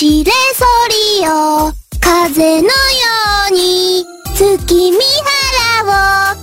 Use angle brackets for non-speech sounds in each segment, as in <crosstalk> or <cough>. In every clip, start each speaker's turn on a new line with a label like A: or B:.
A: しれそりよ風のように月見原を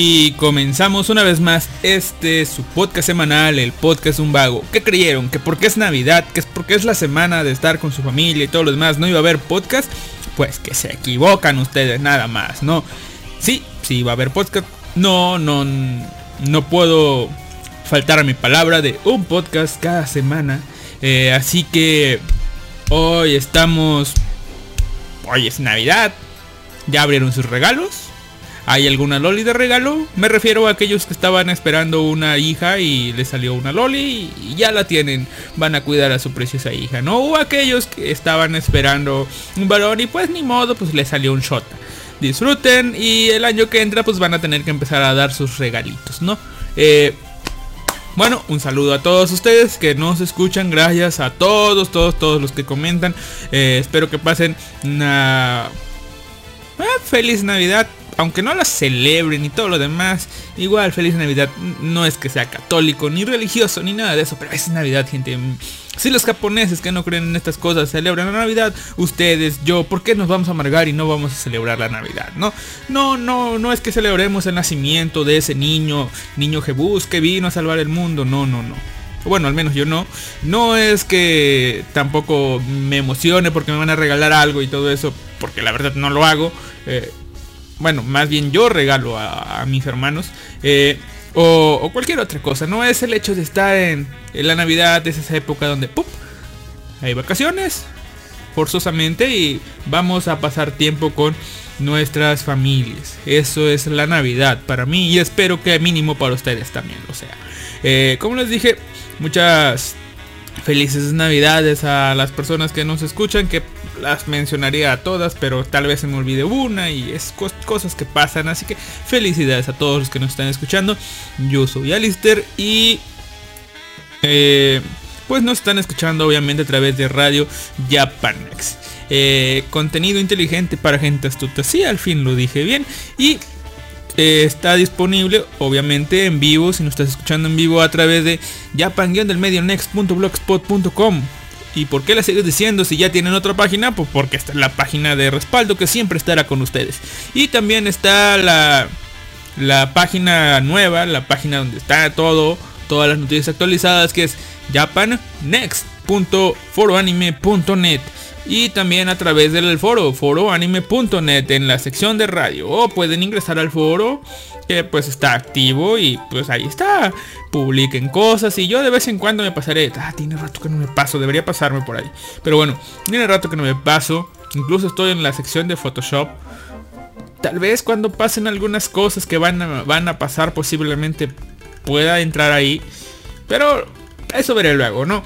B: Y comenzamos una vez más este su podcast semanal, el podcast Un Vago. ¿Qué creyeron? ¿Que porque es Navidad? ¿Que es porque es la semana de estar con su familia y todo lo demás no iba a haber podcast? Pues que se equivocan ustedes nada más, ¿no? Sí, sí va a haber podcast. No, no, no puedo faltar a mi palabra de un podcast cada semana. Eh, así que hoy estamos... Hoy es Navidad. ¿Ya abrieron sus regalos? ¿Hay alguna loli de regalo? Me refiero a aquellos que estaban esperando una hija y le salió una loli y ya la tienen. Van a cuidar a su preciosa hija, ¿no? O aquellos que estaban esperando un varón y pues ni modo, pues le salió un shot. Disfruten y el año que entra pues van a tener que empezar a dar sus regalitos, ¿no? Eh, bueno, un saludo a todos ustedes que nos escuchan. Gracias a todos, todos, todos los que comentan. Eh, espero que pasen una eh, feliz Navidad. Aunque no la celebren y todo lo demás. Igual, feliz Navidad. No es que sea católico, ni religioso, ni nada de eso. Pero es Navidad, gente. Si los japoneses que no creen en estas cosas celebran la Navidad, ustedes, yo, ¿por qué nos vamos a amargar y no vamos a celebrar la Navidad? No, no, no, no es que celebremos el nacimiento de ese niño, niño Jebus que vino a salvar el mundo. No, no, no. Bueno, al menos yo no. No es que tampoco me emocione porque me van a regalar algo y todo eso, porque la verdad no lo hago. Eh, bueno, más bien yo regalo a, mis hermanos. Eh, o, cualquier otra cosa. No es el hecho de estar en, en la Navidad, es esa época donde ¡pup! hay vacaciones. Forzosamente y vamos a pasar tiempo con nuestras familias. Eso es la Navidad para mí y espero que mínimo para ustedes también lo sea. Eh, como les dije, muchas felices navidades a las personas que nos escuchan, que las mencionaría a todas, pero tal vez se me olvide una y es cos cosas que pasan, así que felicidades a todos los que nos están escuchando. Yo soy Alister y eh, pues nos están escuchando obviamente a través de radio Japanex. Eh, contenido inteligente para gente astuta, sí, al fin lo dije bien y eh, está disponible obviamente en vivo si nos estás escuchando en vivo a través de japan del medio next.blogspot.com ¿Y por qué la sigues diciendo si ya tienen otra página? Pues porque esta es la página de respaldo que siempre estará con ustedes. Y también está la, la página nueva, la página donde está todo, todas las noticias actualizadas, que es japannext.foroanime.net. y también a través del foro, foroanime.net en la sección de radio. O pueden ingresar al foro que pues está activo y pues ahí está. Publiquen cosas y yo de vez en cuando me pasaré. Ah, tiene rato que no me paso, debería pasarme por ahí. Pero bueno, tiene rato que no me paso. Incluso estoy en la sección de Photoshop. Tal vez cuando pasen algunas cosas que van a, van a pasar posiblemente pueda entrar ahí. Pero eso veré luego, ¿no?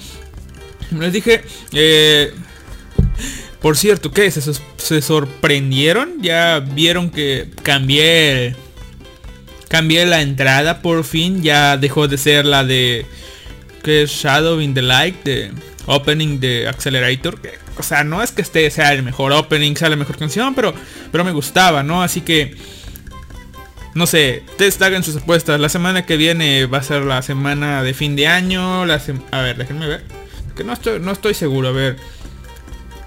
B: Les dije, eh, por cierto, ¿qué? ¿Se, ¿Se, sorprendieron? ¿Ya vieron que cambié cambié la entrada por fin? Ya dejó de ser la de que Shadow in the Light de opening de Accelerator. O sea, no es que este sea el mejor opening, sea la mejor canción, pero pero me gustaba, ¿no? Así que no sé, ustedes hagan sus apuestas. La semana que viene va a ser la semana de fin de año. La a ver, déjenme ver. Que no estoy, no estoy seguro. A ver.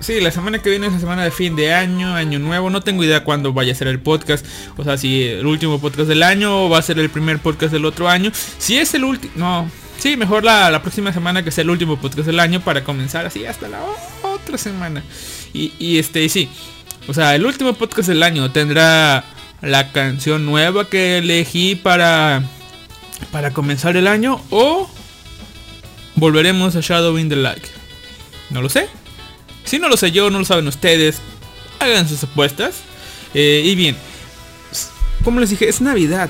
B: Sí, la semana que viene es la semana de fin de año, año nuevo. No tengo idea cuándo vaya a ser el podcast. O sea, si el último podcast del año o va a ser el primer podcast del otro año. Si es el último... No. Sí, mejor la, próxima semana que sea el último podcast del año para comenzar así hasta la otra semana. Y, y este, sí. O sea, el último podcast del año tendrá la canción nueva que elegí para para comenzar el año o volveremos a Shadow in the Light. No lo sé. Si no lo sé yo, no lo saben ustedes. Hagan sus apuestas. Eh, y bien, como les dije, es Navidad.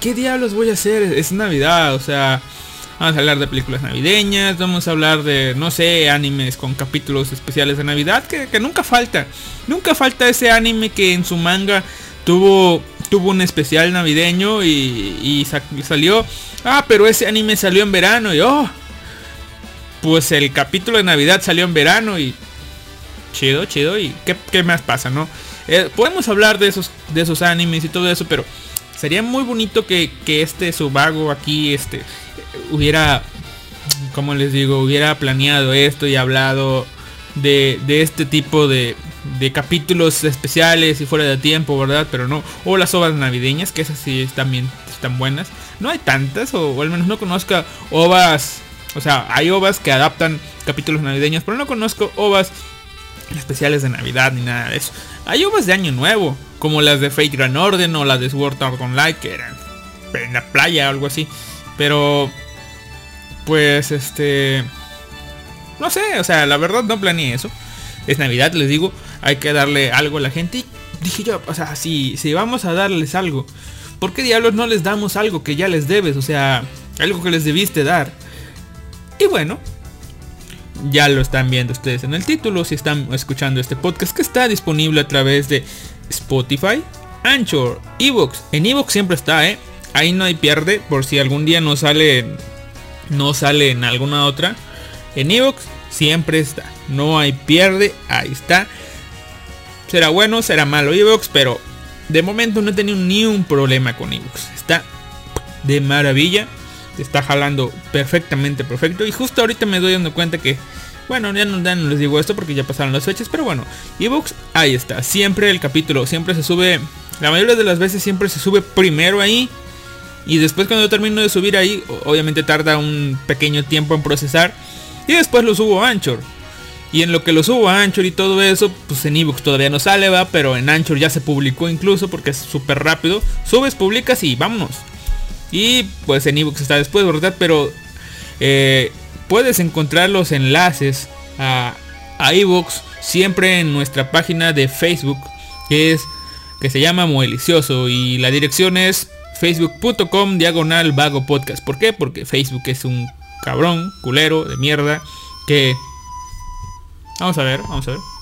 B: ¿Qué diablos voy a hacer? Es Navidad, o sea, vamos a hablar de películas navideñas, vamos a hablar de, no sé, animes con capítulos especiales de Navidad, que, nunca falta. Nunca falta ese anime que en su manga tuvo tuvo un especial navideño y, salió ah pero ese anime salió en verano y oh pues el capítulo de navidad salió en verano y chido chido y qué, más pasa no eh, podemos hablar de esos de esos animes y todo eso pero sería muy bonito que, que este subago aquí este hubiera como les digo hubiera planeado esto y hablado de, de este tipo de, de capítulos especiales y fuera de tiempo, ¿verdad? Pero no. O las ovas navideñas, que esas sí también están buenas. No hay tantas, o, al menos no conozco ovas. O sea, hay ovas que adaptan capítulos navideños, pero no conozco ovas especiales de Navidad ni nada de eso. Hay ovas de Año Nuevo, como las de Fate Grand Orden o las de Sword Art Online, que eran en la playa o algo así. Pero, pues, este... No sé, o sea, la verdad no planeé eso. Es Navidad, les digo hay que darle algo a la gente. Y dije yo, o sea, si, si vamos a darles algo, ¿por qué diablos no les damos algo que ya les debes? O sea, algo que les debiste dar. Y bueno, ya lo están viendo ustedes en el título, si están escuchando este podcast que está disponible a través de Spotify, Anchor, Evox. En Evox siempre está, ¿eh? Ahí no hay pierde por si algún día no sale no sale en alguna otra. En Evox siempre está. No hay pierde, ahí está. Será bueno, será malo Evox, pero de momento no he tenido ni un problema con Evox. Está de maravilla. Está jalando perfectamente perfecto. Y justo ahorita me doy dando cuenta que, bueno, ya no, les digo esto porque ya pasaron las fechas. Pero bueno, Evox, ahí está. Siempre el capítulo, siempre se sube. La mayoría de las veces siempre se sube primero ahí. Y después cuando termino de subir ahí, obviamente tarda un pequeño tiempo en procesar. Y después lo subo a Anchor. Y en lo que lo subo a Anchor y todo eso, pues en ebooks todavía no sale, va, pero en Anchor ya se publicó incluso porque es súper rápido. Subes, publicas y vámonos. Y pues en ebooks está después, ¿verdad? Pero eh, puedes encontrar los enlaces a, a ebooks siempre en nuestra página de Facebook, que es que se llama Moelicioso y la dirección es facebook.com diagonal vago podcast. ¿Por qué? Porque Facebook es un cabrón, culero, de mierda, que Vamos a ver, vamos a ver.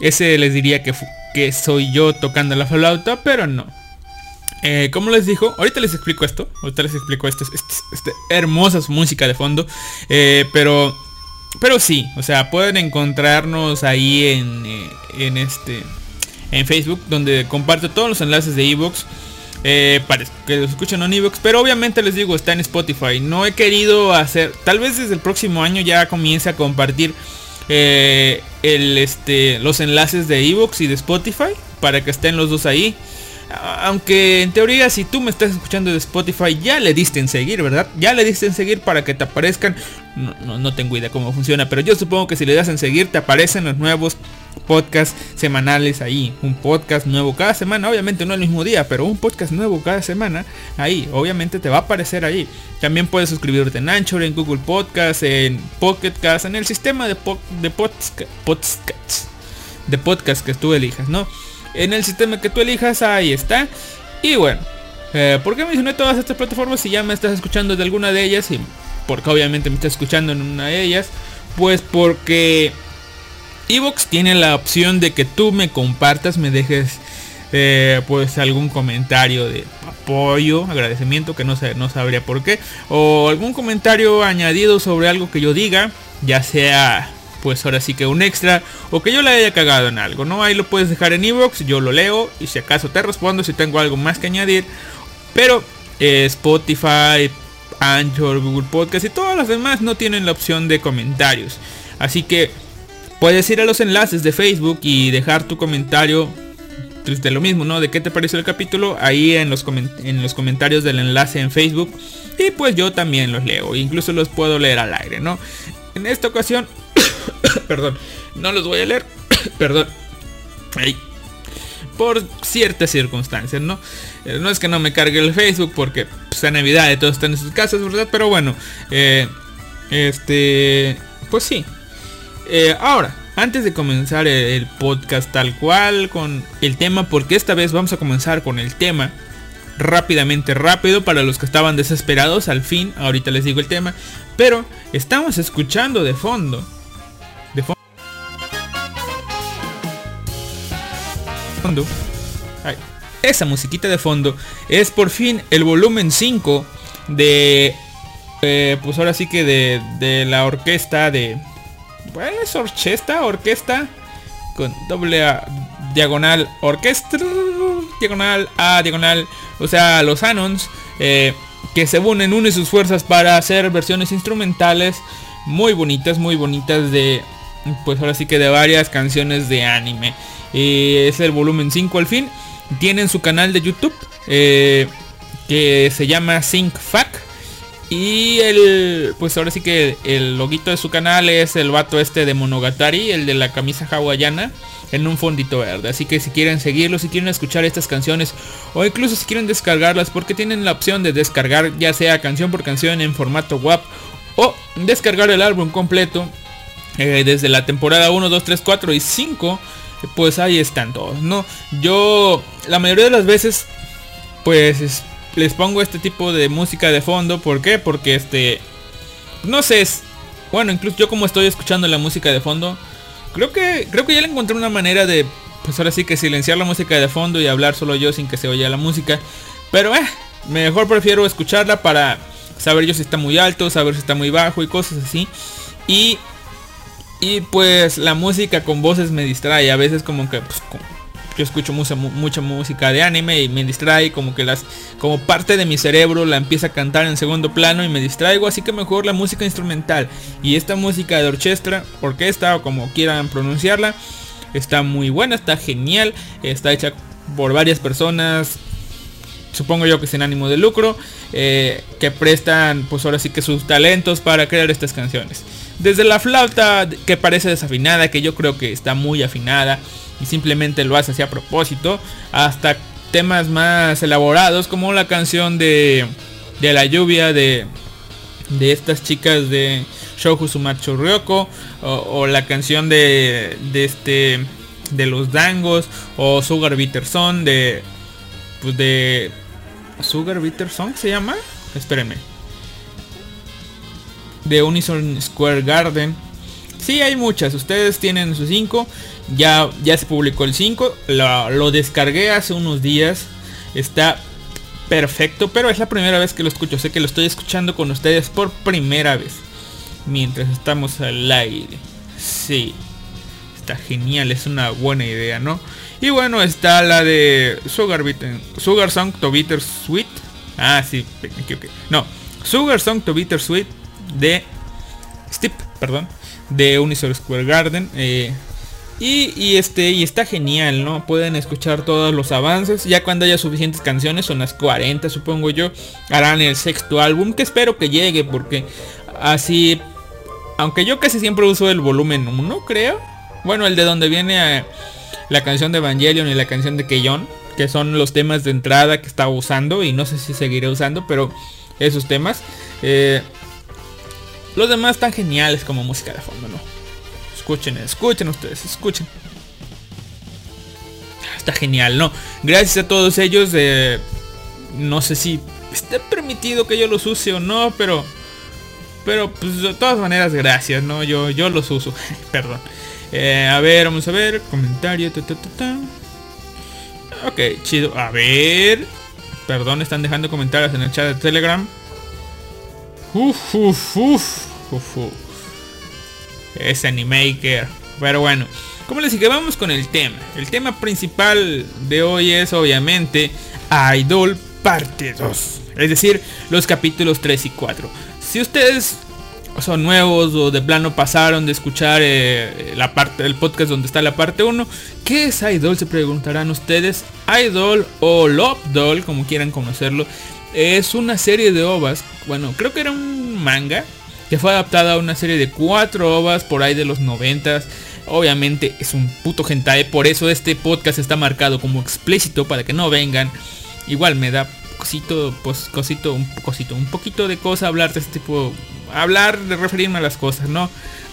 B: Ese les diría que, que soy yo tocando la flauta, pero no. Eh, como les dijo, ahorita les explico esto. Ahorita les explico. Esta este, hermosa música de fondo. Eh, pero, pero sí, o sea, pueden encontrarnos ahí en, eh, en este en Facebook, donde comparto todos los enlaces de Evox. Para que los escuchen en Evox, pero obviamente les digo, está en Spotify. No he querido hacer, tal vez desde el próximo año ya comience a compartir eh, el, este, los enlaces de Evox y de Spotify. para que estén los dos ahí. Aunque en teoría si tú me estás escuchando de Spotify ya le diste en seguir, ¿verdad? Ya le diste en seguir para que te aparezcan. No, no, tengo idea cómo funciona, pero yo supongo que si le das en seguir te aparecen los nuevos podcasts semanales ahí. Un podcast nuevo cada semana, obviamente no el mismo día, pero un podcast nuevo cada semana ahí. Obviamente te va a aparecer ahí. También puedes suscribirte en Anchor, en Google Podcast, en Pocket Cast, en el sistema de, de podcast, de podcast que tú elijas, ¿no? en el sistema que tú elijas, ahí está. Y bueno, eh, ¿por qué mencioné todas estas plataformas si ya me estás escuchando de alguna de ellas? Y porque obviamente me estás escuchando en una de ellas. Pues porque Evox tiene la opción de que tú me compartas, me dejes eh, pues algún comentario de apoyo, agradecimiento, que no, sé, no sabría por qué. O algún comentario añadido sobre algo que yo diga, ya sea pues ahora sí que un extra o que yo le haya cagado en algo, ¿no? Ahí lo puedes dejar en Evox, yo lo leo y si acaso te respondo si tengo algo más que añadir. Pero eh, Spotify, Anchor, Google Podcast y todas las demás no tienen la opción de comentarios. Así que puedes ir a los enlaces de Facebook y dejar tu comentario de lo mismo, ¿no? De qué te pareció el capítulo ahí en los, en los comentarios del enlace en Facebook. Y pues yo también los leo, incluso los puedo leer al aire, ¿no? En esta ocasión <coughs> Perdón, no los voy a leer. <coughs> Perdón. Por ciertas circunstancias, ¿no? Eh, no es que no me cargue el Facebook porque pues, Navidad y todos están en sus casas, ¿verdad? Pero bueno, eh, este, pues sí. Eh, ahora, antes de comenzar el, podcast tal cual con el tema, porque esta vez vamos a comenzar con el tema rápidamente, rápido, para los que estaban desesperados, al fin, ahorita les digo el tema, pero estamos escuchando de fondo esa musiquita de fondo es por fin el volumen 5 de... Eh, pues ahora sí que de, de la orquesta de... Bueno, es orquesta, orquesta con doble A, diagonal orquesta, diagonal A, diagonal, o sea, los Anons, eh, que se unen, unen sus fuerzas para hacer versiones instrumentales muy bonitas, muy bonitas de, pues ahora sí que de varias canciones de anime. Eh, es el volumen 5 al fin. Tienen su canal de YouTube eh, que se llama SyncFac. Y el, pues ahora sí que el loguito de su canal es el vato este de Monogatari, el de la camisa hawaiana, en un fondito verde. Así que si quieren seguirlo, si quieren escuchar estas canciones, o incluso si quieren descargarlas, porque tienen la opción de descargar ya sea canción por canción en formato WAP, o descargar el álbum completo eh, desde la temporada 1, 2, 3, 4 y 5 pues ahí están todos, ¿no? Yo la mayoría de las veces pues les pongo este tipo de música de fondo, ¿por qué? Porque este no sé, bueno, incluso yo como estoy escuchando la música de fondo, creo que creo que ya le encontré una manera de pues ahora sí que silenciar la música de fondo y hablar solo yo sin que se oya la música, pero eh, mejor prefiero escucharla para saber yo si está muy alto, saber si está muy bajo y cosas así. Y y pues la música con voces me distrae. A veces como que pues, yo escucho mucha, mucha música de anime y me distrae. Como que las. Como parte de mi cerebro la empieza a cantar en segundo plano y me distraigo. Así que mejor la música instrumental. Y esta música de orquesta, orquesta o como quieran pronunciarla. Está muy buena, está genial. Está hecha por varias personas. Supongo yo que sin ánimo de lucro. Eh, que prestan pues ahora sí que sus talentos para crear estas canciones. Desde la flauta que parece desafinada, que yo creo que está muy afinada y simplemente lo hace así a propósito, hasta temas más elaborados como la canción de, de la lluvia de, de estas chicas de Shoujo Sumacho Ryoko o, la canción de, de este de los dangos o Sugar Bitter Song de pues de Sugar Bitter Song se llama espérenme de Unison Square Garden. Sí, hay muchas. Ustedes tienen sus 5. Ya, ya se publicó el 5. Lo, descargué hace unos días. Está perfecto. Pero es la primera vez que lo escucho. Sé que lo estoy escuchando con ustedes por primera vez. Mientras estamos al aire. Sí. Está genial. Es una buena idea, ¿no? Y bueno, está la de Sugar, Sugar Song to Bitter Sweet. Ah, sí, No, Sugar Song to Bitter Sweet de Step, perdón, de Unisol Square Garden. Eh, Y, y, este y está genial, ¿no? Pueden escuchar todos los avances. Ya cuando haya suficientes canciones, son las 40 supongo yo, harán el sexto álbum que espero que llegue porque así aunque yo casi siempre uso el volumen 1, creo. Bueno, el de donde viene la canción de Evangelion y la canción de Keyon, que son los temas de entrada que estaba usando y no sé si seguiré usando, pero esos temas. Eh, los demás están geniales como música de fondo, ¿no? Escuchen, escuchen ustedes, escuchen. Está genial, ¿no? Gracias a todos ellos. Eh, no sé si está permitido que yo los use o no, pero pero pues de todas maneras, gracias, ¿no? Yo, yo los uso. <laughs> Perdón. Eh, a ver, vamos a ver. Comentario. ok, chido. A ver. Perdón, están dejando comentarios en el chat de Telegram. Uf, uf, uf. Es Animaker. Pero bueno. Como les dije, vamos con el tema. El tema principal de hoy es obviamente Idol parte 2. Es decir, los capítulos 3 y 4. Si ustedes son nuevos o de plano pasaron de escuchar eh, la parte del podcast donde está la parte 1, ¿qué es Idol? Se preguntarán ustedes. Idol o Love Doll, como quieran conocerlo, es una serie de ovas. Bueno, creo que era un manga que fue adaptada a una serie de cuatro ovas por ahí de los 90 Obviamente es un puto hentai, por eso este podcast está marcado como explícito para que no vengan. Igual me da cosito, pues cosito, un cosito, un poquito de cosa hablar de este tipo, hablar de referirme a las cosas, ¿no?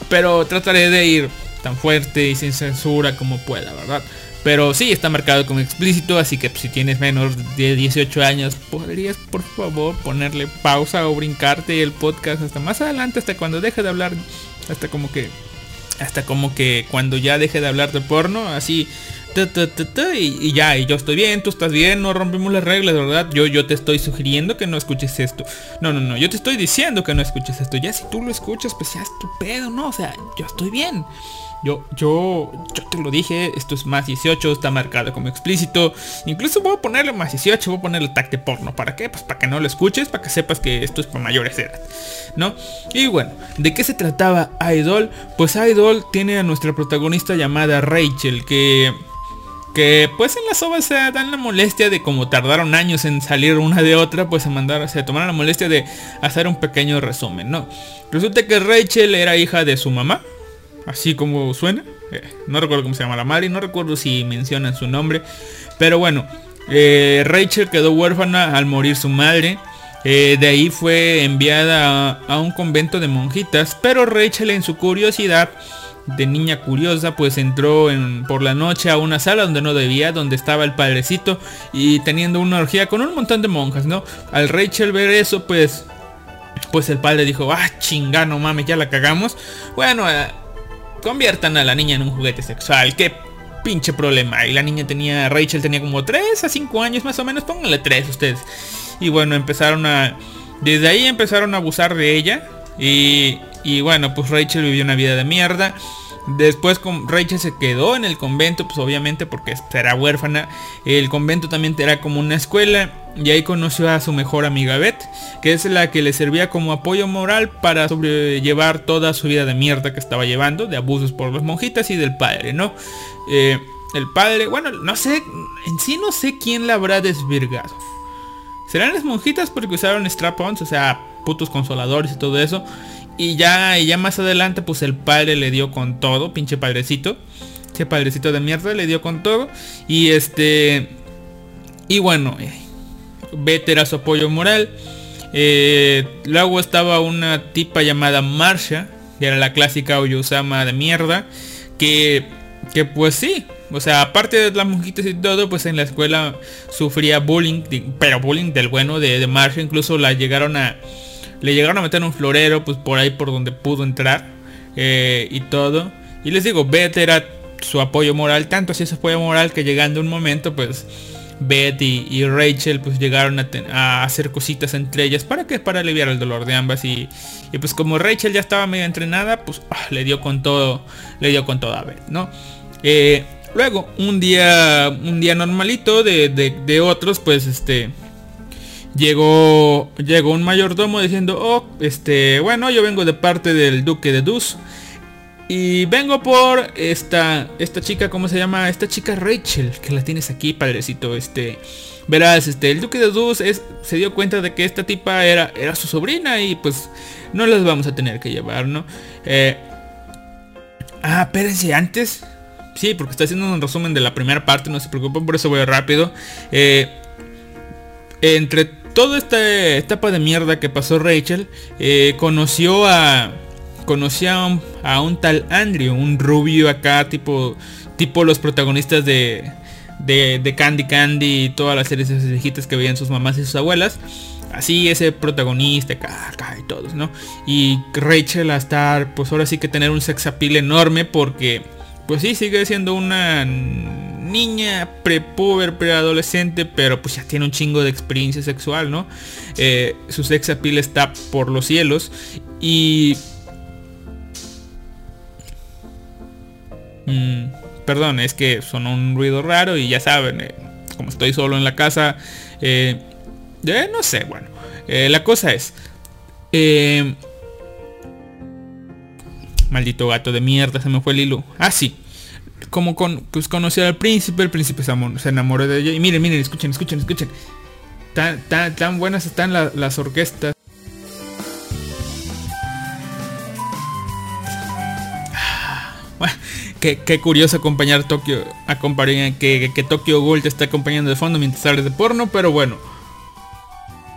B: Pero trataré de ir tan fuerte y sin censura como pueda, ¿verdad? Pero sí, está marcado como explícito, así que si tienes menos de 18 años, podrías por favor ponerle pausa o brincarte el podcast hasta más adelante, hasta cuando deje de hablar, hasta como que, hasta como que cuando ya deje de hablar de porno, así y, ya, y yo estoy bien, tú estás bien, no rompimos las reglas, ¿verdad? Yo, yo te estoy sugiriendo que no escuches esto. No, no, no, yo te estoy diciendo que no escuches esto. Ya si tú lo escuchas, pues ya es tu pedo, ¿no? O sea, yo estoy bien. Yo, yo, yo te lo dije, esto es más 18, está marcado como explícito. Incluso voy a ponerle más 18, voy a ponerle tag de porno. ¿Para qué? Pues para que no lo escuches, para que sepas que esto es para mayores edad, ¿no? Y bueno, ¿de qué se trataba Idol? Pues Idol tiene a nuestra protagonista llamada Rachel, que que pues en las ovas se dan la molestia de como tardaron años en salir una de otra, pues se mandaron, se tomaron la molestia de hacer un pequeño resumen, ¿no? Resulta que Rachel era hija de su mamá, así como suena, eh, no recuerdo cómo se llama la madre, no recuerdo si mencionan su nombre, pero bueno, eh, Rachel quedó huérfana al morir su madre, eh, de ahí fue enviada a, un convento de monjitas, pero Rachel en su curiosidad de niña curiosa, pues entró en, por la noche a una sala donde no debía, donde estaba el padrecito y teniendo una orgía con un montón de monjas, ¿no? Al Rachel ver eso, pues, pues el padre dijo, ah, chingano mames, ya la cagamos. Bueno, conviertan a la niña en un juguete sexual, qué pinche problema. Y la niña tenía, Rachel tenía como 3 a 5 años más o menos, pónganle 3 ustedes. Y bueno, empezaron a, desde ahí empezaron a abusar de ella. Y, y bueno, pues Rachel vivió una vida de mierda. Después con Rachel se quedó en el convento, pues obviamente porque era huérfana. El convento también era como una escuela. Y ahí conoció a su mejor amiga Beth, que es la que le servía como apoyo moral para sobrellevar toda su vida de mierda que estaba llevando, de abusos por las monjitas y del padre, ¿no? Eh, el padre, bueno, no sé, en sí no sé quién la habrá desvirgado. ¿Serán las monjitas porque usaron strap-ons, o sea, putos consoladores y todo eso? Y ya, y ya más adelante, pues el padre le dio con todo, pinche padrecito. Ese padrecito de mierda le dio con todo. Y este. Y bueno, eh, Beth era su apoyo moral. Eh, luego estaba una tipa llamada Marsha, que era la clásica Oyusama de mierda. Que, que pues sí, o sea, aparte de las monjitas y todo, pues en la escuela sufría bullying, pero bullying del bueno de, de. Incluso la llegaron a, le llegaron a meter un florero, pues por ahí por donde pudo entrar. Eh, y todo. Y les digo, Beth era su apoyo moral, tanto así su apoyo moral que llegando un momento, pues Beth y, Rachel pues llegaron a, hacer cositas entre ellas. ¿Para qué? Para aliviar el dolor de ambas. Y, pues como Rachel ya estaba medio entrenada, pues ah, le dio con todo, le dio con todo a Beth, ¿no? Eh, luego, un día, un día normalito de, de otros, pues este llegó, llegó un mayordomo diciendo, oh, este, bueno, yo vengo de parte del duque de Dus. Y vengo por esta, esta chica, ¿cómo se llama? Esta chica Rachel, que la tienes aquí, padrecito. Este, verás, este, el Duque de Dus es, se dio cuenta de que esta tipa era, era su sobrina y pues no las vamos a tener que llevar, ¿no? Eh, ah, espérense, antes. Sí, porque está haciendo un resumen de la primera parte, no se preocupen, por eso voy rápido. Eh, entre toda esta etapa de mierda que pasó Rachel, eh, conoció a conocía a un, tal Andrew, un rubio acá, tipo, tipo los protagonistas de, de, Candy Candy y todas las series de viejitas que veían sus mamás y sus abuelas. Así ese protagonista acá, acá y todos, ¿no? Y Rachel a estar, pues ahora sí que tener un sex appeal enorme porque, pues sí, sigue siendo una niña prepuber, preadolescente, pero pues ya tiene un chingo de experiencia sexual, ¿no? Eh, su sex appeal está por los cielos y Mm, perdón, es que sonó un ruido raro y ya saben, eh, como estoy solo en la casa, eh, no sé, bueno, la cosa es, maldito gato de mierda, se me fue el hilo. Ah, sí, como con, pues conoció al príncipe, el príncipe se, enamoró de ella y miren, miren, escuchen, escuchen, escuchen. Tan, buenas están las orquestas qué, curioso acompañar Tokio, acompañar que, que, Tokyo Ghoul te está acompañando de fondo mientras sales de porno, pero bueno.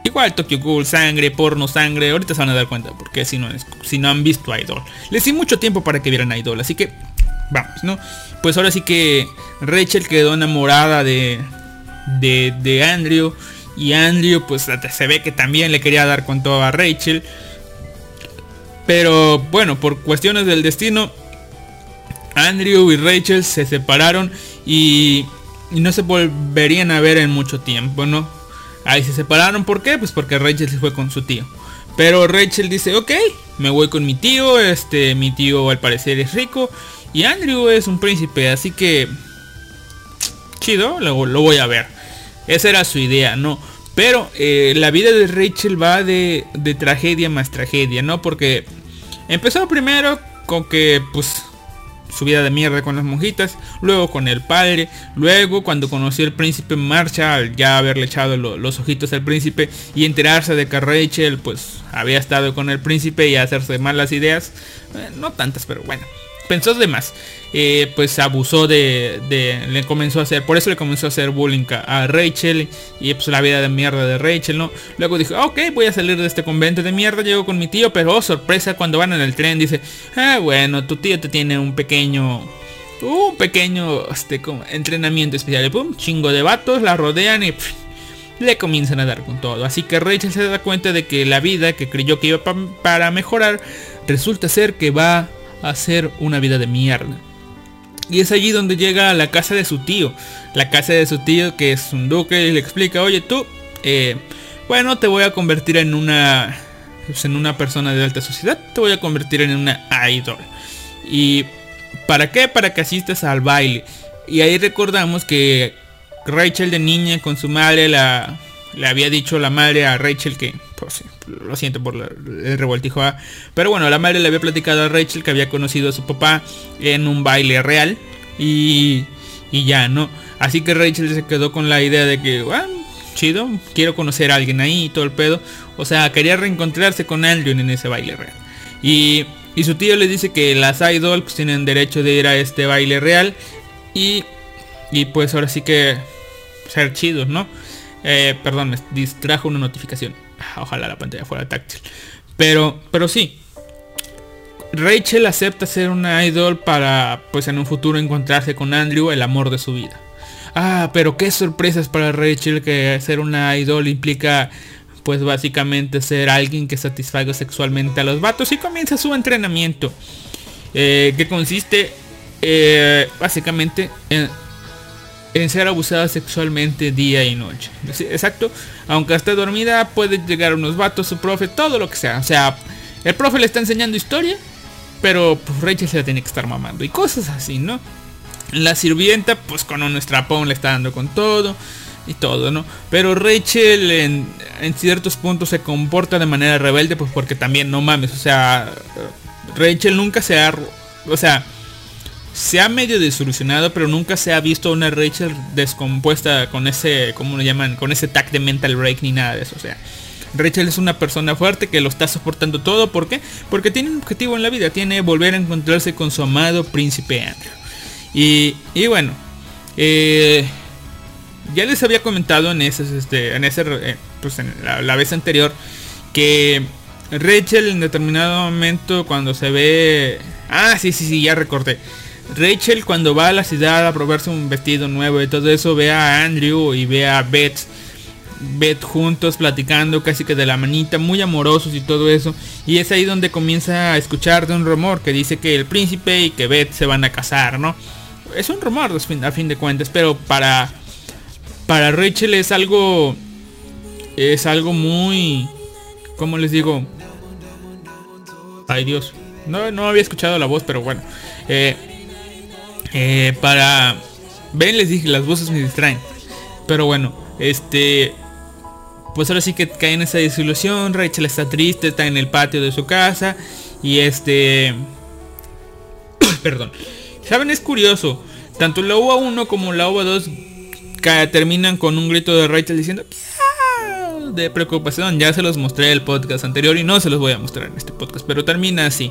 B: Igual Tokyo Ghoul, sangre, porno, sangre, ahorita se van a dar cuenta, porque si no, si no han visto Idol. Les di mucho tiempo para que vieran Idol, así que vamos, ¿no? Pues ahora sí que Rachel quedó enamorada de, de, de Andrew. Y Andrew pues se ve que también le quería dar con todo a Rachel. Pero bueno, por cuestiones del destino, Andrew y Rachel se separaron y, no se volverían a ver en mucho tiempo, ¿no? Ahí se separaron, ¿por qué? Pues porque Rachel se fue con su tío. Pero Rachel dice, ok, me voy con mi tío, este, mi tío al parecer es rico y Andrew es un príncipe, así que chido, lo, lo voy a ver. Esa era su idea, ¿no? Pero eh, la vida de Rachel va de, de tragedia más tragedia, ¿no? Porque empezó primero con que pues su vida de mierda con las monjitas, luego con el padre, luego cuando conoció al príncipe marcha al ya haberle echado los ojitos al príncipe y enterarse de que Rachel pues había estado con el príncipe y hacerse malas ideas, eh, no tantas pero bueno, pensó de más. Eh, pues abusó de, le comenzó a hacer, por eso le comenzó a hacer bullying a, Rachel y pues la vida de mierda de Rachel, ¿no? Luego dijo, ok, voy a salir de este convento de mierda, llego con mi tío, pero oh, sorpresa, cuando van en el tren dice, ah, bueno, tu tío te tiene un pequeño, un pequeño, este, como, entrenamiento especial, y pum, chingo de vatos, la rodean y... le comienzan a dar con todo. Así que Rachel se da cuenta de que la vida que creyó que iba para mejorar resulta ser que va a ser una vida de mierda. Y es allí donde llega a la casa de su tío. La casa de su tío que es un duque y le explica, oye tú, eh, bueno, te voy a convertir en una, pues, en una persona de alta sociedad. Te voy a convertir en una idol. ¿Y para qué? Para que asistas al baile. Y ahí recordamos que Rachel de niña con su madre la, le había dicho la madre a Rachel que, pues, lo siento por el revoltijo, ¿ah? pero bueno, la madre le había platicado a Rachel que había conocido a su papá en un baile real y, y ya, ¿no? Así que Rachel se quedó con la idea de que, bueno, chido, quiero conocer a alguien ahí y todo el pedo. O sea, quería reencontrarse con Andrew en ese baile real. Y, y su tío le dice que las idols pues, tienen derecho de ir a este baile real y, y pues ahora sí que ser chidos, ¿no? Eh, perdón, me distrajo una notificación. Ah, ojalá la pantalla fuera táctil. Pero, pero sí. Rachel acepta ser una idol para, pues en un futuro encontrarse con Andrew, el amor de su vida. Ah, pero qué sorpresas para Rachel que ser una idol implica, pues básicamente ser alguien que satisfaga sexualmente a los vatos y comienza su entrenamiento. Eh, que consiste eh, básicamente en en ser abusada sexualmente día y noche. Exacto. Aunque esté dormida, puede llegar unos vatos, su profe, todo lo que sea. O sea, el profe le está enseñando historia, pero pues, Rachel se la tiene que estar mamando. Y cosas así, ¿no? La sirvienta, pues con un estrapón le está dando con todo y todo, ¿no? Pero Rachel en, en, ciertos puntos se comporta de manera rebelde, pues porque también no mames, o sea, Rachel nunca se ha o sea, se ha medio disolucionado, pero nunca se ha visto una Rachel descompuesta con ese, ¿cómo lo llaman? Con ese tag de mental break ni nada de eso. O sea, Rachel es una persona fuerte que lo está soportando todo. ¿Por qué? Porque tiene un objetivo en la vida. Tiene volver a encontrarse con su amado príncipe Andrew. Y, y bueno, eh, ya les había comentado en ese, este, en ese, eh, pues en la, la vez anterior que Rachel en determinado momento cuando se ve... Ah, sí, sí, sí, ya recorté. Rachel cuando va a la ciudad a probarse un vestido nuevo y todo eso ve a Andrew y ve a Beth. Beth juntos platicando casi que de la manita, muy amorosos y todo eso. Y es ahí donde comienza a escuchar de un rumor que dice que el príncipe y que Beth se van a casar, ¿no? Es un rumor a fin de cuentas, pero para para Rachel es algo es algo muy ¿cómo les digo? Ay Dios. No, no había escuchado la voz, pero bueno. Eh, eh, para... Ven, les dije, las voces me distraen. Pero bueno, este... Pues ahora sí que cae en esa desilusión. Rachel está triste, está en el patio de su casa. Y este... <coughs> Perdón. Saben, es curioso. Tanto la UA 1 como la UA 2 terminan con un grito de Rachel diciendo de preocupación. Ya se los mostré el podcast anterior y no se los voy a mostrar en este podcast, pero termina así.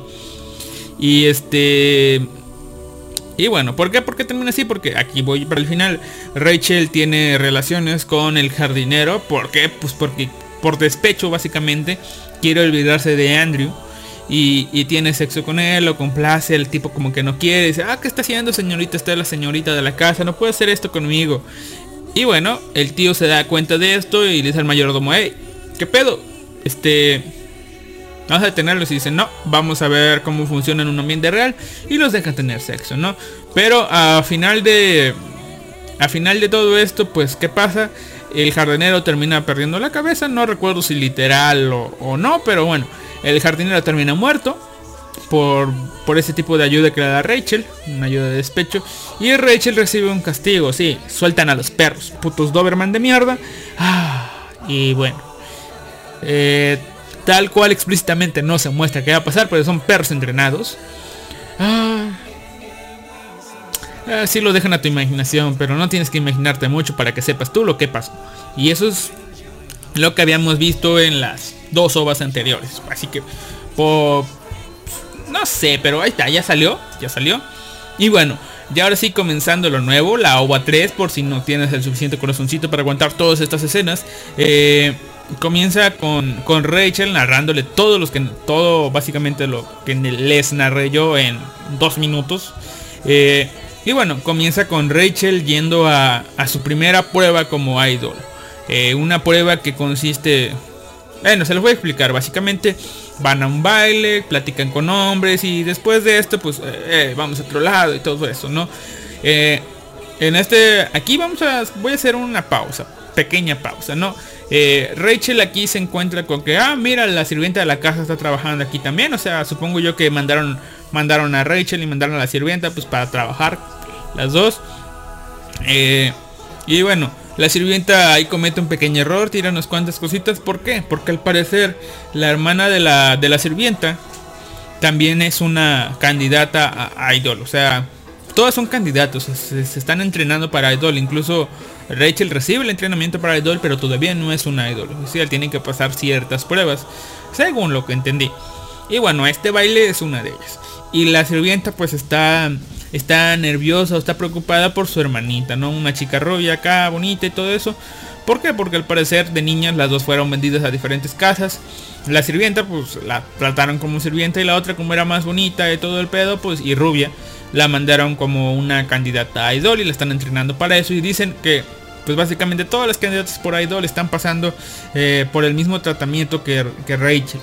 B: Y este y bueno, ¿por qué? ¿Por qué termina así? Porque aquí voy para el final. Rachel tiene relaciones con el jardinero. ¿Por qué? Pues porque por despecho básicamente quiere olvidarse de Andrew. Y, tiene sexo con él, lo complace, el tipo como que no quiere, dice, ah, ¿qué está haciendo señorita? Está la señorita de la casa, no puede hacer esto conmigo. Y bueno, el tío se da cuenta de esto y le dice al mayordomo, hey, ¿qué pedo? Este, vamos a detenerlos y dice, no, vamos a ver cómo funciona en un ambiente real y los deja tener sexo, ¿no? Pero a final de, a final de todo esto, pues, ¿qué pasa? El jardinero termina perdiendo la cabeza, no recuerdo si literal o, o no, pero bueno, el jardinero termina muerto por, por ese tipo de ayuda que le da Rachel, una ayuda de despecho. Y Rachel recibe un castigo, sí, sueltan a los perros, putos Doberman de mierda. Ah, y bueno, eh, tal cual explícitamente no se muestra qué va a pasar, pero son perros entrenados. Ah, así lo dejan a tu imaginación, pero no tienes que imaginarte mucho para que sepas tú lo que pasó. Y eso es lo que habíamos visto en las dos ovas anteriores. Así que, por, no sé, pero ahí está, ya salió, ya salió. Y bueno, ya ahora sí comenzando lo nuevo, la OVA 3, por si no tienes el suficiente corazoncito para aguantar todas estas escenas. Eh, comienza con, con, Rachel narrándole todos los que todo básicamente lo que les narré yo en dos minutos. Eh, y bueno, comienza con Rachel yendo a, a su primera prueba como idol. Eh, una prueba que consiste bueno, se los voy a explicar. Básicamente van a un baile, platican con hombres y después de esto, pues eh, vamos a otro lado y todo eso, ¿no? En este, aquí vamos a, voy a hacer una pausa, pequeña pausa, ¿no? Rachel aquí se encuentra con que, ah, mira, la sirvienta de la casa está trabajando aquí también, o sea, supongo yo que mandaron, mandaron a Rachel y mandaron a la sirvienta, pues para trabajar las dos. y bueno, la sirvienta ahí comete un pequeño error, tira unas cuantas cositas. ¿Por qué? Porque al parecer la hermana de la, de la sirvienta también es una candidata a, idol. O sea, todas son candidatos, se, están entrenando para idol. Incluso Rachel recibe el entrenamiento para idol, pero todavía no es una idol. O sea, tienen que pasar ciertas pruebas, según lo que entendí. Y bueno, este baile es una de ellas. Y la sirvienta pues está está nerviosa está preocupada por su hermanita, ¿no? Una chica rubia acá, bonita y todo eso. ¿Por qué? Porque al parecer de niñas las dos fueron vendidas a diferentes casas. La sirvienta pues la trataron como sirvienta y la otra como era más bonita y todo el pedo pues y rubia la mandaron como una candidata a idol y la están entrenando para eso y dicen que pues básicamente todas las candidatas por idol están pasando eh, por el mismo tratamiento que, que Rachel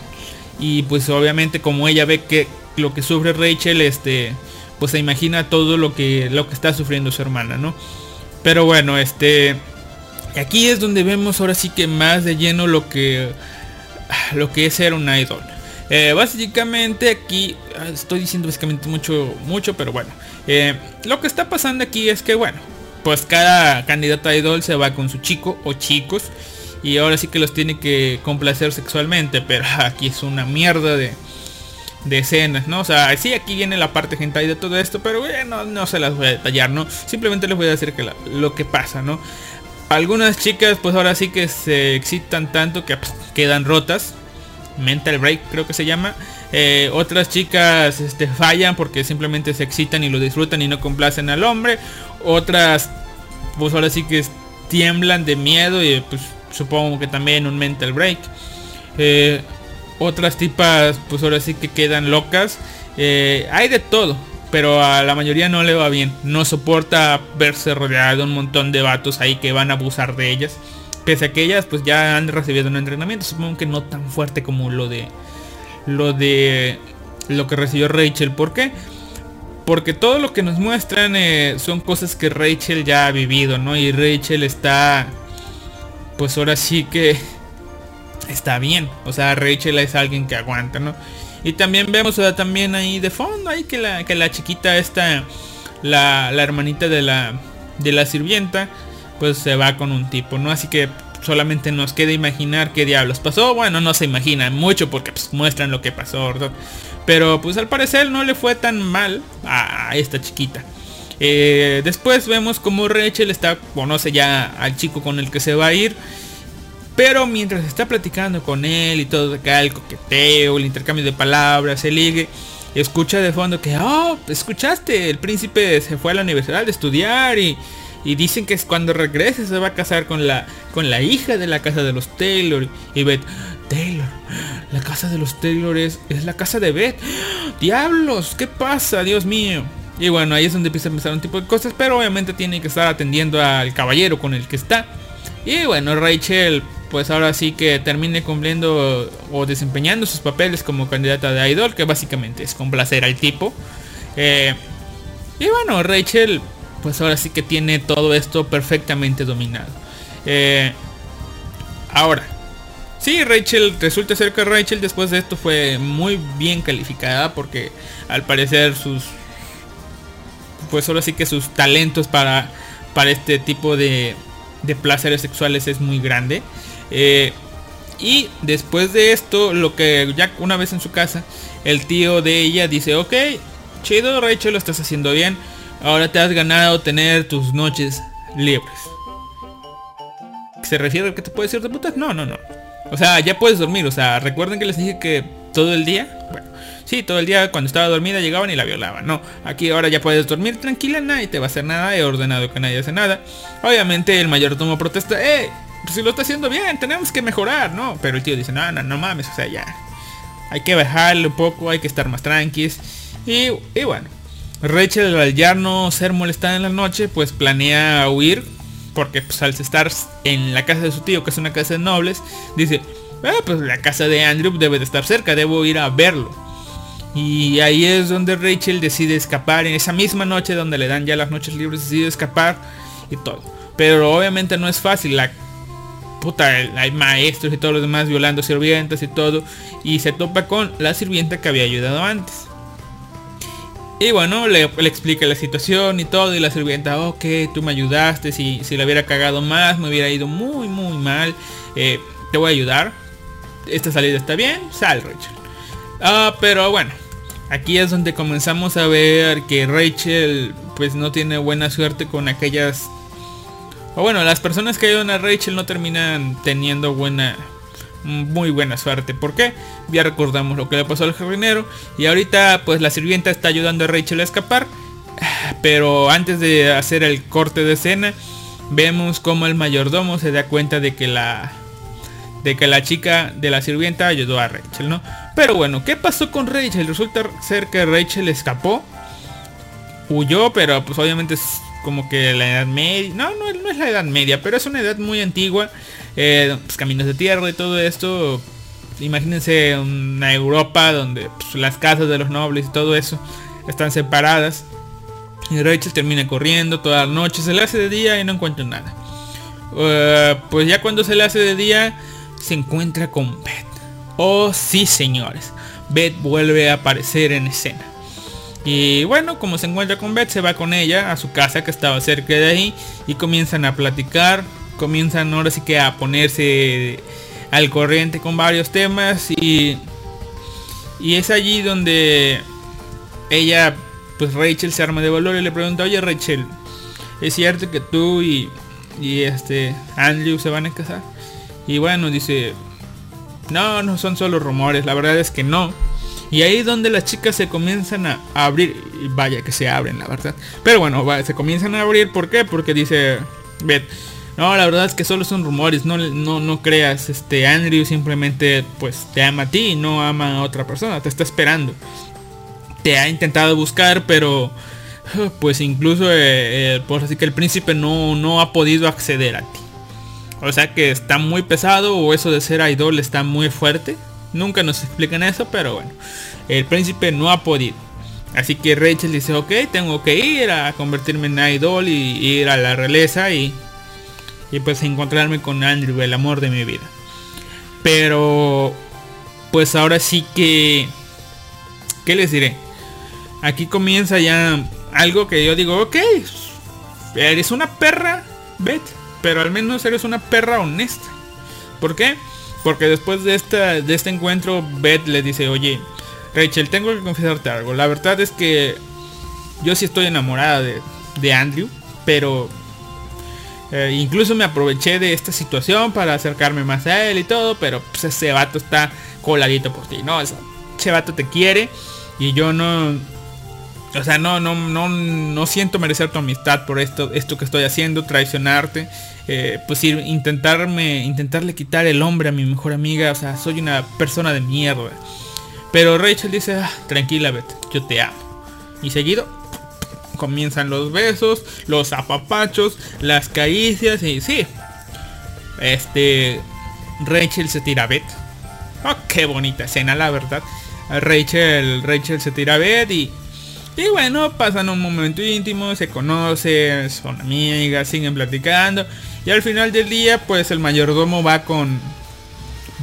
B: y pues obviamente como ella ve que lo que sufre Rachel este pues se imagina todo lo que, lo que está sufriendo su hermana, ¿no? Pero bueno, este... Aquí es donde vemos ahora sí que más de lleno lo que, lo que es ser un idol. Eh, básicamente aquí ah, estoy diciendo básicamente mucho, mucho, pero bueno. Eh, lo que está pasando aquí es que bueno, pues cada candidato a idol se va con su chico o chicos y ahora sí que los tiene que complacer sexualmente, pero <laughs> aquí es una mierda de, de escenas, ¿no? O sea, sí, aquí viene la parte hentai de todo esto, pero bueno, no se las voy a detallar, ¿no? Simplemente les voy a decir que lo que pasa, ¿no? Algunas chicas, pues ahora sí que se excitan tanto que pues, quedan rotas. Mental break creo que se llama. Eh, otras chicas este, fallan porque simplemente se excitan y lo disfrutan y no complacen al hombre. Otras, pues ahora sí que tiemblan de miedo y pues supongo que también un mental break. Eh, otras tipas, pues ahora sí que quedan locas. Eh, hay de todo, pero a la mayoría no le va bien. No soporta verse rodeado de un montón de vatos ahí que van a abusar de ellas. Pese a que ellas pues ya han recibido un entrenamiento, supongo que no tan fuerte como lo de lo de lo que recibió Rachel. ¿Por qué? Porque todo lo que nos muestran eh, son cosas que Rachel ya ha vivido, ¿no? Y Rachel está, pues ahora sí que está bien. O sea, Rachel es alguien que aguanta, ¿no? Y también vemos también ahí de fondo, ahí que la, que la chiquita esta, la, la hermanita de la, de la sirvienta, pues se va con un tipo, ¿no? Así que solamente nos queda imaginar qué diablos pasó. Bueno, no se imagina mucho porque pues, muestran lo que pasó, ¿verdad? Pero pues al parecer no le fue tan mal a esta chiquita. Eh, después vemos como Rachel está, conoce ya al chico con el que se va a ir. Pero mientras está platicando con él y todo acá, el coqueteo, el intercambio de palabras, el ligue, escucha de fondo que, oh, escuchaste, el príncipe se fue a la universidad de estudiar y, y dicen que cuando regrese se va a casar con la, con la hija de la casa de los Taylor. Y Beth, Taylor, la casa de los Taylor es, es la casa de Beth. Diablos, ¿qué pasa? Dios mío. Y bueno, ahí es donde empieza a empezar un tipo de cosas, pero obviamente tiene que estar atendiendo al caballero con el que está. Y bueno, Rachel, pues ahora sí que termine cumpliendo o desempeñando sus papeles como candidata de idol, que básicamente es complacer al tipo. Eh, y bueno, Rachel pues ahora sí que tiene todo esto perfectamente dominado. Eh, ahora, sí, Rachel, resulta ser que Rachel después de esto fue muy bien calificada porque al parecer sus, pues ahora sí que sus talentos para, para este tipo de, placeres sexuales es muy grande. Eh, y después de esto, lo que ya una vez en su casa, el tío de ella dice, ok, chido Rachel, lo estás haciendo bien Ahora te has ganado tener tus noches libres. ¿Se refiere a que te puedes ir de putas? No, no, no. O sea, ya puedes dormir. O sea, recuerden que les dije que todo el día. Bueno, sí, todo el día cuando estaba dormida llegaban y la violaban. No, aquí ahora ya puedes dormir tranquila, nadie te va a hacer nada. He ordenado que nadie hace nada. Obviamente el mayordomo protesta. ¡Eh! Si lo está haciendo bien, tenemos que mejorar, ¿no? Pero el tío dice, no, no, no mames, o sea, ya. Hay que bajarle un poco, hay que estar más tranquis. Y, y bueno, Rachel al ya no ser molestada en la noche, pues planea huir, porque pues, al estar en la casa de su tío, que es una casa de nobles, dice, ah, pues la casa de Andrew debe de estar cerca, debo ir a verlo. Y ahí es donde Rachel decide escapar, en esa misma noche donde le dan ya las noches libres, decide escapar y todo. Pero obviamente no es fácil, la puta, hay maestros y todos los demás violando sirvientas y todo. Y se topa con la sirvienta que había ayudado antes. Y bueno, le, explica la situación y todo. Y la sirvienta, ok, tú me ayudaste. Si, si le hubiera cagado más, me hubiera ido muy, muy mal. Eh, te voy a ayudar. Esta salida está bien. Sal, Rachel. Ah, pero bueno. Aquí es donde comenzamos a ver que Rachel pues no tiene buena suerte con aquellas... O bueno, las personas que ayudan a Rachel no terminan teniendo buena muy buena suerte. ¿Por qué? Ya recordamos lo que le pasó al jardinero. Y ahorita pues la sirvienta está ayudando a Rachel a escapar. Pero antes de hacer el corte de escena, vemos como el mayordomo se da cuenta de que la de que la chica de la sirvienta ayudó a Rachel, ¿no? Pero bueno, ¿qué pasó con Rachel? Resulta ser que Rachel escapó. Huyó, pero pues obviamente es como que la edad media. No, no, no es la edad media, pero es una edad muy antigua. Eh, pues, caminos de tierra y todo esto. Imagínense una Europa donde pues, las casas de los nobles y todo eso están separadas. Y Rachel termina corriendo toda la noche, se le hace de día y no encuentra nada. Eh, pues ya cuando se le hace de día, se encuentra con Beth. Oh sí señores, Beth vuelve a aparecer en escena. Y bueno, como se encuentra con Beth, se va con ella a su casa que estaba cerca de ahí y comienzan a platicar, comienzan ahora sí que a ponerse al corriente con varios temas y Y es allí donde ella, pues Rachel se arma de valor y le pregunta, oye Rachel, ¿es cierto que tú y, y este Andrew se van a casar? Y bueno, dice, no, no son solo rumores, la verdad es que no. Y ahí es donde las chicas se comienzan a abrir. Vaya que se abren, la verdad. Pero bueno, se comienzan a abrir. ¿Por qué? Porque dice Beth. No, la verdad es que solo son rumores. No, no, no creas. Este Andrew simplemente pues te ama a ti y no ama a otra persona. Te está esperando. Te ha intentado buscar, pero pues incluso pues así que el príncipe no, no ha podido acceder a ti. O sea que está muy pesado o eso de ser idol está muy fuerte. Nunca nos explican eso, pero bueno. El príncipe no ha podido. Así que Rachel dice, ok, tengo que ir a convertirme en idol y, ir a la realeza y, y pues encontrarme con Andrew, el amor de mi vida. Pero pues ahora sí que... ¿Qué les diré? Aquí comienza ya algo que yo digo, ok, eres una perra, Beth, pero al menos eres una perra honesta. ¿Por qué? Porque después de, esta, de este encuentro, Beth le dice, oye, Rachel, tengo que confesarte algo. La verdad es que yo sí estoy enamorada de, Andrew, pero eh, incluso me aproveché de esta situación para acercarme más a él y todo, pero pues, ese vato está coladito por ti, ¿no? Ese vato te quiere y yo no... O sea, no, no, no, no siento merecer tu amistad por esto, esto que estoy haciendo, traicionarte. Eh, pues intentarme, intentarle quitar el hombre a mi mejor amiga, o sea, soy una persona de mierda. Pero Rachel dice, ah, tranquila, Beth, yo te amo. Y seguido comienzan los besos, los apapachos, las caricias y sí. Este Rachel se tira a Beth. Oh, qué bonita escena, la verdad. Rachel, Rachel se tira a Beth y y bueno, pasan un momento íntimo, se conocen, son amigas, siguen platicando. Y al final del día, pues el mayordomo va con...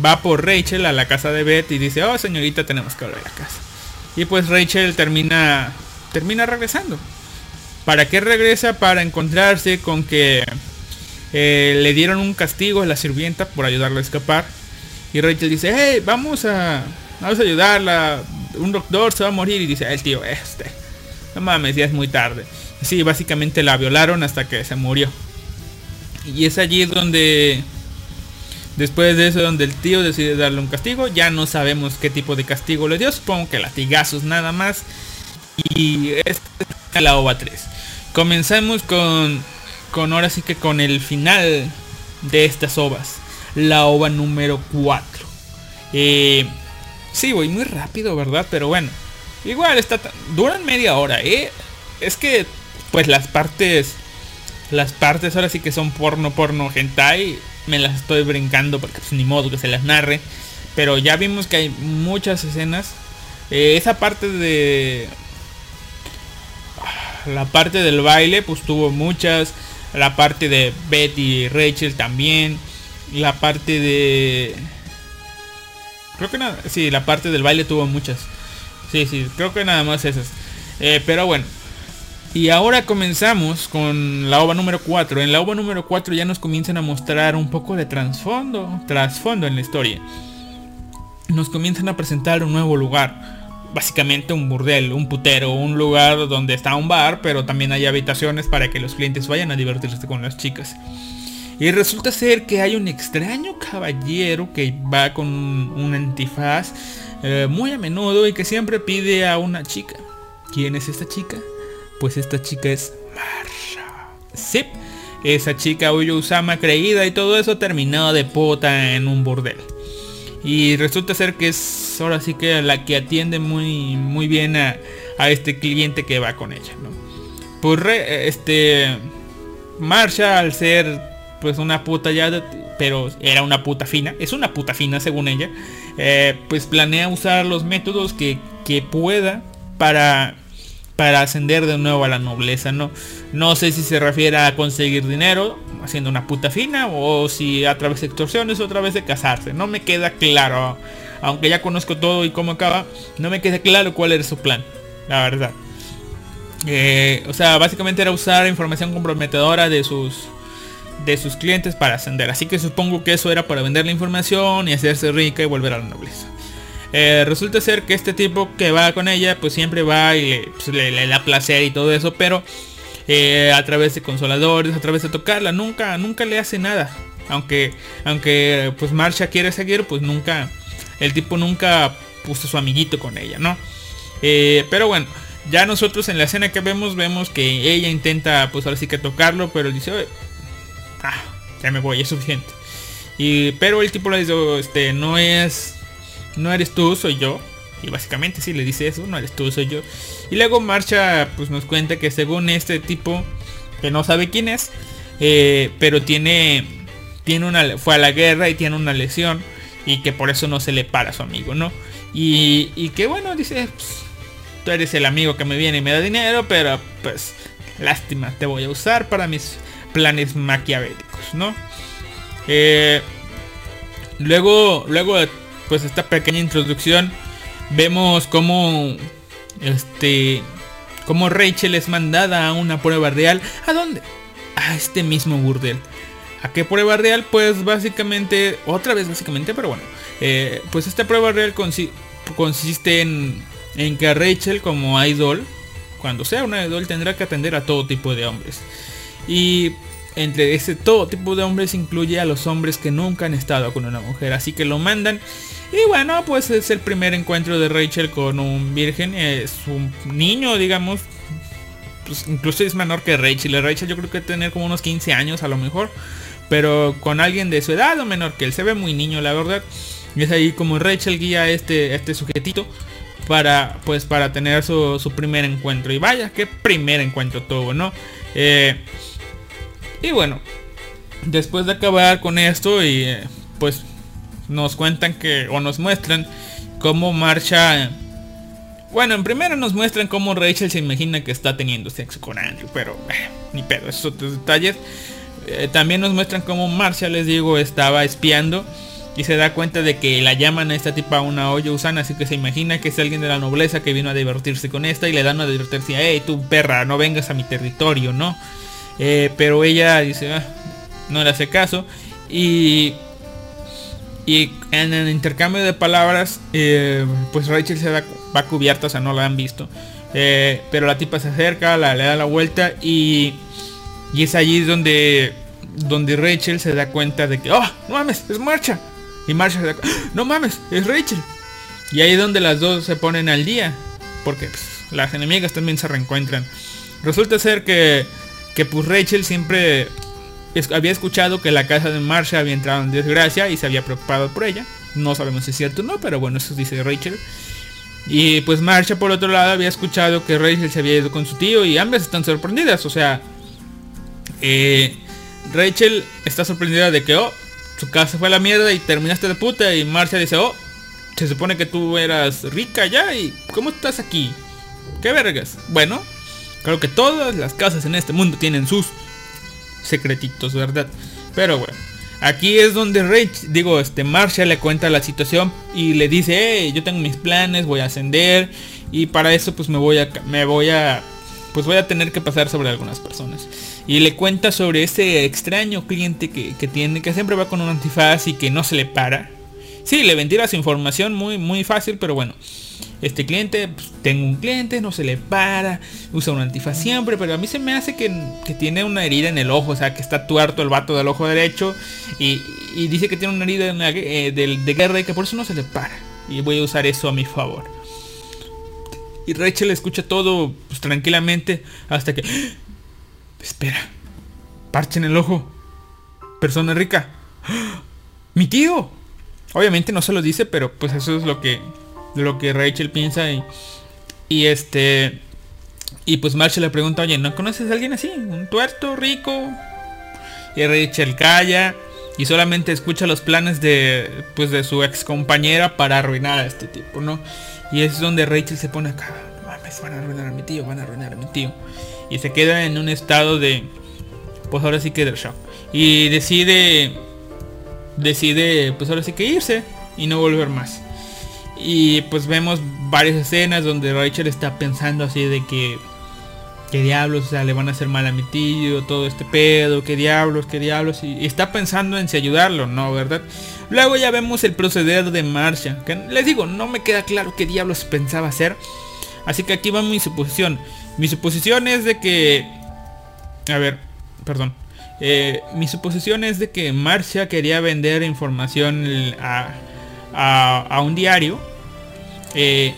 B: Va por Rachel a la casa de Beth y dice, oh señorita, tenemos que volver a casa. Y pues Rachel termina... Termina regresando. ¿Para qué regresa? Para encontrarse con que eh, le dieron un castigo a la sirvienta por ayudarla a escapar. Y Rachel dice, hey, vamos a, vamos a ayudarla. Un doctor se va a morir. Y dice, el tío, este, no mames, ya es muy tarde. Sí, básicamente la violaron hasta que se murió. Y es allí donde... Después de eso, donde el tío decide darle un castigo, ya no sabemos qué tipo de castigo le dio, supongo que latigazos nada más. Y esta es la OVA 3. Comenzamos con, con ahora sí que con el final de estas ovas. La OVA número 4. Eh, sí, voy muy rápido, ¿verdad? Pero bueno. Igual está duran media hora, ¿eh? Es que pues las partes las partes ahora sí que son porno porno hentai me las estoy brincando porque pues, ni modo que se las narre, pero ya vimos que hay muchas escenas. Eh, esa parte de la parte del baile pues tuvo muchas, la parte de Betty y Rachel también, la parte de creo que nada, sí, la parte del baile tuvo muchas. Sí, sí, creo que nada más esas. Eh, pero bueno. Y ahora comenzamos con la OVA número 4. En la OVA número 4 ya nos comienzan a mostrar un poco de trasfondo, trasfondo en la historia. Nos comienzan a presentar un nuevo lugar. Básicamente un burdel, un putero, un lugar donde está un bar, pero también hay habitaciones para que los clientes vayan a divertirse con las chicas. Y resulta ser que hay un extraño caballero que va con un antifaz eh, muy a menudo y que siempre pide a una chica. ¿Quién es esta chica? Pues esta chica es Marsha. Sí, esa chica Uyo Usama creída y todo eso terminó de puta en un burdel. Y resulta ser que es ahora sí que la que atiende muy, muy bien a, este cliente que va con ella. ¿no? Pues este Marsha al ser pues una puta ya pero era una puta fina, es una puta fina según ella, eh, pues planea usar los métodos que, pueda para, para ascender de nuevo a la nobleza, ¿no? No sé si se refiere a conseguir dinero haciendo una puta fina o si a través de extorsiones o a través de casarse, no me queda claro, aunque ya conozco todo y cómo acaba, no me queda claro cuál era su plan, la verdad. Eh, o sea, básicamente era usar información comprometedora de sus de sus clientes para ascender. Así que supongo que eso era para vender la información y hacerse rica y volver a la nobleza. Eh, resulta ser que este tipo que va con ella, pues siempre va y le, pues, da placer y todo eso, pero eh, a través de consoladores, a través de tocarla, nunca, nunca le hace nada. Aunque, aunque pues Marcia quiere seguir, pues nunca, el tipo nunca puso su amiguito con ella, ¿no? Eh, pero bueno, ya nosotros en la escena que vemos, vemos que ella intenta pues ahora sí que tocarlo, pero dice, "Oye, ah, ya me voy, es suficiente. Y, pero el tipo le dice, "Oh, este, no es, no eres tú, soy yo. Y básicamente sí le dice eso, no eres tú, soy yo. Y luego Marcha pues nos cuenta que según este tipo, que no sabe quién es, eh, pero tiene, tiene una, fue a la guerra y tiene una lesión y que por eso no se le para a su amigo, ¿no? Y, que bueno, dice, "Pues, tú eres el amigo que me viene y me da dinero, pero pues lástima, te voy a usar para mis planes maquiavélicos, ¿no? Eh, luego, luego, pues esta pequeña introducción, vemos cómo, este, cómo Rachel es mandada a una prueba real. ¿A dónde? A este mismo burdel. ¿A qué prueba real? Pues básicamente, otra vez básicamente, pero bueno, eh, pues esta prueba real consi- consiste en, en que Rachel como idol, cuando sea una idol, tendrá que atender a todo tipo de hombres. Y entre ese todo tipo de hombres incluye a los hombres que nunca han estado con una mujer. Así que lo mandan. Y bueno, pues es el primer encuentro de Rachel con un virgen. Es un niño, digamos. Pues incluso es menor que Rachel. Rachel yo creo que tener como unos 15 años a lo mejor. Pero con alguien de su edad o menor que él. Se ve muy niño, la verdad. Y es ahí como Rachel guía a este, este sujetito. Para, pues, para tener su, su primer encuentro. Y vaya, qué primer encuentro tuvo, ¿no? Eh, y bueno, después de acabar con esto y eh, pues nos cuentan que o nos muestran cómo marcha bueno, en primero nos muestran cómo Rachel se imagina que está teniendo sexo con Andrew, pero eh, ni pedo, esos otros detalles. Eh, también nos muestran cómo Marcia, les digo, estaba espiando y se da cuenta de que la llaman a esta tipa una olla usana, así que se imagina que es alguien de la nobleza que vino a divertirse con esta y le dan a divertirse, hey, tú perra, no vengas a mi territorio, ¿no? Eh, pero ella dice, "Ah", no le hace caso. Y, y en el intercambio de palabras, eh, pues Rachel se da, va cubierta, o sea, no la han visto. Eh, pero la tipa se acerca, la, le da la vuelta y, y es allí donde, donde Rachel se da cuenta de que, oh, no mames, es Marcha. Y Marcha se da cu- "Ah, no mames, es Rachel. Y ahí es donde las dos se ponen al día. Porque pues, las enemigas también se reencuentran. Resulta ser que, que pues Rachel siempre había escuchado que la casa de Marcia había entrado en desgracia y se había preocupado por ella. No sabemos si es cierto o no, pero bueno, eso dice Rachel. Y pues Marcia por otro lado había escuchado que Rachel se había ido con su tío y ambas están sorprendidas. O sea, eh, Rachel está sorprendida de que, oh, su casa fue a la mierda y terminaste de puta. Y Marcia dice, oh, se supone que tú eras rica ya y ¿cómo estás aquí? ¿Qué vergas? Bueno, creo que todas las casas en este mundo tienen sus secretitos, ¿verdad? Pero bueno, aquí es donde Rach, digo, este Marcia le cuenta la situación y le dice, hey, yo tengo mis planes, voy a ascender y para eso pues me voy a, me voy a, pues voy a tener que pasar sobre algunas personas. Y le cuenta sobre ese extraño cliente que, que tiene, que siempre va con un antifaz y que no se le para. Sí, le ventila su información muy, muy fácil, pero bueno. Este cliente, pues, tengo un cliente, no se le para, usa un antifaz siempre, pero a mí se me hace que, que tiene una herida en el ojo, o sea, que está tuerto el vato del ojo derecho y, y dice que tiene una herida eh, de, de guerra y que por eso no se le para. Y voy a usar eso a mi favor. Y Rachel escucha todo pues, tranquilamente hasta que... <gasps> Espera, parche en el ojo. Persona rica. <gasps> Mi tío. Obviamente no se lo dice, pero pues eso es lo que lo que Rachel piensa y y este y pues Marshall le pregunta, "Oye, ¿no conoces a alguien así? Un tuerto rico?" Y Rachel calla y solamente escucha los planes de pues de su ex compañera para arruinar a este tipo, ¿no? Y es donde Rachel se pone acá, "No mames, van a arruinar a mi tío, van a arruinar a mi tío." Y se queda en un estado de pues ahora sí que del shock. Y decide decide pues ahora sí que irse y no volver más. Y pues vemos varias escenas donde Rachel está pensando así de que qué diablos, o sea, le van a hacer mal a mi tío, todo este pedo, qué diablos, qué diablos y, está pensando en si ayudarlo, no, ¿verdad? Luego ya vemos el proceder de Marcia. Que les digo, no me queda claro qué diablos pensaba hacer. Así que aquí va mi suposición. Mi suposición es de que... A ver, perdón. Eh, mi suposición es de que Marcia quería vender información a, a, un diario. Eh,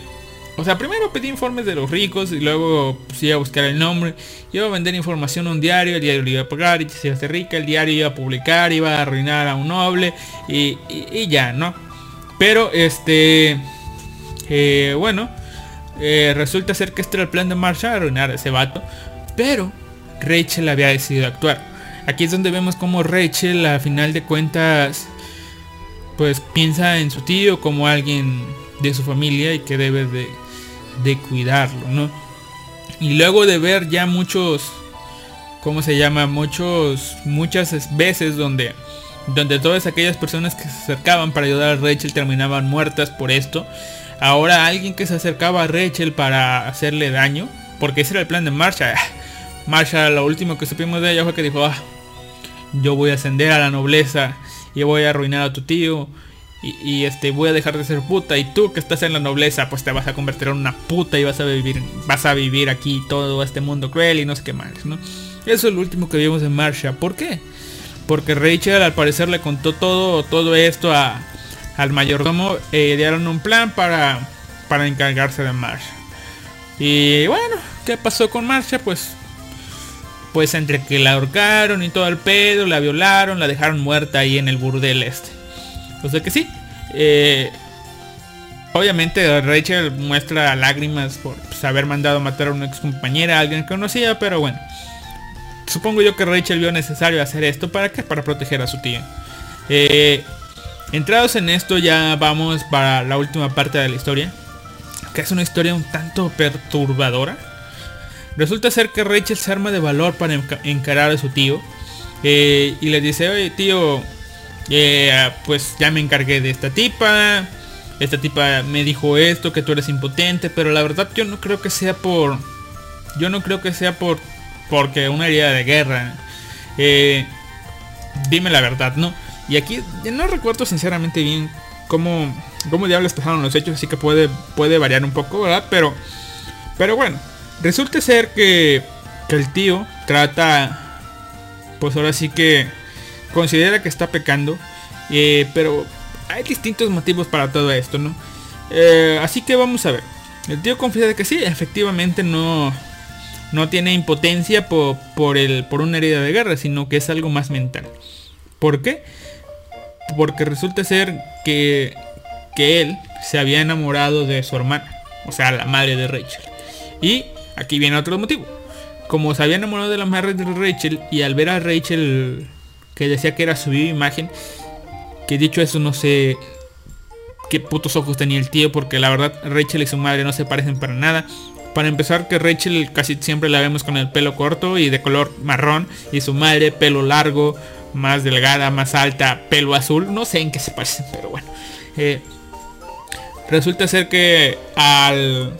B: o sea, primero pedí informes de los ricos y luego pues, iba a buscar el nombre. Iba a vender información a un diario, el diario le iba a pagar y se hace rica, el diario iba a publicar, iba a arruinar a un noble y, ya, ¿no? Pero este... Eh, bueno, eh, resulta ser que este era el plan de marcha, arruinar a ese vato. Pero Rachel había decidido actuar. Aquí es donde vemos como Rachel a final de cuentas pues piensa en su tío como alguien de su familia y que debe de de cuidarlo, ¿no? Y luego de ver ya muchos, ¿cómo se llama? Muchos, muchas veces donde, donde todas aquellas personas que se acercaban para ayudar a Rachel terminaban muertas por esto. Ahora alguien que se acercaba a Rachel para hacerle daño, porque ese era el plan de Marsha. <sighs> Marsha, lo último que supimos de ella fue que dijo, ah, yo voy a ascender a la nobleza y voy a arruinar a tu tío y, este voy a dejar de ser puta y tú que estás en la nobleza pues te vas a convertir en una puta y vas a vivir vas a vivir aquí todo este mundo cruel y no sé qué más, ¿no? Eso es lo último que vimos en Marsha. ¿Por qué? Porque Rachel al parecer le contó todo todo esto a, al mayordomo eh, dieron un plan para para encargarse de Marsha. Y bueno, ¿qué pasó con Marsha? Pues pues entre que la ahorcaron y todo el pedo, la violaron, la dejaron muerta ahí en el burdel este. O sea que sí. Eh, obviamente Rachel muestra lágrimas por pues, haber mandado a matar a una ex compañera, a alguien que conocía, pero bueno. Supongo yo que Rachel vio necesario hacer esto para que para proteger a su tía. Eh, entrados en esto ya vamos para la última parte de la historia. Que es una historia un tanto perturbadora. Resulta ser que Rachel se arma de valor para encarar a su tío. Eh, y le dice, oye tío, eh, pues ya me encargué de esta tipa. Esta tipa me dijo esto, que tú eres impotente, pero la verdad yo no creo que sea por... Yo no creo que sea por... Porque una herida de guerra. Eh, dime la verdad, ¿no? Y aquí no recuerdo sinceramente bien cómo, cómo diablos pasaron los hechos, así que puede, puede variar un poco, ¿verdad? Pero, pero bueno, resulta ser que, que el tío trata, pues ahora sí que considera que está pecando, eh, pero hay distintos motivos para todo esto, ¿no? Eh, así que vamos a ver. El tío confiesa de que sí, efectivamente no, no tiene impotencia por, por, el, por una herida de guerra, sino que es algo más mental. ¿Por qué? Porque resulta ser que, que él se había enamorado de su hermana, o sea, la madre de Rachel. Y aquí viene otro motivo. Como se había enamorado de la madre de Rachel y al ver a Rachel que decía que era su viva imagen. Que dicho eso no sé qué putos ojos tenía el tío porque la verdad Rachel y su madre no se parecen para nada. Para empezar que Rachel casi siempre la vemos con el pelo corto y de color marrón y su madre pelo largo, más delgada, más alta, pelo azul. No sé en qué se parecen, pero bueno. Eh, resulta ser que al...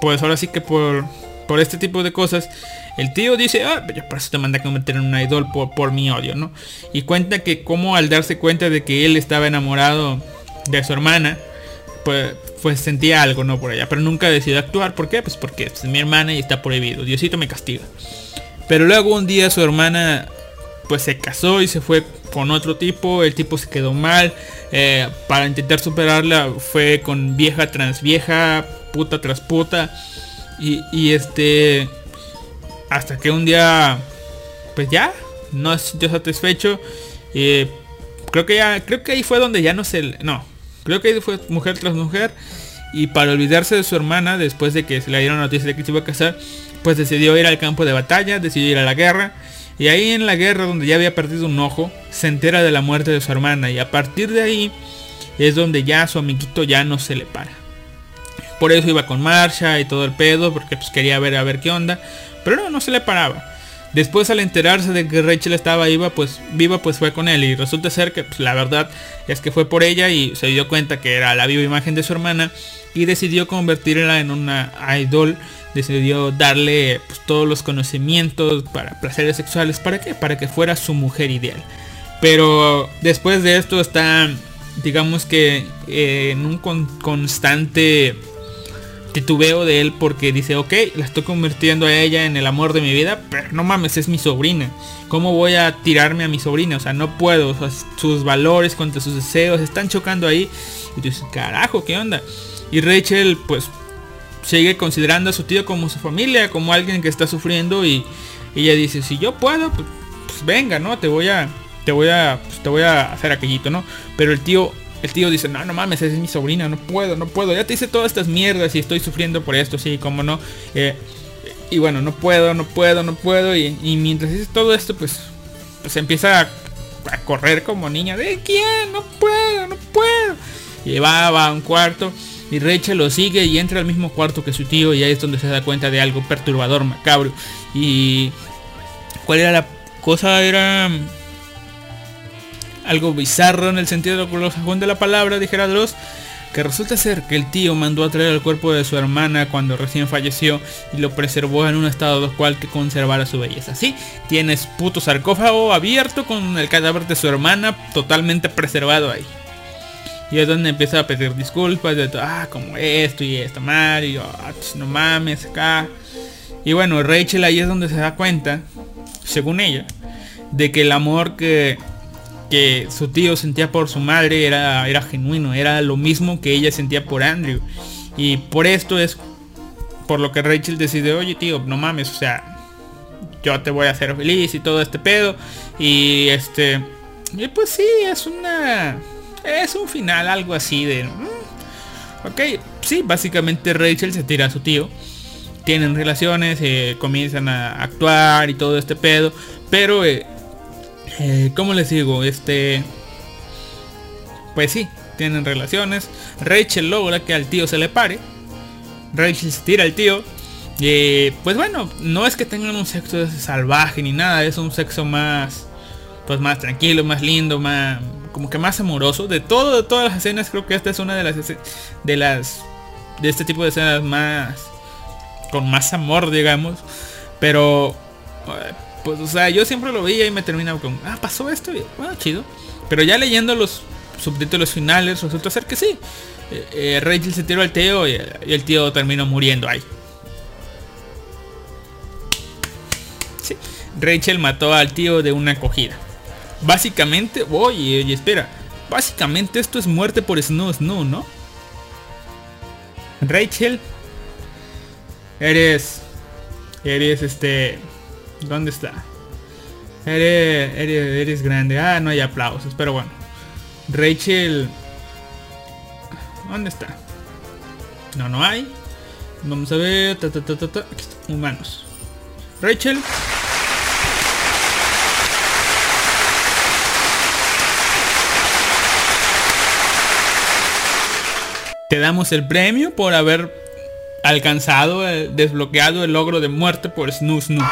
B: Pues ahora sí que por, por este tipo de cosas el tío dice, ah, yo por eso te manda a convertir en un idol por, por mi odio, ¿no? Y cuenta que como al darse cuenta de que él estaba enamorado de su hermana, pues, pues sentía algo, ¿no? Por allá. Pero nunca decidió actuar. ¿Por qué? Pues porque es mi hermana y está prohibido. Diosito me castiga. Pero luego un día su hermana pues se casó y se fue con otro tipo. El tipo se quedó mal. Eh, para intentar superarla fue con vieja tras vieja, puta tras puta. Y, y este hasta que un día, pues ya, no sintió satisfecho. Creo que ya, creo que ahí fue donde ya no se, no, creo que ahí fue mujer tras mujer. Y para olvidarse de su hermana, después de que se le dieron la noticia de que se iba a casar, pues decidió ir al campo de batalla, decidió ir a la guerra. Y ahí en la guerra, donde ya había perdido un ojo, se entera de la muerte de su hermana. Y a partir de ahí es donde ya su amiguito ya no se le para. Por eso iba con marcha y todo el pedo, porque pues quería ver a ver qué onda. Pero no, no se le paraba. Después al enterarse de que Rachel estaba viva, pues viva, pues fue con él. Y resulta ser que pues, la verdad es que fue por ella y se dio cuenta que era la viva imagen de su hermana. Y decidió convertirla en una idol. Decidió darle pues, todos los conocimientos para placeres sexuales. ¿Para qué? Para que fuera su mujer ideal. Pero después de esto está, digamos que eh, en un con- constante titubeo de él porque dice, ok, la estoy convirtiendo a ella en el amor de mi vida, pero no mames, es mi sobrina. ¿Cómo voy a tirarme a mi sobrina? O sea, no puedo. O sea, sus valores contra sus deseos están chocando ahí. Y tú dices, carajo, ¿qué onda? Y Rachel, pues, sigue considerando a su tío como su familia, como alguien que está sufriendo y ella dice, si yo puedo, pues, pues venga, ¿no? Te voy a, te voy a, pues, te voy a hacer aquellito, ¿no? Pero el tío, el tío dice, no, no mames, es mi sobrina, no puedo, no puedo, ya te hice todas estas mierdas y estoy sufriendo por esto, sí, como no. Eh, y bueno, no puedo, no puedo, no puedo. Y, y mientras dice todo esto, pues, pues empieza a, a correr como niña. ¿De quién? No puedo, no puedo. Y va, va a un cuarto. Y Rachel lo sigue y entra al mismo cuarto que su tío. Y ahí es donde se da cuenta de algo perturbador, macabro. Y... ¿Cuál era la cosa? Era... Algo bizarro en el sentido anglosajón de la palabra, dijera Dross que resulta ser que el tío mandó a traer el cuerpo de su hermana cuando recién falleció y lo preservó en un estado del cual que conservara su belleza. Sí, tienes puto sarcófago abierto con el cadáver de su hermana totalmente preservado ahí. Y es donde empieza a pedir disculpas de ah, como esto y esto mal, y ah, no mames, acá. Y bueno, Rachel ahí es donde se da cuenta, según ella, de que el amor que, que su tío sentía por su madre era, era genuino, era lo mismo que ella sentía por Andrew. Y por esto es por lo que Rachel decide, oye tío, no mames, o sea, yo te voy a hacer feliz y todo este pedo. Y este, y pues sí, es una, es un final algo así de, mm, ok, sí, básicamente Rachel se tira a su tío. Tienen relaciones, eh, comienzan a actuar y todo este pedo. Pero eh, eh, ¿Cómo les digo? Este... Pues sí, tienen relaciones. Rachel logra que al tío se le pare. Rachel se tira al tío. Y pues bueno, no es que tengan un sexo salvaje ni nada. Es un sexo más... Pues más tranquilo, más lindo, más... Como que más amoroso. De todo, de todas las escenas, creo que esta es una de las... De las... De este tipo de escenas más... Con más amor, digamos. Pero... pues o sea, yo siempre lo veía y me terminaba con, ah, pasó esto, y bueno, chido. Pero ya leyendo los subtítulos finales, resulta ser que sí. Eh, eh, Rachel se tiró al tío y, el tío terminó muriendo ahí. Sí, Rachel mató al tío de una acogida. Básicamente, oye, y espera, básicamente esto es muerte por Snow Snow, ¿no? Rachel, eres, eres este, ¿Dónde está? Eres, eres, grande. Ah, no hay aplausos, pero bueno. Rachel. ¿Dónde está? No, no hay. Vamos a ver. Ta, ta, ta. Humanos. Rachel. Te damos el premio por haber alcanzado, eh, desbloqueado el logro de muerte por Snoo Snoo.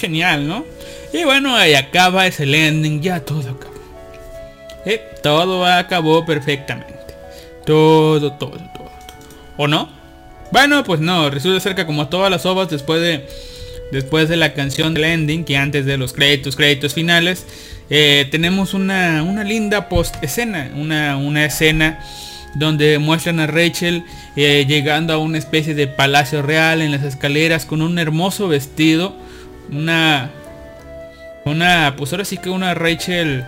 B: Genial, ¿no? Y bueno, ahí acaba ese ending, ya todo acabó. Eh, todo acabó perfectamente. Todo, todo, todo. ¿O no? Bueno, pues no, resulta que como todas las ovas después de después de la canción del ending, que antes de los créditos, créditos finales, eh, tenemos una, una linda post escena, una, una escena donde muestran a Rachel eh, llegando a una especie de palacio real en las escaleras con un hermoso vestido, una, una, pues ahora sí que una Rachel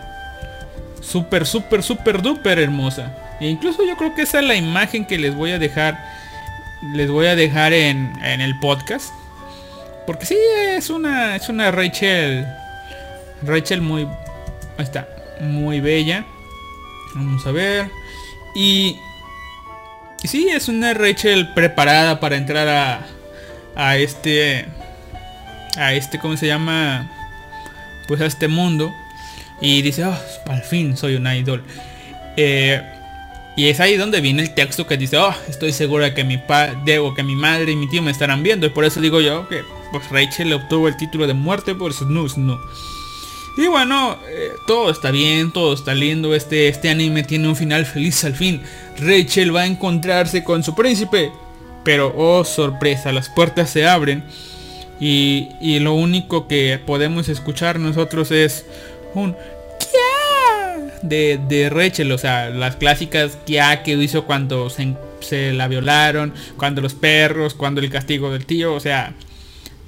B: súper, súper, súper duper hermosa. E incluso yo creo que esa es la imagen que les voy a dejar, les voy a dejar en, en el podcast. Porque sí, es una, es una Rachel, Rachel muy, ahí está, muy bella. Vamos a ver. Y, y sí, es una Rachel preparada para entrar a, a este, a este, ¿cómo se llama? Pues a este mundo. Y dice, oh, al fin soy un idol. Eh, y es ahí donde viene el texto que dice, oh, estoy segura de que mi padre, o que mi madre y mi tío me estarán viendo. Y por eso digo yo que pues Rachel obtuvo el título de muerte por Snoo Snoo. Y bueno, eh, todo está bien, todo está lindo. Este, este anime tiene un final feliz al fin. Rachel va a encontrarse con su príncipe. Pero, oh sorpresa, las puertas se abren. Y, lo único que podemos escuchar nosotros es un Kia de, de Rachel. O sea, las clásicas Kia que hizo cuando se, se la violaron. Cuando los perros, cuando el castigo del tío. O sea,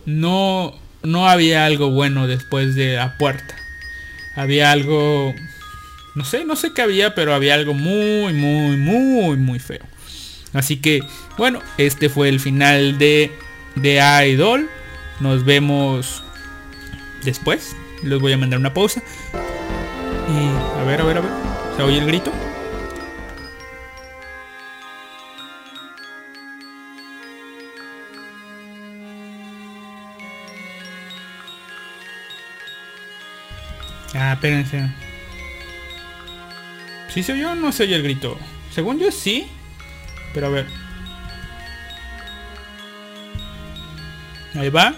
B: no, no había algo bueno después de la puerta. Había algo... No sé, no sé qué había, pero había algo muy, muy, muy, muy feo. Así que, bueno, este fue el final de, de Idol. Nos vemos después. Les voy a mandar una pausa. Y a ver, a ver, a ver. ¿Se oye el grito? Ah, espérense. ¿Sí se oyó o no se oye el grito? Según yo sí. Pero a ver. Ahí va.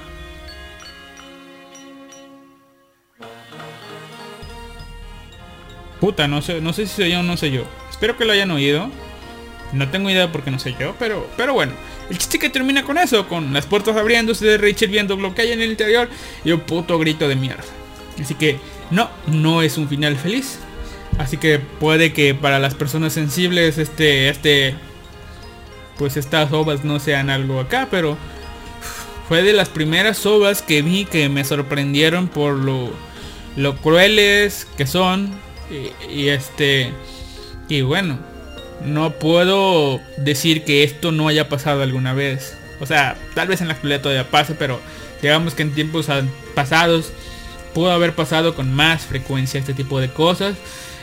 B: Puta, no sé, no sé si se oyó o no sé yo. Espero que lo hayan oído. No tengo idea porque no sé yo, pero, pero bueno. El chiste que termina con eso, con las puertas abriéndose, de Rachel viendo lo que hay en el interior y un puto grito de mierda. Así que no, no es un final feliz. Así que puede que para las personas sensibles este, este, pues estas ovas no sean algo acá, pero fue de las primeras ovas que vi que me sorprendieron por lo, lo crueles que son y, este, y bueno, no puedo decir que esto no haya pasado alguna vez. O sea, tal vez en la actualidad todavía pase, pero digamos que en tiempos pasados pudo haber pasado con más frecuencia este tipo de cosas.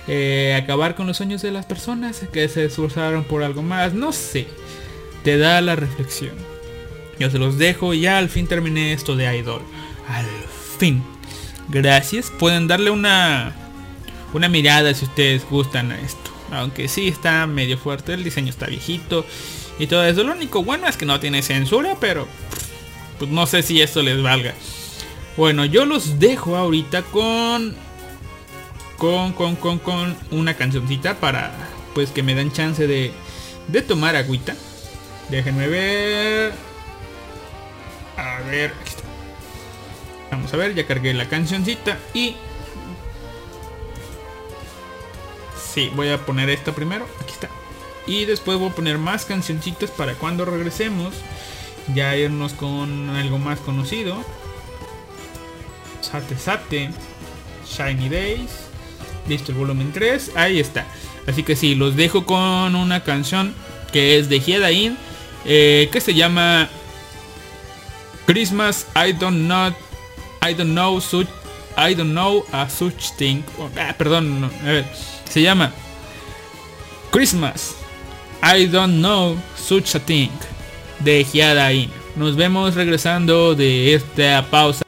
B: Eh, acabar con los sueños de las personas que se esforzaron por algo más. No sé. Te da la reflexión. Yo se los dejo y ya al fin terminé esto de Idol. Al fin. Gracias. Pueden darle una, una mirada si ustedes gustan a esto. Aunque sí está medio fuerte. El diseño está viejito. Y todo eso. Lo único bueno es que no tiene censura. Pero pues no sé si esto les valga. Bueno, yo los dejo ahorita con con, con, con, con una cancioncita para pues que me dan chance de, de tomar agüita. Déjenme ver. A ver, aquí está. Vamos a ver, ya cargué la cancioncita y... Sí, voy a poner esta primero. Aquí está. Y después voy a poner más cancioncitas para cuando regresemos. Ya irnos con algo más conocido. Sate Sate. Shiny Days. Listo, el volumen 3. Ahí está. Así que sí, los dejo con una canción que es de Hiedain. Eh, que se llama Christmas I don't know I don't know such I don't know a such thing. Oh, ah, perdón, a ver. Se llama Christmas I don't know such a thing de Hiedain. Nos vemos regresando de esta pausa.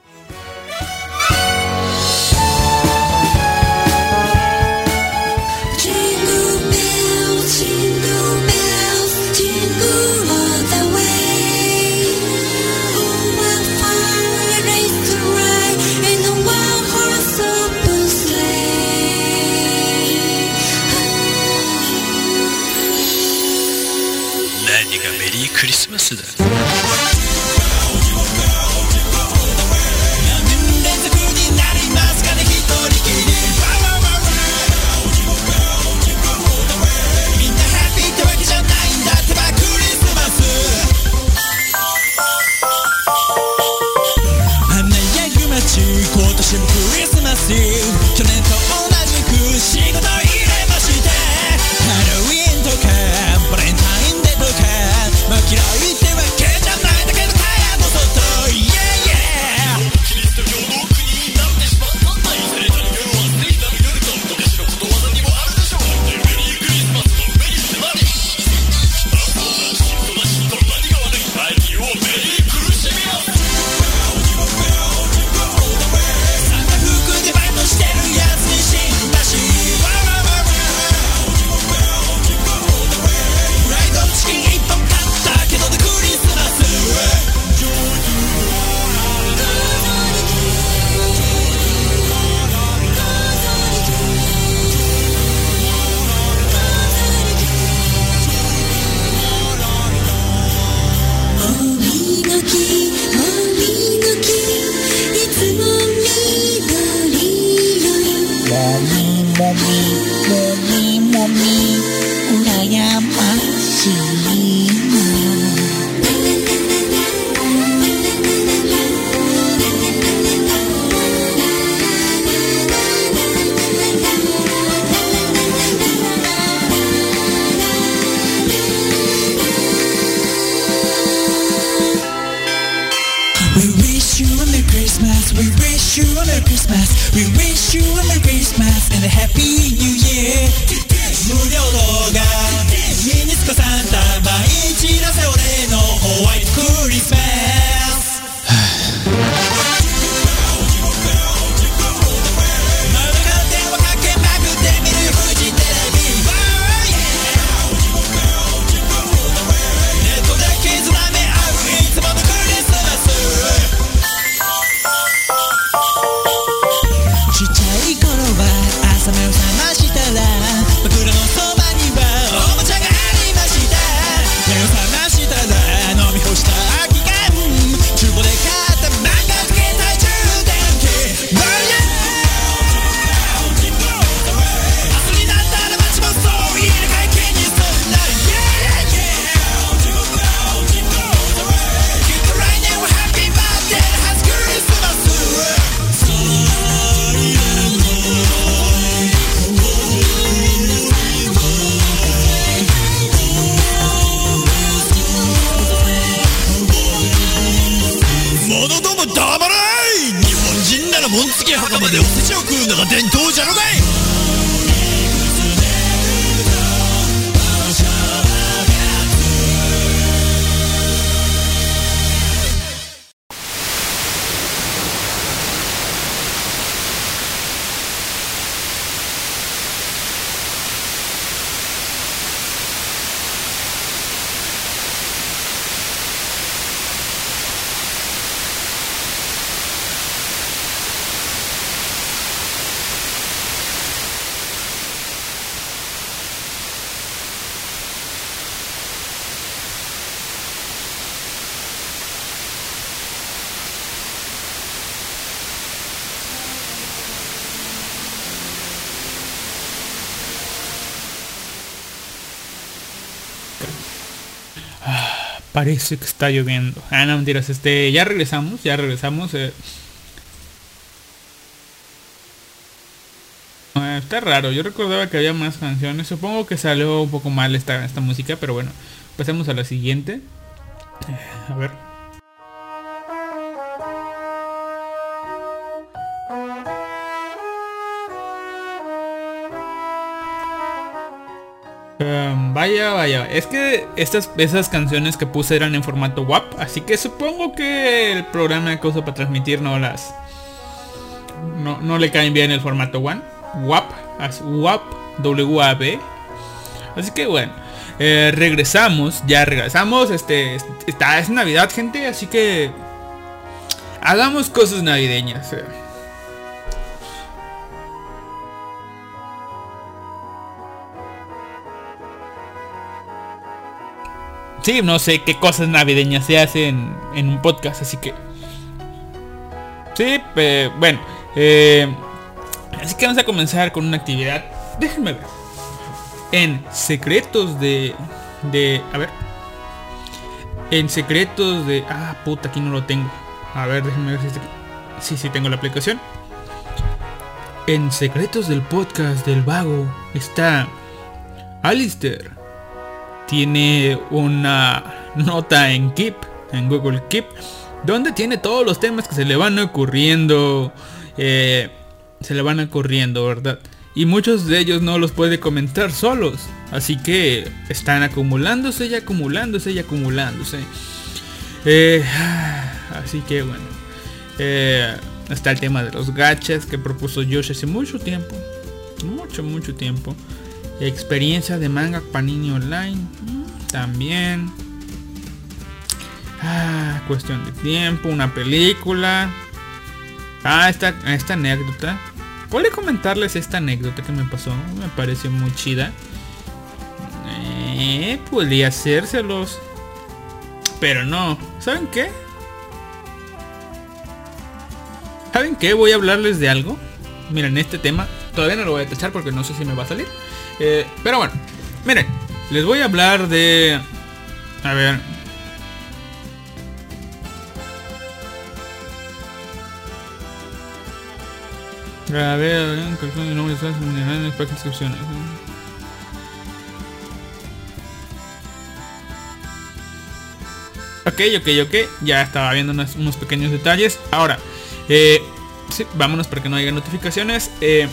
B: Parece que está lloviendo. Ah, no, mentiras. Este, ya regresamos, ya regresamos. eh. Ah, Está raro, yo recordaba que había más canciones. Supongo que salió un poco mal esta, esta música, pero bueno. Pasemos a la siguiente. Eh, A ver. Vaya, vaya. Es que estas esas canciones que puse eran en formato WAP, así que supongo que el programa que uso para transmitir no las no, no le caen bien el formato WAN, WAP, WAP, WAP. Así que bueno, eh, regresamos, ya regresamos. Este, está es Navidad, gente, así que hagamos cosas navideñas. eh. Sí, no sé qué cosas navideñas se hacen en un podcast, así que... Sí, eh, bueno. así que vamos a comenzar con una actividad. Déjenme ver. En secretos de... De... A ver. En secretos de... Ah, puta, aquí no lo tengo. A ver, déjenme ver si aquí. Sí, sí, tengo la aplicación. En secretos del podcast del vago está... Alistair tiene una nota en Keep, en Google Keep, donde tiene todos los temas que se le van ocurriendo, eh, se le van ocurriendo, ¿verdad? Y muchos de ellos no los puede comentar solos, así que están acumulándose y acumulándose y acumulándose. Eh, <sighs> así que bueno, eh, está el tema de los gachas que propuso Josh hace mucho tiempo, mucho, mucho tiempo. Experiencia de manga Panini Online. También. Ah, cuestión de tiempo. Una película. Ah, esta, esta anécdota. ¿Puedo comentarles esta anécdota que me pasó? Me pareció muy chida. Eh, podría hacérselos. Pero no. ¿Saben qué? ¿Saben qué? Voy a hablarles de algo. Miren, este tema todavía no lo voy a tachar porque no sé si me va a salir. Eh, pero bueno, miren, les voy a hablar de... A ver. A ver. Ok, ok, ok. Ya estaba viendo unos, unos pequeños detalles. Ahora, eh, vámonos para que no haya notificaciones. Eh,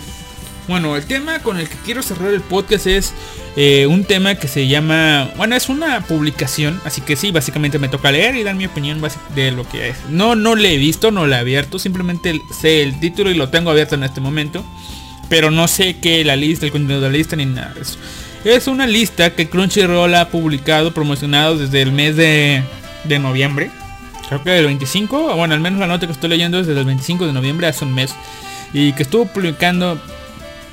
B: bueno, el tema con el que quiero cerrar el podcast es eh, un tema que se llama... Bueno, es una publicación, así que sí, básicamente me toca leer y dar mi opinión de lo que es. No, no le he visto, no la he abierto, simplemente sé el título y lo tengo abierto en este momento. Pero no sé qué la lista, el contenido de la lista ni nada de eso. Es una lista que Crunchyroll ha publicado, promocionado desde el mes de, de noviembre. Creo que el 25, o bueno, al menos la nota que estoy leyendo es desde el 25 de noviembre, hace un mes. Y que estuvo publicando,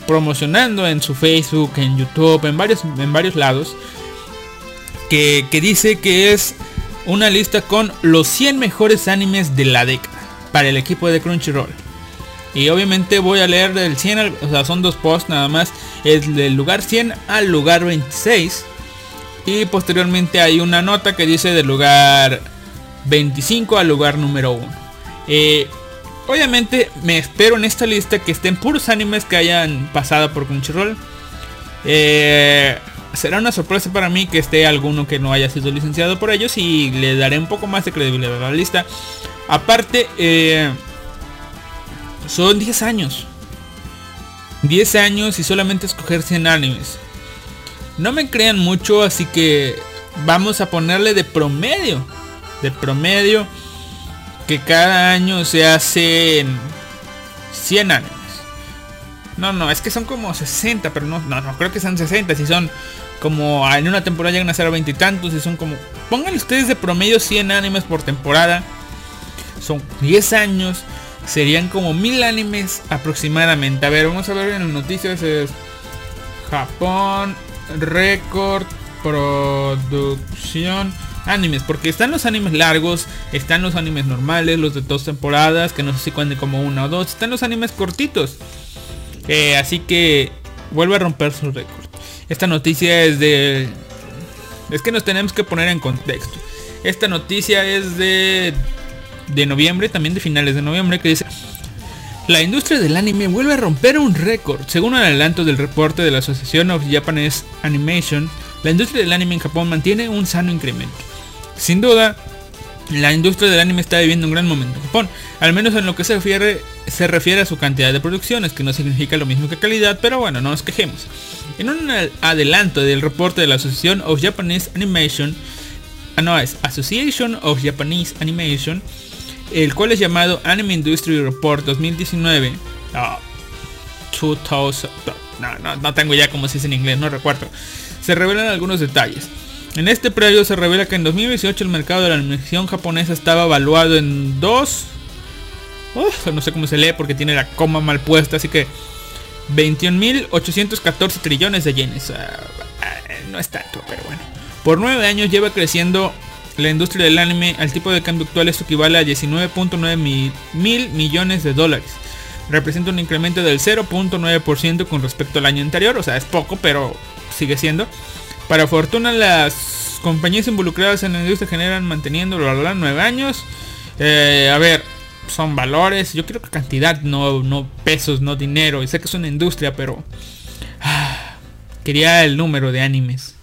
B: promocionando en su Facebook, en YouTube, en varios, en varios lados. Que, que dice que es una lista con los 100 mejores animes de la década para el equipo de Crunchyroll. Y obviamente voy a leer del 100 al, o sea, son dos posts nada más. Es del lugar 100 al lugar 26. Y posteriormente hay una nota que dice del lugar 25 al lugar número 1. Eh, obviamente me espero en esta lista que estén puros animes que hayan pasado por Crunchyroll. Eh, será una sorpresa para mí que esté alguno que no haya sido licenciado por ellos y le daré un poco más de credibilidad a la lista. Aparte, eh, son 10 años. 10 años y solamente escoger 100 animes. No me crean mucho, así que vamos a ponerle de promedio. De promedio. Que cada año se hacen 100 animes. No, no, es que son como 60, pero no, no, no creo que sean 60. Si son como en una temporada llegan a ser veintitantos y son como... Pongan ustedes de promedio 100 animes por temporada. Son 10 años. Serían como mil animes aproximadamente. A ver, vamos a ver en las noticias. Es Japón, récord, producción, animes. Porque están los animes largos, están los animes normales, los de dos temporadas, que no sé si cuenten como una o dos. Están los animes cortitos. Eh, así que vuelve a romper su récord. Esta noticia es de... Es que nos tenemos que poner en contexto. Esta noticia es de de noviembre, también de finales de noviembre, que dice la industria del anime vuelve a romper un récord. Según el adelanto del reporte de la Asociación of Japanese Animation, la industria del anime en Japón mantiene un sano incremento. Sin duda, la industria del anime está viviendo un gran momento en Japón, al menos en lo que se refiere, se refiere a su cantidad de producciones, que no significa lo mismo que calidad, pero bueno, no nos quejemos. En un adelanto del reporte de la Asociación of Japanese Animation, ah, no, es Association of Japanese Animation, el cual es llamado Anime Industry Report 2019. Ah, 2000, no, no, no tengo ya como se dice en inglés, no recuerdo. Se revelan algunos detalles. En este previo se revela que en 2018 el mercado de la animación japonesa estaba evaluado en 2... no sé cómo se lee porque tiene la coma mal puesta, así que 21.814 trillones de yenes. Ah, ah, no es tanto, pero bueno. Por 9 años lleva creciendo la industria del anime al tipo de cambio actual esto equivale a 19.9 mil, mil millones de dólares. Representa un incremento del 0.9% con respecto al año anterior, o sea, es poco, pero sigue siendo. Para fortuna las compañías involucradas en la industria generan manteniendo los 9 años. Eh, a ver, son valores, yo creo que cantidad, no, no pesos, no dinero. Y sé que es una industria, pero ah, quería el número de animes.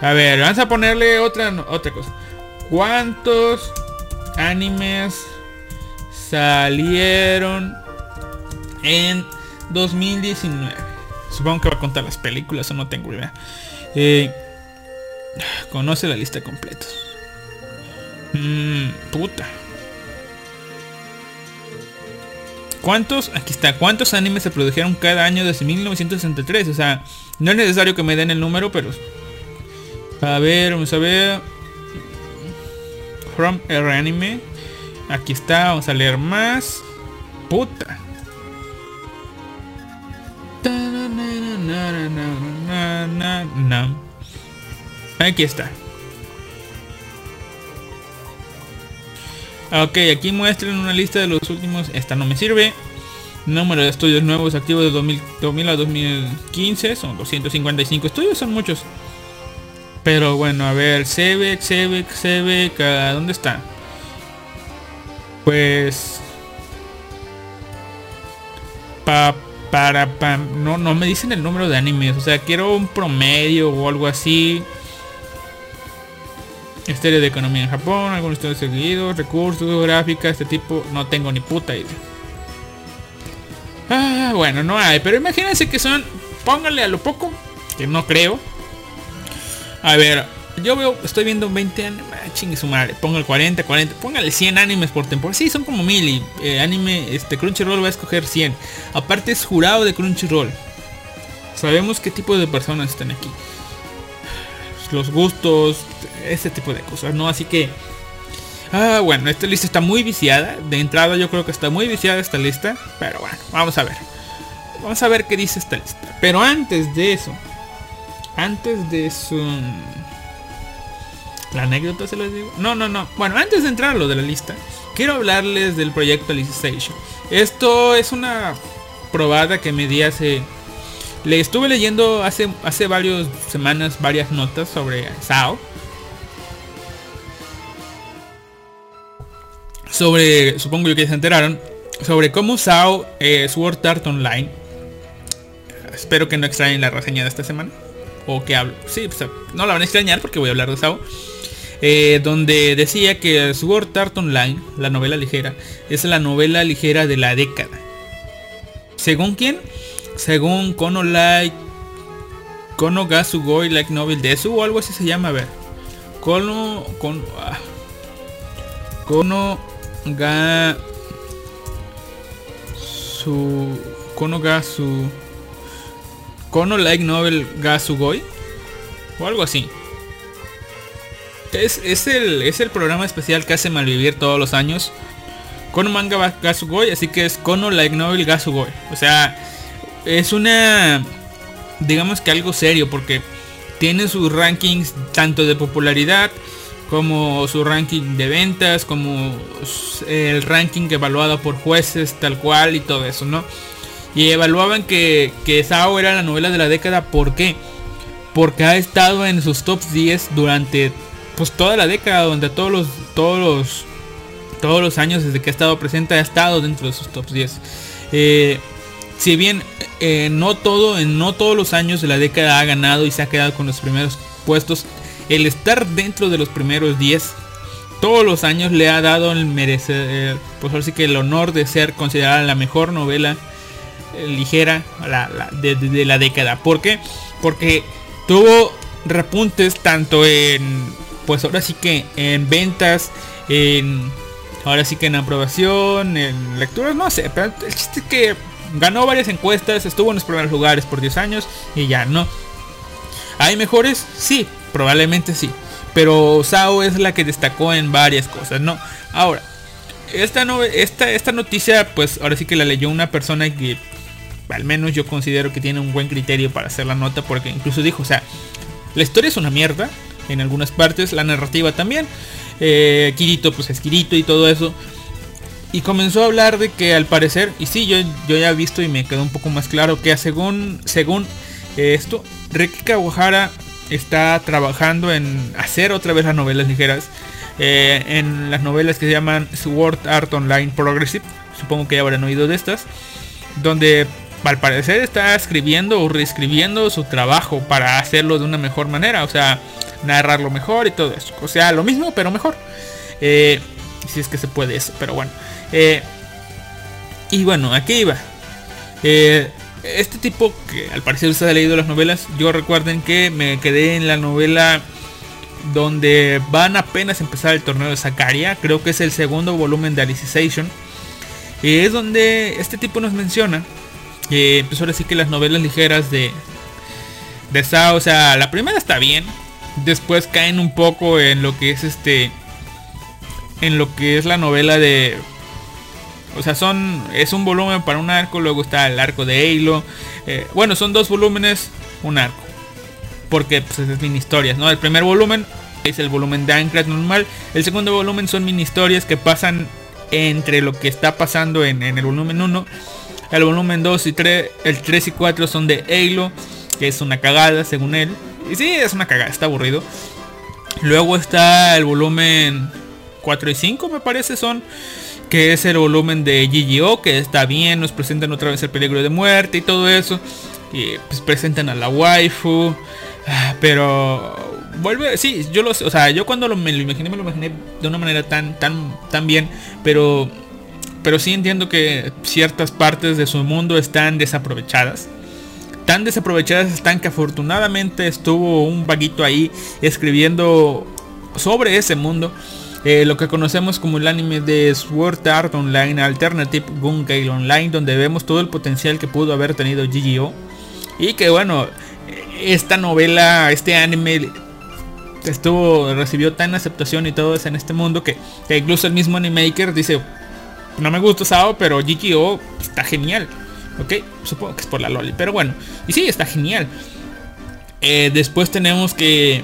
B: A ver, vamos a ponerle otra, otra cosa. ¿Cuántos animes salieron en 2019? Supongo que va a contar las películas o no tengo idea. Eh, conoce la lista completa. Mmm, puta. ¿Cuántos? Aquí está. ¿Cuántos animes se produjeron cada año desde 1963? O sea, no es necesario que me den el número, pero a ver, vamos a ver. From R Anime. Aquí está, vamos a leer más. Puta. Aquí está. Ok, aquí muestran una lista de los últimos. Esta no me sirve. Número de estudios nuevos activos de 2000, 2000 a 2015. Son 255 estudios, son muchos. Pero bueno, a ver, Sebek, Sebek, Sebek, ¿dónde está? Pues... Pa, para, pa, no, no me dicen el número de animes, o sea, quiero un promedio o algo así. Historia de economía en Japón, algunos estudios seguidos, recursos, gráfica, este tipo, no tengo ni puta idea. Ah, bueno, no hay. Pero imagínense que son. Póngale a lo poco. Que no creo. A ver. Yo veo, estoy viendo 20 animes. Ah, chingue su madre. Póngale 40, 40. Póngale 100 animes por temporada. Sí, son como mil. Y eh, anime, este Crunchyroll va a escoger 100. Aparte es jurado de Crunchyroll. Sabemos qué tipo de personas están aquí. Los gustos, ese tipo de cosas, ¿no? Así que... Ah, bueno, esta lista está muy viciada. De entrada yo creo que está muy viciada esta lista. Pero bueno, vamos a ver. Vamos a ver qué dice esta lista. Pero antes de eso. Antes de eso... La anécdota se las digo. No, no, no. Bueno, antes de entrar a lo de la lista. Quiero hablarles del proyecto Alicization. Esto es una probada que me di hace... Le estuve leyendo hace, hace varias semanas varias notas sobre SAO. Sobre, supongo yo que se enteraron, sobre cómo SAO eh, Sword Art Online. Espero que no extrañen la reseña de esta semana. O que hablo. Sí, pues, no la van a extrañar porque voy a hablar de SAO. Eh, donde decía que Sword Art Online, la novela ligera, es la novela ligera de la década. ¿Según quién? Según Kono Like Kono Gasugoi Like Novel Desu o algo así se llama, a ver. Kono Kono ah. Kono ga su Kono ga su Kono Like Novel ga Sugoi o algo así. Es, es, el, es el programa especial que hace Malvivir todos los años. Kono Manga ga Sugoi, así que es Kono Like Novel ga Sugoi. O sea, es una digamos que algo serio porque tiene sus rankings tanto de popularidad como su ranking de ventas, como el ranking evaluado por jueces tal cual y todo eso, ¿no? Y evaluaban que, que Sao era la novela de la década, ¿por qué? Porque ha estado en sus top 10 durante pues toda la década, donde todos los todos los todos los años desde que ha estado presente ha estado dentro de sus top 10. Eh, si bien eh, no todo, en no todos los años de la década ha ganado y se ha quedado con los primeros puestos, el estar dentro de los primeros 10 todos los años le ha dado el merecer, pues ahora que el honor de ser considerada la mejor novela eh, ligera la, la, de, la década. ¿Por qué? Porque tuvo repuntes tanto en, pues ahora sí que en ventas, en, ahora sí que en aprobación, en lecturas, no sé, pero el chiste es que ganó varias encuestas, estuvo en los primeros lugares por 10 años y ya no. ¿Hay mejores? Sí, probablemente sí. Pero Sao es la que destacó en varias cosas, ¿no? Ahora, esta, no, esta, esta noticia, pues ahora sí que la leyó una persona que al menos yo considero que tiene un buen criterio para hacer la nota, porque incluso dijo, o sea, la historia es una mierda en algunas partes, la narrativa también. Eh, Kirito, pues es Kirito y todo eso. Y comenzó a hablar de que al parecer, y sí, yo, yo ya he visto y me quedó un poco más claro que según, según esto, Ricky Kawahara está trabajando en hacer otra vez las novelas ligeras. Eh, en las novelas que se llaman Sword Art Online Progressive. Supongo que ya habrán oído de estas. Donde al parecer está escribiendo o reescribiendo su trabajo para hacerlo de una mejor manera. O sea, narrarlo mejor y todo eso. O sea, lo mismo pero mejor. Eh, si es que se puede eso. Pero bueno. Eh, y bueno, aquí iba. Eh, este tipo que al parecer usted ha leído las novelas, yo recuerden que me quedé en la novela donde van apenas a empezar el torneo de Sakaria, creo que es el segundo volumen de Alicization. Y es donde este tipo nos menciona que pues ahora sí que las novelas ligeras de de Sao, o sea, la primera está bien, después caen un poco en lo que es este en lo que es la novela de o sea, son es un volumen para un arco, luego está el arco de Halo. Eh, bueno, son dos volúmenes, un arco. Porque pues, es mini historias, ¿no? El primer volumen es el volumen de Anchorage normal. El segundo volumen son mini historias que pasan entre lo que está pasando en, en el volumen 1. El volumen 2 y 3, el 3 y 4 son de Halo, que es una cagada según él. Y sí, es una cagada, está aburrido. Luego está el volumen 4 y 5 me parece son que es el volumen de GGO, que está bien, nos presentan otra vez el peligro de muerte y todo eso. Y pues presentan a la waifu. Pero vuelve, sí, yo lo sé, o sea, yo cuando me lo imaginé, me lo imaginé de una manera tan, tan, tan bien, pero pero sí entiendo que ciertas partes de su mundo están desaprovechadas. Tan desaprovechadas están que afortunadamente estuvo un vaguito ahí escribiendo sobre ese mundo. eh, lo que conocemos como el anime de Sword Art Online Alternative Gun Gale Online, donde vemos todo el potencial que pudo haber tenido GGO. Y que bueno, esta novela, este anime estuvo recibió tan aceptación y todo eso en este mundo que, que incluso el mismo animaker dice no me gusta Sao pero GGO está genial. Ok supongo que es por la loli pero bueno. Y sí está genial. Eh, después tenemos que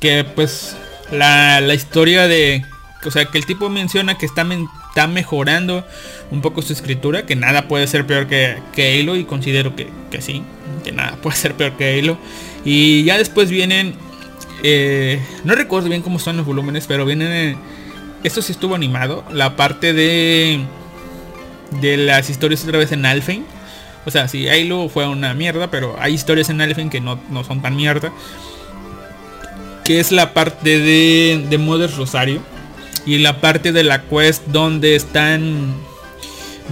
B: que pues la, la historia de o sea que el tipo menciona que está, está mejorando un poco su escritura que nada puede ser peor que, que Halo y considero que, que sí que nada puede ser peor que Halo. Y ya después vienen eh, no recuerdo bien cómo son los volúmenes, pero vienen. en- esto sí estuvo animado. La parte de. De las historias otra vez en Alphen. O sea, si Halo fue una mierda, pero hay historias en Alphen que no, no son tan mierda. Que es la parte de. De Rosario. Y la parte de la quest donde están.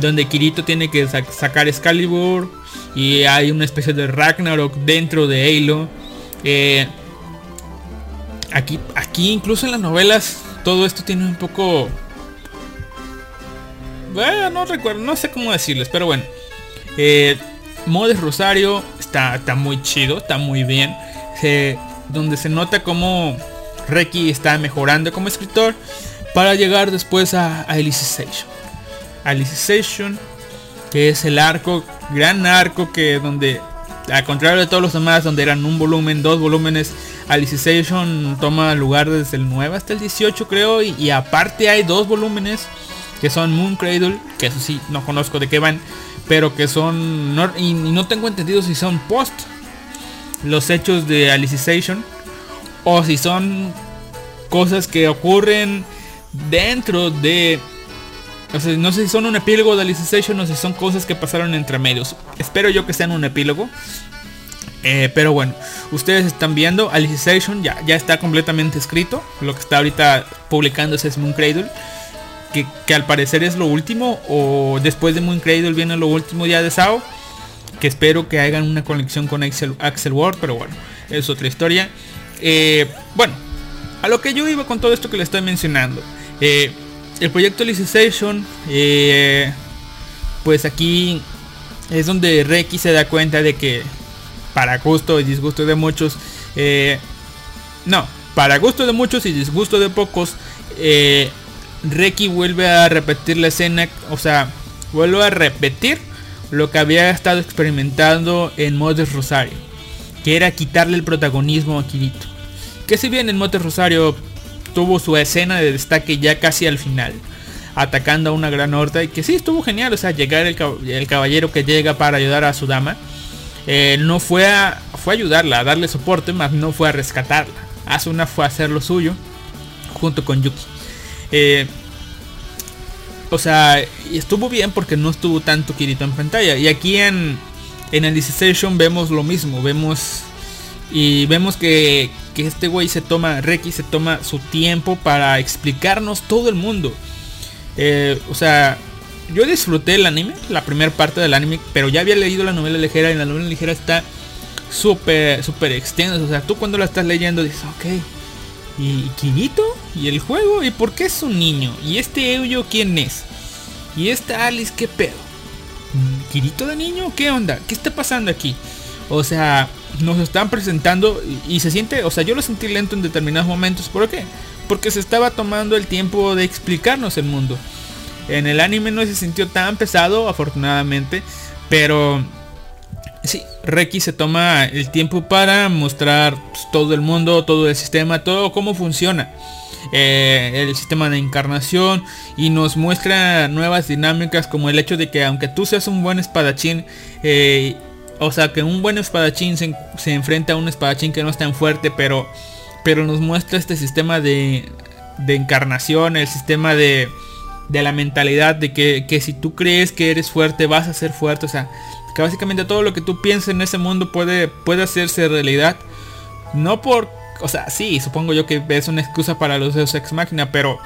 B: Donde Kirito tiene que sa- sacar Excalibur. Y hay una especie de Ragnarok dentro de Halo. Eh, aquí, aquí incluso en las novelas todo esto tiene un poco... Bueno, no recuerdo, no sé cómo decirles, pero bueno. Eh, Modes Rosario está, está muy chido, está muy bien. Donde se nota como Reki está mejorando como escritor para llegar después a, a Alicization. Alicization, que es el arco, gran arco que donde al contrario de todos los demás donde eran un volumen, dos volúmenes, Alicization toma lugar desde el 9 hasta el 18 creo y, aparte hay dos volúmenes que son Moon Cradle, que eso sí no conozco de qué van, pero que son y, no tengo entendido si son post los hechos de Alicization o si son cosas que ocurren dentro de o sea, no sé si son un epílogo de Alicization o si son cosas que pasaron entre medios. Espero yo que sean un epílogo. Eh, pero bueno, ustedes están viendo Alicization ya, ya está completamente escrito. Lo que está ahorita publicándose es Moon Cradle. Que, que al parecer es lo último. O después de Moon Cradle viene lo último ya de Sao. Que espero que hagan una conexión con Axel, Axel Ward. Pero bueno, es otra historia. Eh, bueno, a lo que yo iba con todo esto que le estoy mencionando. Eh, el proyecto Alicization, pues aquí es donde Reki se da cuenta de que para gusto y disgusto de muchos, eh, no, para gusto de muchos y disgusto de pocos, eh, vuelve a repetir la escena, o sea, vuelve a repetir lo que había estado experimentando en Modes Rosario, que era quitarle el protagonismo a Kirito. Que si bien en Modes Rosario tuvo su escena de destaque ya casi al final, atacando a una gran horda y que sí estuvo genial, o sea, llegar el, el caballero que llega para ayudar a su dama, eh, no fue a, fue ayudarla, a darle soporte, más no fue a rescatarla. Asuna fue a hacer lo suyo junto con Yuki. Eh, o sea, estuvo bien porque no estuvo tanto Kirito en pantalla. Y aquí en, en Alicization vemos lo mismo, vemos y vemos que, que este güey se toma, Reki se toma su tiempo para explicarnos todo el mundo. Eh, o sea, yo disfruté el anime, la primera parte del anime, pero ya había leído la novela ligera y la novela ligera está súper, súper extensa. O sea, tú cuando la estás leyendo dices, ok, ¿y Kirito? ¿Y el juego? ¿Y por qué es un niño? ¿Y este Euyo quién es? ¿Y esta Alice qué pedo? ¿Kirito de niño? ¿Qué onda? ¿Qué está pasando aquí? O sea, nos están presentando y, y se siente, o sea, yo lo sentí lento en determinados momentos. ¿Por qué? Porque se estaba tomando el tiempo de explicarnos el mundo. En el anime no se sintió tan pesado, afortunadamente, pero sí, Reki se toma el tiempo para mostrar pues, todo el mundo, todo el sistema, todo cómo funciona. eh, el sistema de encarnación y nos muestra nuevas dinámicas como el hecho de que aunque tú seas un buen espadachín eh, o sea que un buen espadachín se, se enfrenta a un espadachín que no es tan fuerte pero pero nos muestra este sistema de, de encarnación el sistema de, de la mentalidad de que, que si tú crees que eres fuerte vas a ser fuerte o sea que básicamente todo lo que tú pienses en ese mundo puede puede hacerse realidad no por o sea, sí, supongo yo que es una excusa para los Deus Ex Machina, pero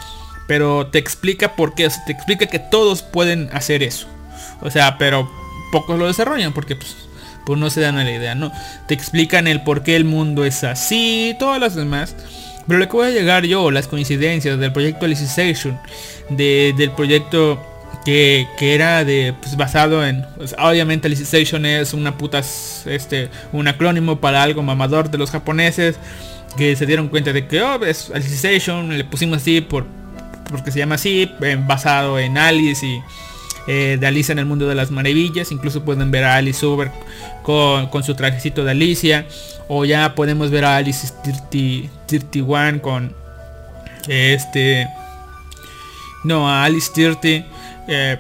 B: pero te explica por qué, o sea, te explica que todos pueden hacer eso. O sea, pero pocos lo desarrollan porque pues, pues no se dan a la idea, ¿no? Te explican el por qué el mundo es así, todas las demás. Pero lo que voy a llegar yo, las coincidencias del proyecto Alicization, de, del proyecto que, que era de pues, basado en pues, obviamente Alicization es una puta este un acrónimo para algo mamador de los japoneses que se dieron cuenta de que oh, es Alicization le pusimos así por porque se llama así basado en Alice y eh, de Alicia en el mundo de las maravillas incluso pueden ver a Alice Uber con, con su trajecito de Alicia o ya podemos ver a Alice 30, 31 con este no a Alice 30 eh,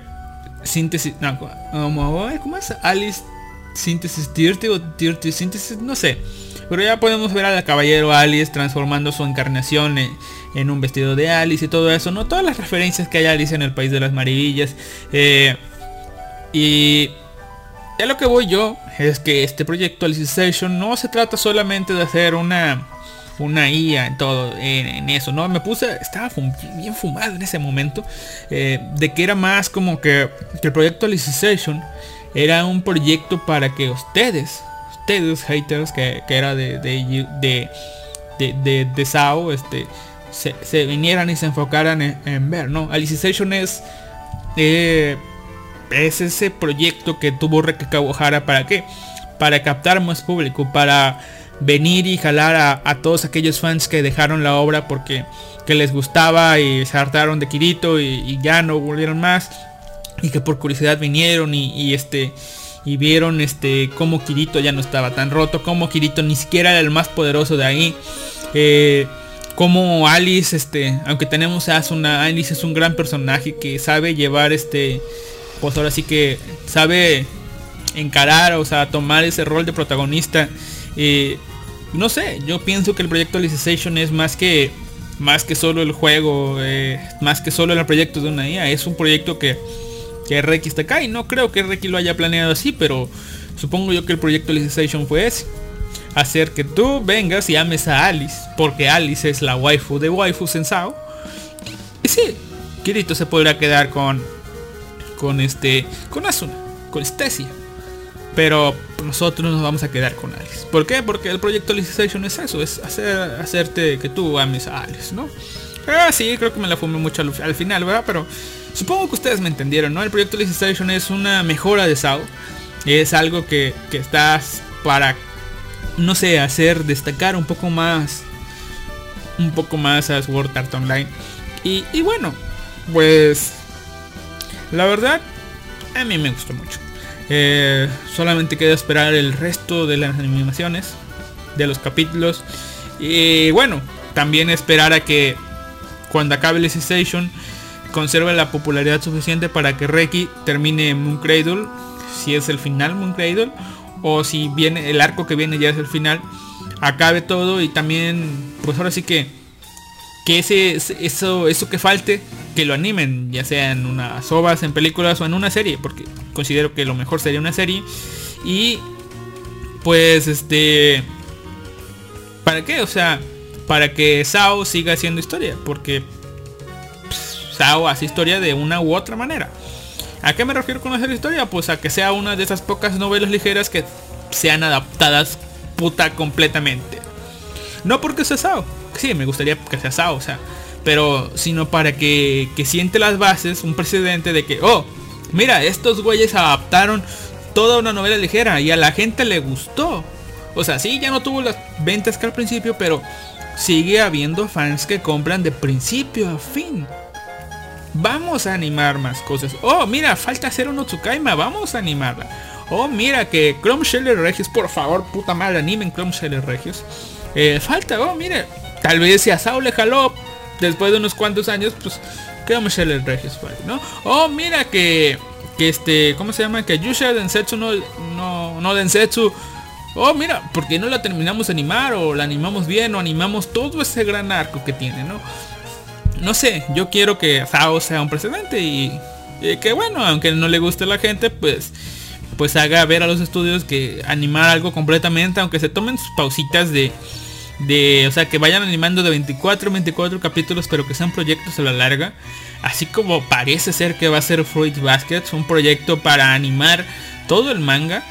B: síntesis no, como, ¿cómo es? Alice síntesis 30 o 30 síntesis no sé pero ya podemos ver al caballero Alice transformando su encarnación en, en, un vestido de Alice y todo eso no todas las referencias que hay a Alice en el país de las maravillas eh, y ya lo que voy yo es que este proyecto Alicization no se trata solamente de hacer una una IA en todo en, eso no me puse estaba bien fumado en ese momento eh, de que era más como que, que el proyecto Alicization era un proyecto para que ustedes ustedes haters que, que era de de, de, de, de, SAO este se, vinieran y se enfocaran en, ver no Alicization es eh, es ese proyecto que tuvo Reque Kawahara para qué para captar más público para venir y jalar a, todos aquellos fans que dejaron la obra porque que les gustaba y se hartaron de Kirito y, ya no volvieron más. Y que por curiosidad vinieron y, este y vieron este cómo Kirito ya no estaba tan roto como Kirito ni siquiera era el más poderoso de ahí. Eh, como Alice este aunque tenemos a Asuna Alice es un gran personaje que sabe llevar este pues ahora sí que sabe encarar o sea tomar ese rol de protagonista. Eh, no sé, yo pienso que el proyecto Alicization es más que más que solo el juego, eh, más que solo el proyecto de una IA, es un proyecto que, que Reiki está acá y no creo que Reiki lo haya planeado así, pero supongo yo que el proyecto Alicization fue ese. Hacer que tú vengas y ames a Alice, porque Alice es la waifu de waifu Sensao. Y sí, Kirito se podrá quedar con con este con Asuna, con Stacia. Pero nosotros nos vamos a quedar con Alice. ¿Por qué? Porque el proyecto Alicization es eso, es hacer, hacerte que tú ames a Alice, ¿no? Ah, sí, creo que me la fumé mucho al, al, final, ¿verdad? Pero supongo que ustedes me entendieron, ¿no? El proyecto Alicization es una mejora de SAO. Es algo que, que estás para, no sé, hacer destacar un poco más, un poco más a Sword Art Online. Y, y bueno, pues, la verdad, a mí me gustó mucho. Eh, solamente queda esperar el resto de las animaciones de los capítulos. Y bueno, también esperar a que cuando acabe el Station conserve la popularidad suficiente para que Reiki termine Moon Cradle, si es el final Moon Cradle, o si viene el arco que viene ya es el final, acabe todo y también, pues ahora sí que que ese eso eso que falte que lo animen ya sea en unas ovas en películas o en una serie porque considero que lo mejor sería una serie. Y pues este para qué o sea para que Sao siga haciendo historia porque pues, Sao hace historia de una u otra manera. A qué me refiero con hacer historia pues a que sea una de esas pocas novelas ligeras que sean adaptadas puta completamente. No porque sea Sao. Sí, me gustaría que sea Sao, o sea, pero sino para que, que siente las bases, un precedente de que, oh, mira, estos güeyes adaptaron toda una novela ligera y a la gente le gustó. O sea, sí, ya no tuvo las ventas que al principio, pero sigue habiendo fans que compran de principio a fin. Vamos a animar más cosas. Oh, mira, falta hacer un Otsukaima, vamos a animarla. Oh, mira que Chrome Sheller Regios, por favor, puta madre, animen Chrome Sheller Regios. Eh, falta, oh, mira, Tal vez si a Sao le jaló después de unos cuantos años, pues quedamos el Regis ¿no? Oh, mira que, que este, ¿cómo se llama? Que Yusha Densetsu no, no, no Densetsu. Oh, mira, ¿por qué no la terminamos de animar? O la animamos bien, o animamos todo ese gran arco que tiene, ¿no? No sé, yo quiero que Sao sea un precedente y, y que bueno, aunque no le guste a la gente, pues pues haga ver a los estudios que animar algo completamente, aunque se tomen sus pausitas de De, o sea, que vayan animando de 24 en 24 capítulos, pero que sean proyectos a la larga. Así como parece ser que va a ser Fruit Basket, un proyecto para animar todo el manga.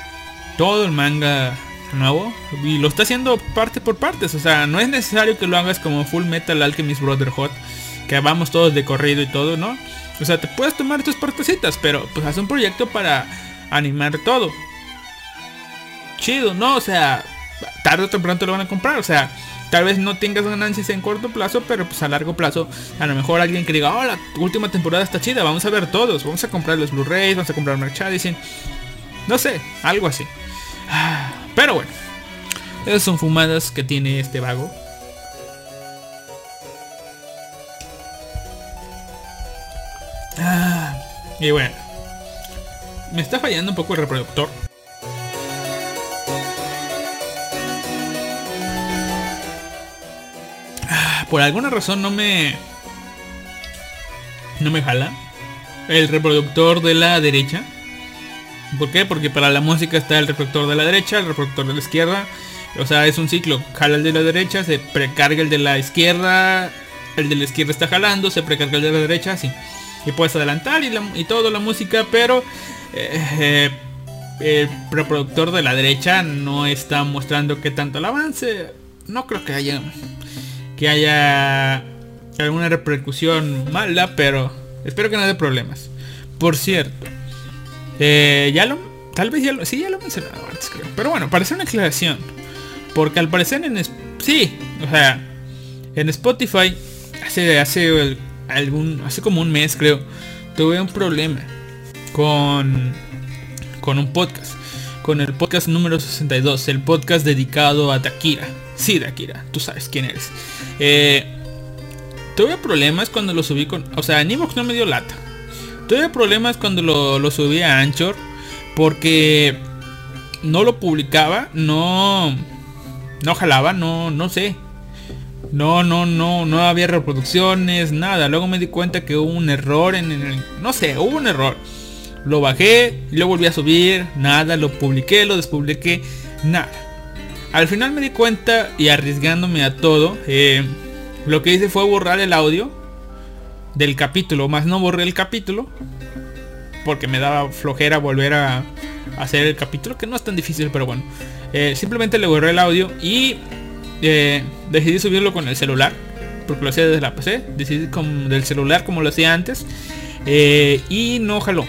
B: Todo el manga nuevo. Y lo está haciendo parte por partes. O sea, no es necesario que lo hagas como Full Metal Alchemist Brotherhood. Que vamos todos de corrido y todo, ¿no? O sea, te puedes tomar tus partecitas, pero pues haz un proyecto para animar todo. Chido, ¿no? O sea, tarde o temprano te lo van a comprar. O sea, tal vez no tengas ganancias en corto plazo, pero pues a largo plazo, a lo mejor alguien que diga, oh, la última temporada está chida, vamos a ver todos, vamos a comprar los Blu-rays, vamos a comprar merchandising. No sé, algo así. <sighs> Pero bueno, esas son fumadas que tiene este vago. Ah, y bueno, me está fallando un poco el reproductor. Por alguna razón no me... No me jala. El reproductor de la derecha. ¿Por qué? Porque para la música está el reproductor de la derecha, el reproductor de la izquierda. O sea, es un ciclo. Jala el de la derecha, se precarga el de la izquierda. El de la izquierda está jalando, se precarga el de la derecha, así. Y puedes adelantar y, la- y todo la música, pero eh, eh, el reproductor de la derecha no está mostrando que tanto el avance. No creo que haya que haya alguna repercusión mala, pero espero que no haya problemas. Por cierto, eh, ya lo, tal vez ya lo, sí, ya lo he mencionado antes, creo. Pero bueno, para hacer una aclaración, porque al parecer en, sí, o sea, en Spotify hace, hace algún, hace como un mes creo, tuve un problema con, con un podcast, con el podcast número 62, el podcast dedicado a Takira. Sí, Takira, tú sabes quién eres. Eh, tuve problemas cuando lo subí con, o sea, Animox no me dio lata. Tuve problemas cuando lo, lo subí a Anchor porque no lo publicaba, no, no jalaba, no, no sé. No, no, no, no había reproducciones, nada. Luego me di cuenta que hubo un error en el... No sé, hubo un error. Lo bajé, lo volví a subir, nada, lo publiqué, lo despubliqué, nada. Al final me di cuenta y arriesgándome a todo, eh, lo que hice fue borrar el audio del capítulo, más no borré el capítulo, porque me daba flojera volver a hacer el capítulo, que no es tan difícil, pero bueno. Eh, simplemente le borré el audio y eh, decidí subirlo con el celular, porque lo hacía desde la PC, decidí con del celular como lo hacía antes, y no jaló,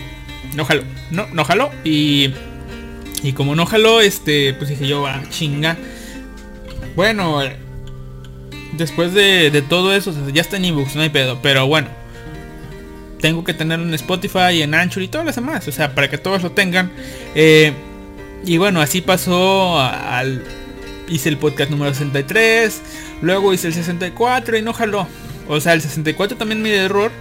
B: no jaló, no, no jaló, y, y como no jaló, este, pues dije yo, ah, chinga. Bueno, eh, después de, todo eso, ya está en ebooks, no hay pedo, pero bueno. Tengo que tenerlo en Spotify, en Anchor y todas las demás, o sea, para que todos lo tengan. Eh, y bueno, así pasó al... Hice el podcast número 63, luego hice el 64 y no jaló. O sea, el 64 también me dio error,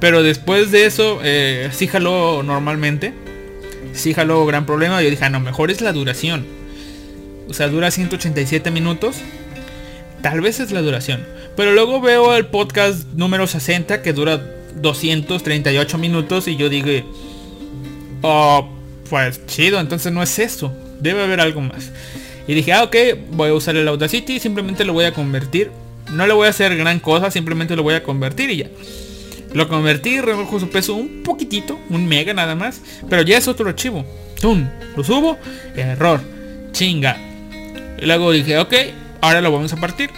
B: pero después de eso eh, sí jaló normalmente. Sí jaló gran problema. Yo dije, ah, no, mejor es la duración. O sea, dura 187 minutos. Tal vez es la duración. Pero luego veo el podcast número 60 que dura 238 minutos y yo dije, oh, pues chido, entonces no es eso. Debe haber algo más. Y dije, ah, ok, voy a usar el Audacity, simplemente lo voy a convertir. No le voy a hacer gran cosa, simplemente lo voy a convertir y ya. Lo convertí, rebajo su peso un poquitito, un mega nada más. Pero ya es otro archivo. ¡Tum! Lo subo, error. Chinga. Y luego dije, ok, ahora lo vamos a partir.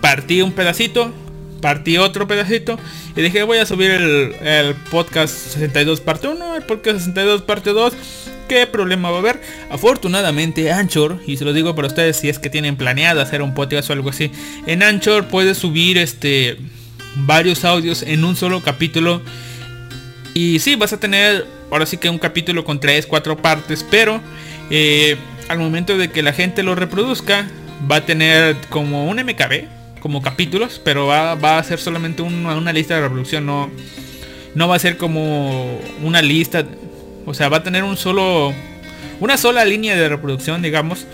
B: Partí un pedacito, partí otro pedacito y dije voy a subir el, el podcast 62 parte 1, el podcast 62 parte 2. ¿Qué problema va a haber? Afortunadamente Anchor, y se lo digo para ustedes si es que tienen planeado hacer un podcast o algo así, en Anchor puedes subir este varios audios en un solo capítulo. Y sí, vas a tener ahora sí que un capítulo con 3, 4 partes, pero eh, al momento de que la gente lo reproduzca, va a tener como un MKB, como capítulos, pero va, va a ser solamente un- una lista de reproducción, no, no va a ser como una lista, o sea, va a tener un solo, una sola línea de reproducción, digamos,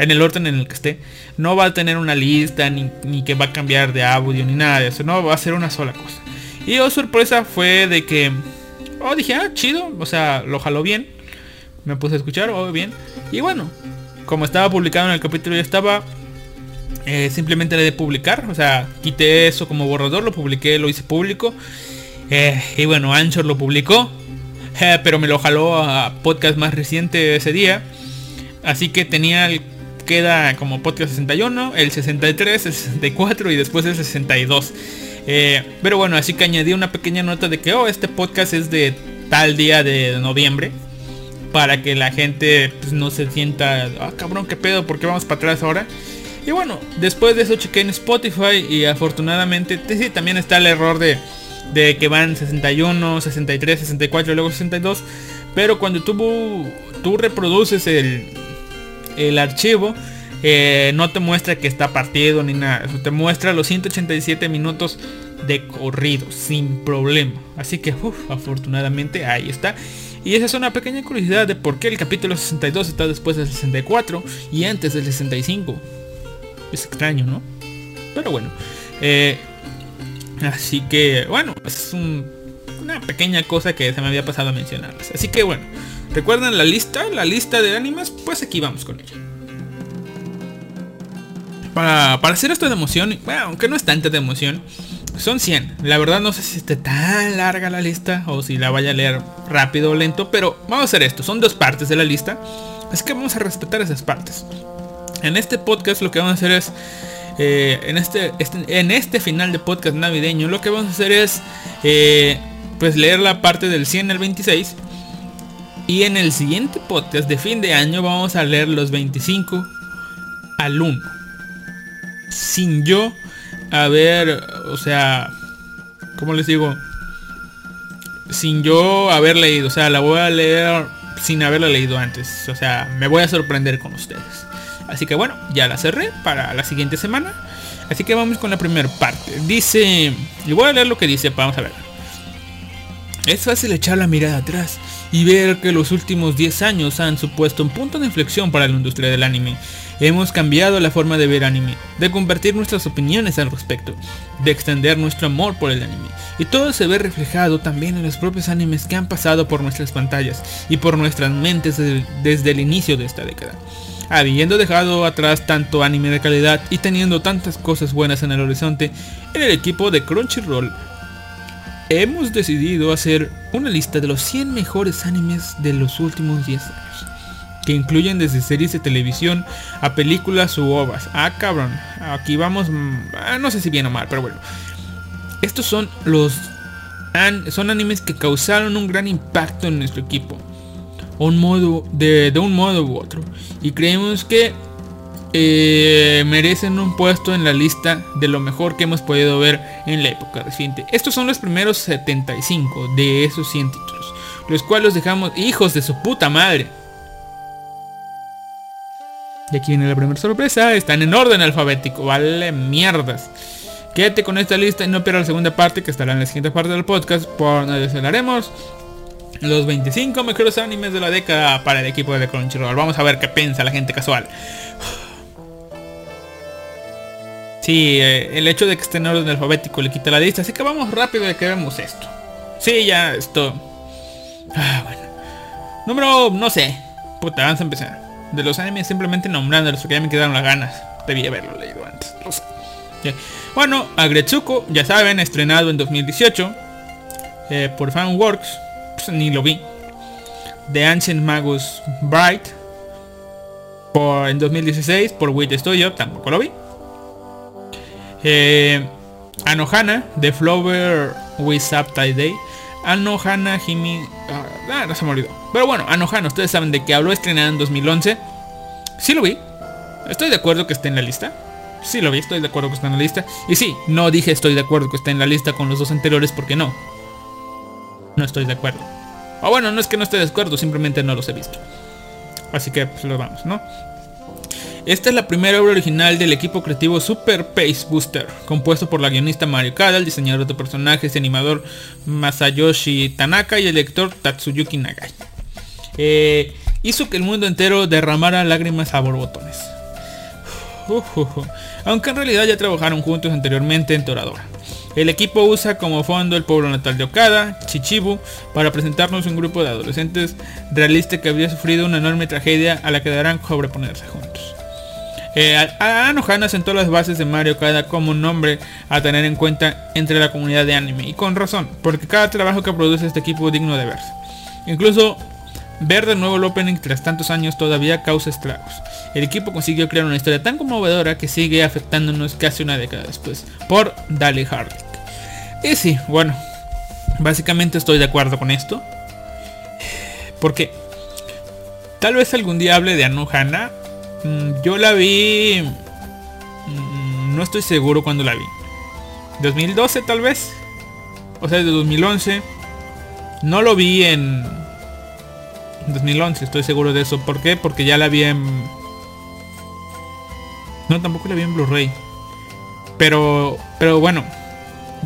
B: en el orden en el que esté. No va a tener una lista, ni, ni que va a cambiar de audio, ni nada de eso, no, va a ser una sola cosa. Y oh, sorpresa fue de que, oh, dije, ah, chido, o sea, lo jaló bien, me puse a escuchar, oh, bien. Y bueno, como estaba publicado en el capítulo, ya estaba Eh, simplemente le de publicar, o sea, quité eso como borrador, lo publiqué, lo hice público. Eh, y bueno, Anchor lo publicó, eh, pero me lo jaló a podcast más reciente ese día. Así que tenía el, queda como podcast 61, el 63, el 64 y después el 62. Eh, pero bueno, así que añadí una pequeña nota de que, oh, este podcast es de tal día de noviembre. Para que la gente pues, no se sienta, ah, cabrón, qué pedo, ¿por qué vamos para atrás ahora? Y bueno, después de eso chequé en Spotify y afortunadamente sí, también está el error de, de que van 61, 63, 64 y luego 62. Pero cuando tú, tú reproduces el, el archivo, eh, no te muestra que está partido ni nada. Eso te muestra los 187 minutos de corrido, sin problema. Así que, uf, afortunadamente, ahí está. Y esa es una pequeña curiosidad de por qué el capítulo 62 está después del 64 y antes del 65. Es extraño, ¿no? Pero bueno. eh, así que, bueno, es un- una pequeña cosa que se me había pasado a mencionarles. Así que bueno, ¿recuerdan la lista? La lista de animes, pues aquí vamos con ella. Para, para hacer esto de emoción, bueno, aunque no es tanta de emoción, son 100. La verdad no sé si esté tan larga la lista o si la vaya a leer rápido o lento, pero vamos a hacer esto. Son dos partes de la lista, así que vamos a respetar esas partes. En este podcast lo que vamos a hacer es, eh, en, este, este- en este final de podcast navideño, lo que vamos a hacer es, eh, pues leer la parte del 100 al 26. Y en el siguiente podcast de fin de año vamos a leer los 25 al 1. Sin yo haber, o sea, ¿cómo les digo? Sin yo haber leído, o sea, la voy a leer sin haberla leído antes. O sea, me voy a sorprender con ustedes. Así que bueno, ya la cerré para la siguiente semana. Así que vamos con la primera parte. Dice, y voy a leer lo que dice, vamos a ver. Es fácil echar la mirada atrás y ver que los últimos 10 años han supuesto un punto de inflexión para la industria del anime. Hemos cambiado la forma de ver anime, de convertir nuestras opiniones al respecto, de extender nuestro amor por el anime. Y todo se ve reflejado también en los propios animes que han pasado por nuestras pantallas y por nuestras mentes desde, desde el inicio de esta década. Habiendo dejado atrás tanto anime de calidad y teniendo tantas cosas buenas en el horizonte, en el equipo de Crunchyroll hemos decidido hacer una lista de los 100 mejores animes de los últimos 10 años. Que incluyen desde series de televisión a películas u ovas. Ah, cabrón. Aquí vamos... mm, ah, no sé si bien o mal, pero bueno. Estos son los... an- son animes que causaron un gran impacto en nuestro equipo. Un modo, de, de un modo u otro. Y creemos que eh, merecen un puesto en la lista de lo mejor que hemos podido ver en la época reciente. Estos son los primeros 75 de esos 100 títulos, los cuales los dejamos hijos de su puta madre. Y aquí viene la primera sorpresa, están en orden alfabético, vale mierdas. Quédate con esta lista y no pierdas la segunda parte que estará en la siguiente parte del podcast por donde desvelaremos los 25 mejores animes de la década para el equipo de Crunchyroll. Vamos a ver qué piensa la gente casual. Sí, eh, el hecho de que esté en orden alfabético le quita la lista, así que vamos rápido de que vemos esto. Sí, ya esto. Ah, bueno. Número, no sé. Puta, vamos a empezar. De los animes simplemente nombrándolos porque ya me quedaron las ganas. Debí haberlo leído antes. lo sé. Bueno, Agretsuko, ya saben, estrenado en 2018 eh, por Fanworks. Pues, ni lo vi. The Ancient Magus Bright por, en 2016 por Wit Studio, tampoco lo vi. Eh, Anohana, The Flower with Subtide Day. Anohana Himi... Ah, ah, no se me olvidó. Pero bueno, Anohana, ustedes saben de que habló estrenada en 2011. Sí lo vi. Estoy de acuerdo que esté en la lista. Sí lo vi, estoy de acuerdo que está en la lista. Y sí, no dije estoy de acuerdo que esté en la lista con los dos anteriores porque no. No estoy de acuerdo. O bueno, no es que no esté de acuerdo, simplemente no los he visto. Así que pues los vamos, ¿no? Esta es la primera obra original del equipo creativo Super Pace Booster, compuesto por la guionista Mario Kada, el diseñador de personajes y animador Masayoshi Tanaka y el lector Tatsuyuki Nagai. Eh, hizo que el mundo entero derramara lágrimas a borbotones. Aunque en realidad ya trabajaron juntos anteriormente en Toradora. El equipo usa como fondo el pueblo natal de Okada, Chichibu, para presentarnos un grupo de adolescentes realista que había sufrido una enorme tragedia a la que darán sobreponerse juntos. Eh, sentó las bases de Mario Kada como un nombre a tener en cuenta entre la comunidad de anime. Y con razón, porque cada trabajo que produce este equipo es digno de verse. Incluso ver de nuevo el opening tras tantos años todavía causa estragos. El equipo consiguió crear una historia tan conmovedora que sigue afectándonos casi una década después. Por Dale Hardick. Y sí, bueno, básicamente estoy de acuerdo con esto. Porque tal vez algún día hable de Anohana. Mm, Yo la vi... mm, No estoy seguro cuándo la vi. 2012 tal vez. O sea, de 2011. No lo vi en 2011, estoy seguro de eso. ¿Por qué? Porque ya la vi en... No, tampoco la vi en Blu-ray. Pero, pero bueno,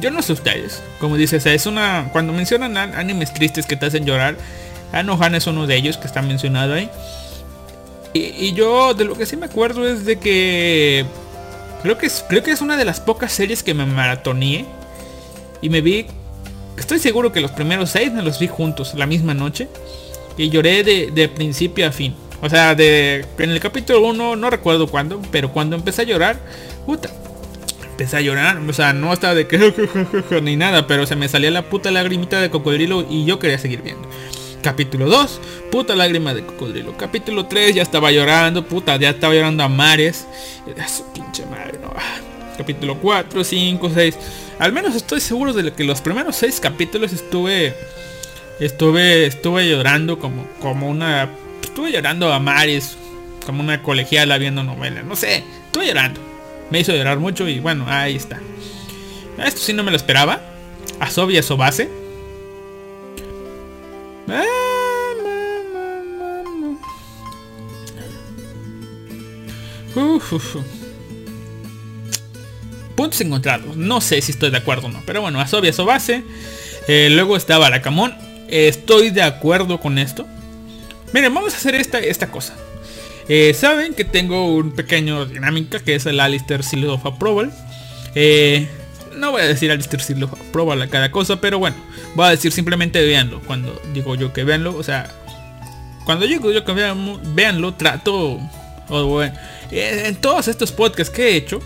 B: yo no sé ustedes. Como dices, es una... Cuando mencionan an- animes tristes que te hacen llorar, Anohana es uno de ellos que está mencionado ahí. Y, yo de lo que sí me acuerdo es de que... Creo que es, creo que es una de las pocas series que me maratoneé. Y me vi... Estoy seguro que los primeros seis me los vi juntos la misma noche. Y lloré de, de principio a fin. O sea, de en el capítulo 1 no recuerdo cuándo, pero cuando empecé a llorar, puta, empecé a llorar, o sea, no estaba de que <laughs> ni nada, pero se me salía la puta lagrimita de cocodrilo y yo quería seguir viendo. Capítulo 2, puta lágrima de cocodrilo. Capítulo 3 ya estaba llorando, puta, ya estaba llorando a mares. De su pinche madre, no. Capítulo 4, 5, 6. Al menos estoy seguro de que los primeros 6 capítulos estuve estuve estuve llorando como como una estuve llorando a mares como una colegiala viendo novela no sé estuve llorando me hizo llorar mucho y bueno ahí está esto sí no me lo esperaba Asobi Asobase Uf, Puntos encontrados. No sé si estoy de acuerdo o no. Pero bueno, Asobi Asobase. Eh, luego está Barakamon. Estoy de acuerdo con esto. Miren, vamos a hacer esta, esta cosa. Eh, Saben que tengo un pequeño dinámica que es el Alistair Seal of Approval. Eh, no voy a decir Alistair Seal of Approval a cada cosa, pero bueno, voy a decir simplemente véanlo. Cuando digo yo que véanlo, o sea, cuando digo yo que vean- véanlo, trato. o bueno, eh, en todos estos podcasts que he hecho,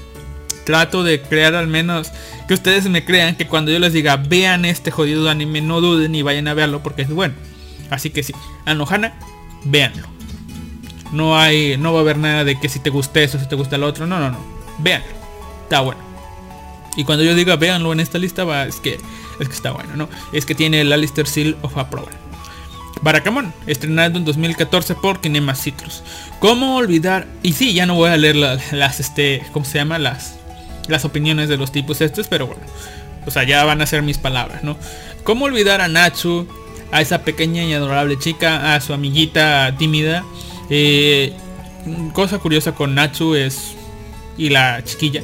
B: trato de crear al menos que ustedes me crean que cuando yo les diga vean este jodido anime, no duden y vayan a verlo porque es bueno. Así que sí, Anohana, véanlo. No hay, no va a haber nada de que si te gusta eso, si te gusta lo otro. No, no, no. Véanlo. Está bueno. Y cuando yo diga véanlo en esta lista, va, es que es que está bueno, ¿no? Es que tiene el Alistair Seal of Approval. Barakamon, estrenado en 2014 por Kinema Citrus. ¿Cómo olvidar? Y sí, ya no voy a leer la- las, este, ¿cómo se llama? Las, las opiniones de los tipos estos, pero bueno. O sea, ya van a ser mis palabras, ¿no? ¿Cómo olvidar a Natsu, a esa pequeña y adorable chica, a su amiguita tímida? Eh, cosa curiosa con Natsu es, y la chiquilla,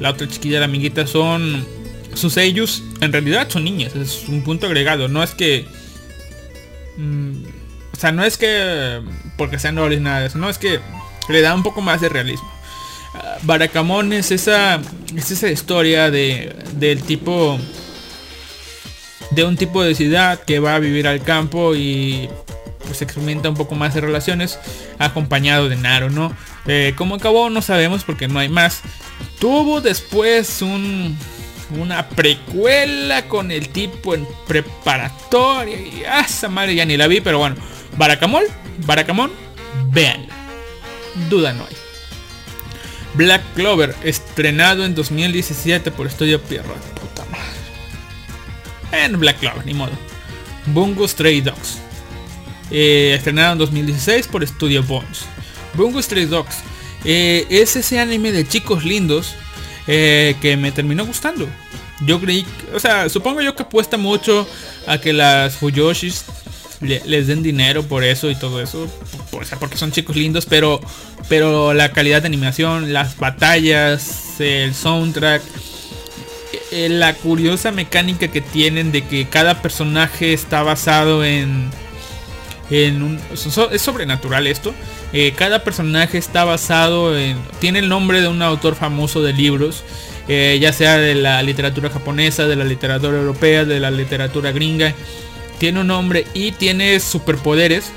B: la otra chiquilla, la amiguita, son sus ellos, en realidad son niñas, es un punto agregado, no es que... mm, o sea, no es que porque sean nobles nada de eso, no es que le da un poco más de realismo. Ah, Barakamon es esa, es esa historia de, del tipo de un tipo de ciudad que va a vivir al campo y pues experimenta un poco más de relaciones acompañado de Naro, ¿no? Eh, ¿Cómo acabó? No sabemos porque no hay más. Tuvo después un, una precuela con el tipo en preparatoria y ah, esa madre ya ni la vi, pero bueno. Barakamol, Barakamon, véanla. Duda no hay. Black Clover, estrenado en 2017 por Estudio Pierrot. Puta madre. En Black Clover, ni modo. Bungo Stray Dogs. Eh, estrenado en 2016 por Studio Bones. Bungo Stray Dogs. eh, es ese anime de chicos lindos eh, que me terminó gustando. Yo creí, o sea, supongo yo que apuesta mucho a que las Fuyoshis le- les den dinero por eso y todo eso, o sea, porque son chicos lindos, pero, pero la calidad de animación, las batallas, el soundtrack, eh, la curiosa mecánica que tienen de que cada personaje está basado en es sobrenatural esto Eh, cada personaje está basado en tiene el nombre de un autor famoso de libros eh, ya sea de la literatura japonesa de la literatura europea de la literatura gringa tiene un nombre y tiene superpoderes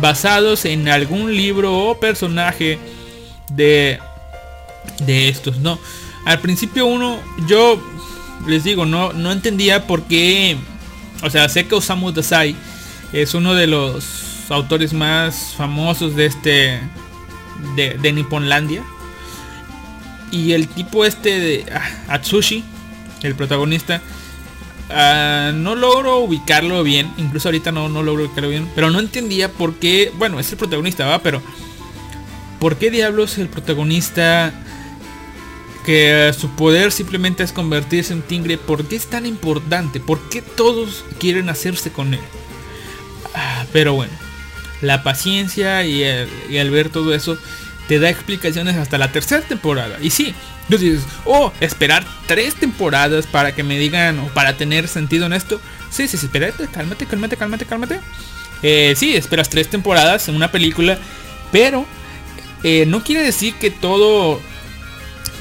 B: basados en algún libro o personaje de de estos, ¿no? Al principio uno, yo les digo, no, no entendía por qué, o sea, sé que Osamu Dazai es uno de los autores más famosos de este, de, Nipponlandia. Y el tipo este de ah, Atsushi, el protagonista, ah, no logro ubicarlo bien. Incluso ahorita no, no logro ubicarlo bien. Pero no entendía por qué. Bueno, es el protagonista, va, pero. ¿Por qué diablos el protagonista que su poder simplemente es convertirse en tigre? ¿Por qué es tan importante? ¿Por qué todos quieren hacerse con él? Pero bueno, la paciencia y el, ver todo eso te da explicaciones hasta la tercera temporada. Y sí, tú dices, oh, esperar tres temporadas para que me digan o para tener sentido en esto. Sí, sí, sí, espérate, cálmate, cálmate, cálmate, cálmate. Eh, sí, esperas tres temporadas en una película, pero eh, no quiere decir que todo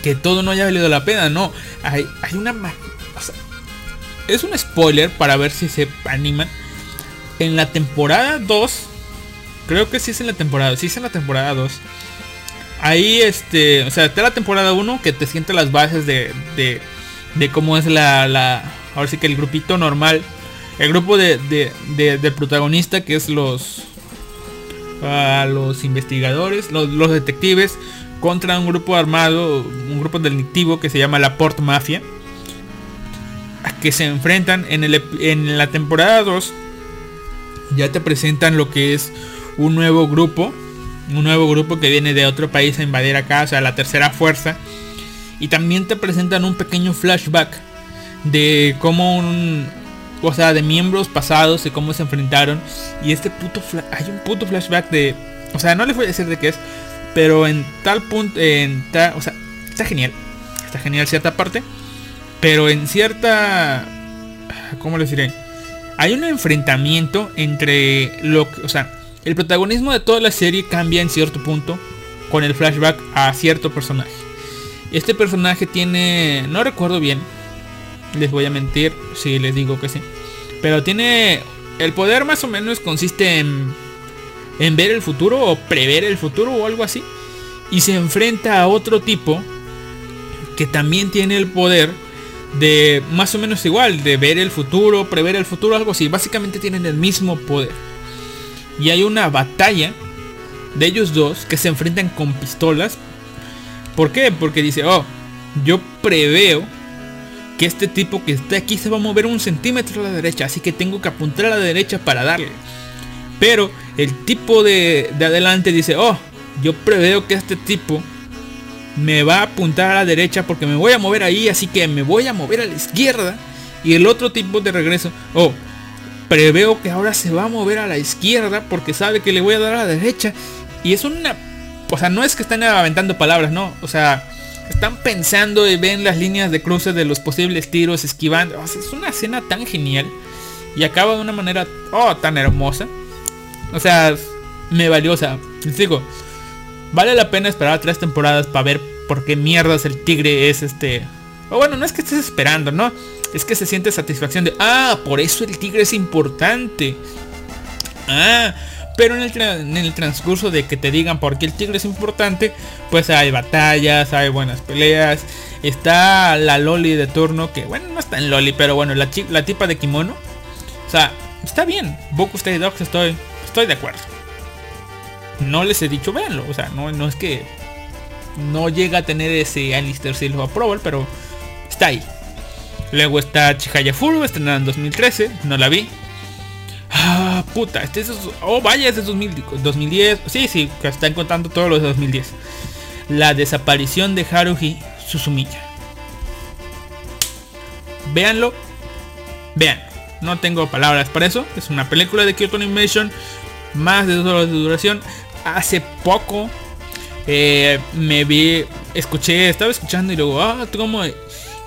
B: que todo no haya valido la pena, no. Hay, una o es un spoiler para ver si se animan. En la temporada 2, creo que sí es en la temporada, sí es en la temporada 2. Ahí este, o sea, está la temporada 1 que te siente las bases de, de, de cómo es la, la, ahora sí que el grupito normal, el grupo de, de, de- del protagonista que es los, a los investigadores, los, los detectives contra un grupo armado, un grupo delictivo que se llama la Port Mafia, que se enfrentan en, el, en la temporada 2. Ya te presentan lo que es un nuevo grupo, un nuevo grupo que viene de otro país a invadir acá, o sea, la tercera fuerza. Y también te presentan un pequeño flashback de cómo un, o sea, de miembros pasados y cómo se enfrentaron. Y este puto, hay un puto flashback de, o sea, no les voy a decir de qué es, pero en tal punto, en ta- o sea, está genial, está genial cierta parte, pero en cierta, ¿cómo les diré? Hay un enfrentamiento entre lo que, o sea, el protagonismo de toda la serie cambia en cierto punto con el flashback a cierto personaje. Este personaje tiene, no recuerdo bien, les voy a mentir si les digo que sí, pero tiene el poder más o menos consiste en ver el futuro o prever el futuro o algo así. Y se enfrenta a otro tipo que también tiene el poder de más o menos igual, de ver el futuro, prever el futuro, algo así. Básicamente tienen el mismo poder. Y hay una batalla de ellos dos que se enfrentan con pistolas. ¿Por qué? Porque dice, oh, yo preveo que este tipo que está aquí se va a mover un centímetro a la derecha, así que tengo que apuntar a la derecha para darle. Pero el tipo de, de adelante dice, oh, yo preveo que este tipo me va a apuntar a la derecha porque me voy a mover ahí, así que me voy a mover a la izquierda. Y el otro tipo de regreso, oh, preveo que ahora se va a mover a la izquierda porque sabe que le voy a dar a la derecha. Y es una... O sea, no es que están aventando palabras, no. O sea, están pensando y ven las líneas de cruce de los posibles tiros, esquivando. Es una escena tan genial. Y acaba de una manera, oh, tan hermosa. O sea, me sea, les digo, vale la pena esperar tres temporadas para ver por qué mierdas el tigre es este. O bueno, no es que estés esperando, ¿no? Es que se siente satisfacción de, ah, por eso el tigre es importante. Ah, pero en el, transcurso de que te digan por qué el tigre es importante, pues hay batallas, hay buenas peleas. Está la Loli de turno, que bueno, no está en Loli, pero bueno, la, la tipa de kimono. O sea, está bien. Boku Stay Dogs estoy, estoy de acuerdo. No les he dicho véanlo. O sea, no, no es que no llega a tener ese Alistair Seal of Approval, pero está ahí. Luego está Chihaya Furu, estrenada en 2013. No la vi. Ah, puta, este es... Oh, vaya, es de 2000 2010. Sí, sí, que están contando todos los de 2010. La desaparición de Haruhi Suzumiya. Véanlo. Vean. No tengo palabras para eso. Es una película de Kyoto Animation. Más de dos horas de duración. Hace poco eh, me vi, escuché, estaba escuchando y luego, ah, como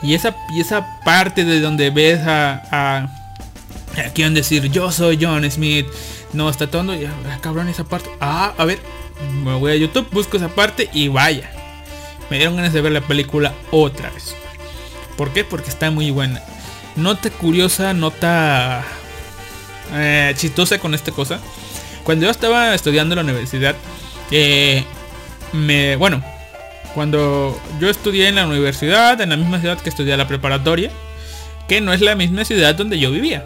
B: y esa y esa parte de donde ves a, a, a decir yo soy John Smith, no está todo, y, ah, cabrón esa parte, ah, a ver, me voy a YouTube, busco esa parte y vaya, me dieron ganas de ver la película otra vez. ¿Por qué? Porque está muy buena. Nota curiosa, nota eh, chistosa con esta cosa. Cuando yo estaba estudiando en la universidad, eh, me, bueno, Cuando yo estudié en la universidad, en la misma ciudad que estudié la preparatoria, que no es la misma ciudad donde yo vivía.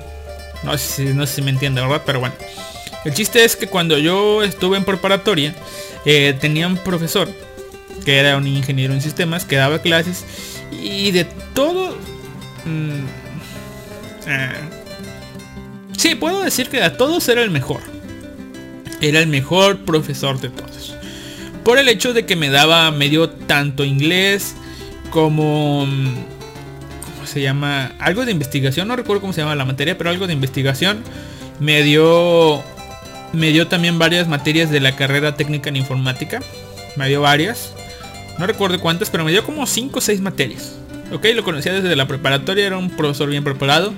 B: No sé, si- me entiende, ¿verdad? Pero bueno. El chiste es que cuando yo estuve en preparatoria, eh, tenía un profesor que era un ingeniero en sistemas que daba clases y de todo... mm, eh, sí, puedo decir que de todos era el mejor. Era el mejor profesor de todos. Por el hecho de que me daba medio tanto inglés como... mm, ¿Cómo se llama? Algo de investigación, no recuerdo cómo se llama la materia, pero algo de investigación. Me dio... Me dio también varias materias de la carrera técnica en informática. Me dio varias. No recuerdo cuántas, pero me dio como 5 o 6 materias. Ok, lo conocía desde la preparatoria, era un profesor bien preparado.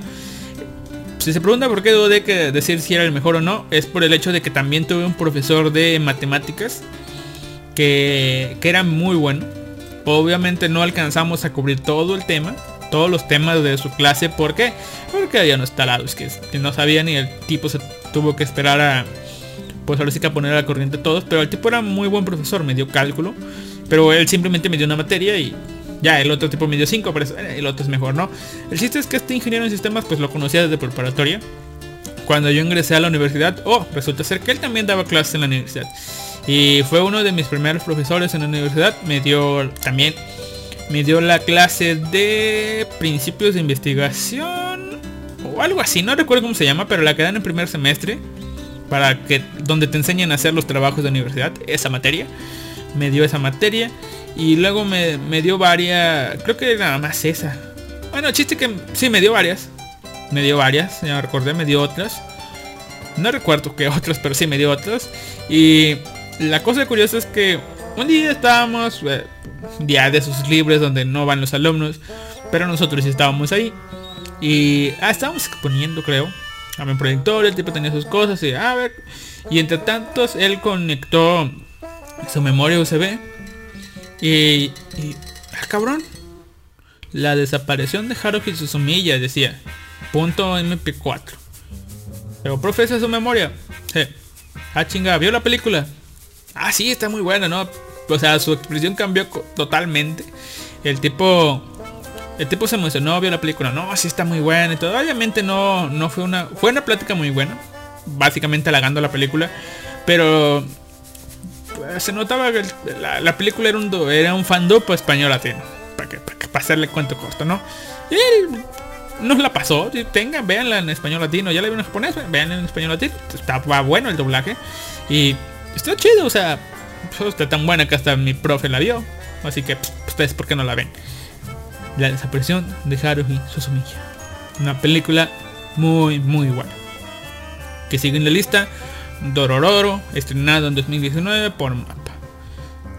B: Si se pregunta por qué dudé que decir si era el mejor o no, es por el hecho de que también tuve un profesor de matemáticas que, que era muy bueno. Obviamente no alcanzamos a cubrir todo el tema, todos los temas de su clase. ¿Por qué? Porque había unos talados que, que no sabían y el tipo se tuvo que esperar a, pues ahora sí que a poner a la corriente todos. Pero el tipo era muy buen profesor, me dio cálculo. Pero él simplemente me dio una materia y ya el otro tipo me dio 5, pero eh, el otro es mejor, ¿no? El chiste es que este ingeniero en sistemas pues lo conocía desde preparatoria. Cuando yo ingresé a la universidad, oh, resulta ser que él también daba clases en la universidad. Y fue uno de mis primeros profesores en la universidad. Me dio también, me dio la clase de principios de investigación o algo así. No recuerdo cómo se llama, pero la que dan en primer semestre para que donde te enseñan a hacer los trabajos de universidad, esa materia. Me dio esa materia y luego me, me dio varias, creo que nada más esa. Bueno, chiste que sí me dio varias. Me dio varias, ya me recordé, me dio otras. No recuerdo que <laughs> otras, pero sí me dio otras. Y la cosa curiosa es que un día estábamos, eh, día de esos libres donde no van los alumnos, pero nosotros sí estábamos ahí. Y ah, estábamos exponiendo, creo. A mi proyector, el tipo tenía sus cosas y a ver. Y entre tantos, él conectó su memoria USB. Y, y ah, cabrón. La desaparición de Haruhi Suzumiya decía. Punto MP4. Pero profe, esa es su memoria. Sí. Ah, chinga, ¿vio la película? Ah, sí, está muy buena, ¿no? O sea, su expresión cambió totalmente. El tipo... El tipo se emocionó, vio la película. No, sí está muy buena y todo. Obviamente no, no fue una... Fue una plática muy buena. Básicamente halagando la película. Pero... pues, se notaba que el- la, la película era un, era un fandub español latino. Para que, para que pasarle cuento corto, ¿no? Y nos la pasó. Tengan, véanla en español latino. Ya la vieron en japonés, véanla en español latino. Estaba bueno el doblaje. Y está chido, o sea, pues, está tan buena que hasta mi profe la vio. Así que, pues, ustedes, ¿por qué no la ven? La desaparición de Haruhi Suzumiya. Una película muy, muy buena. Que sigue en la lista. Dorororo, estrenado en 2019 por Mapa.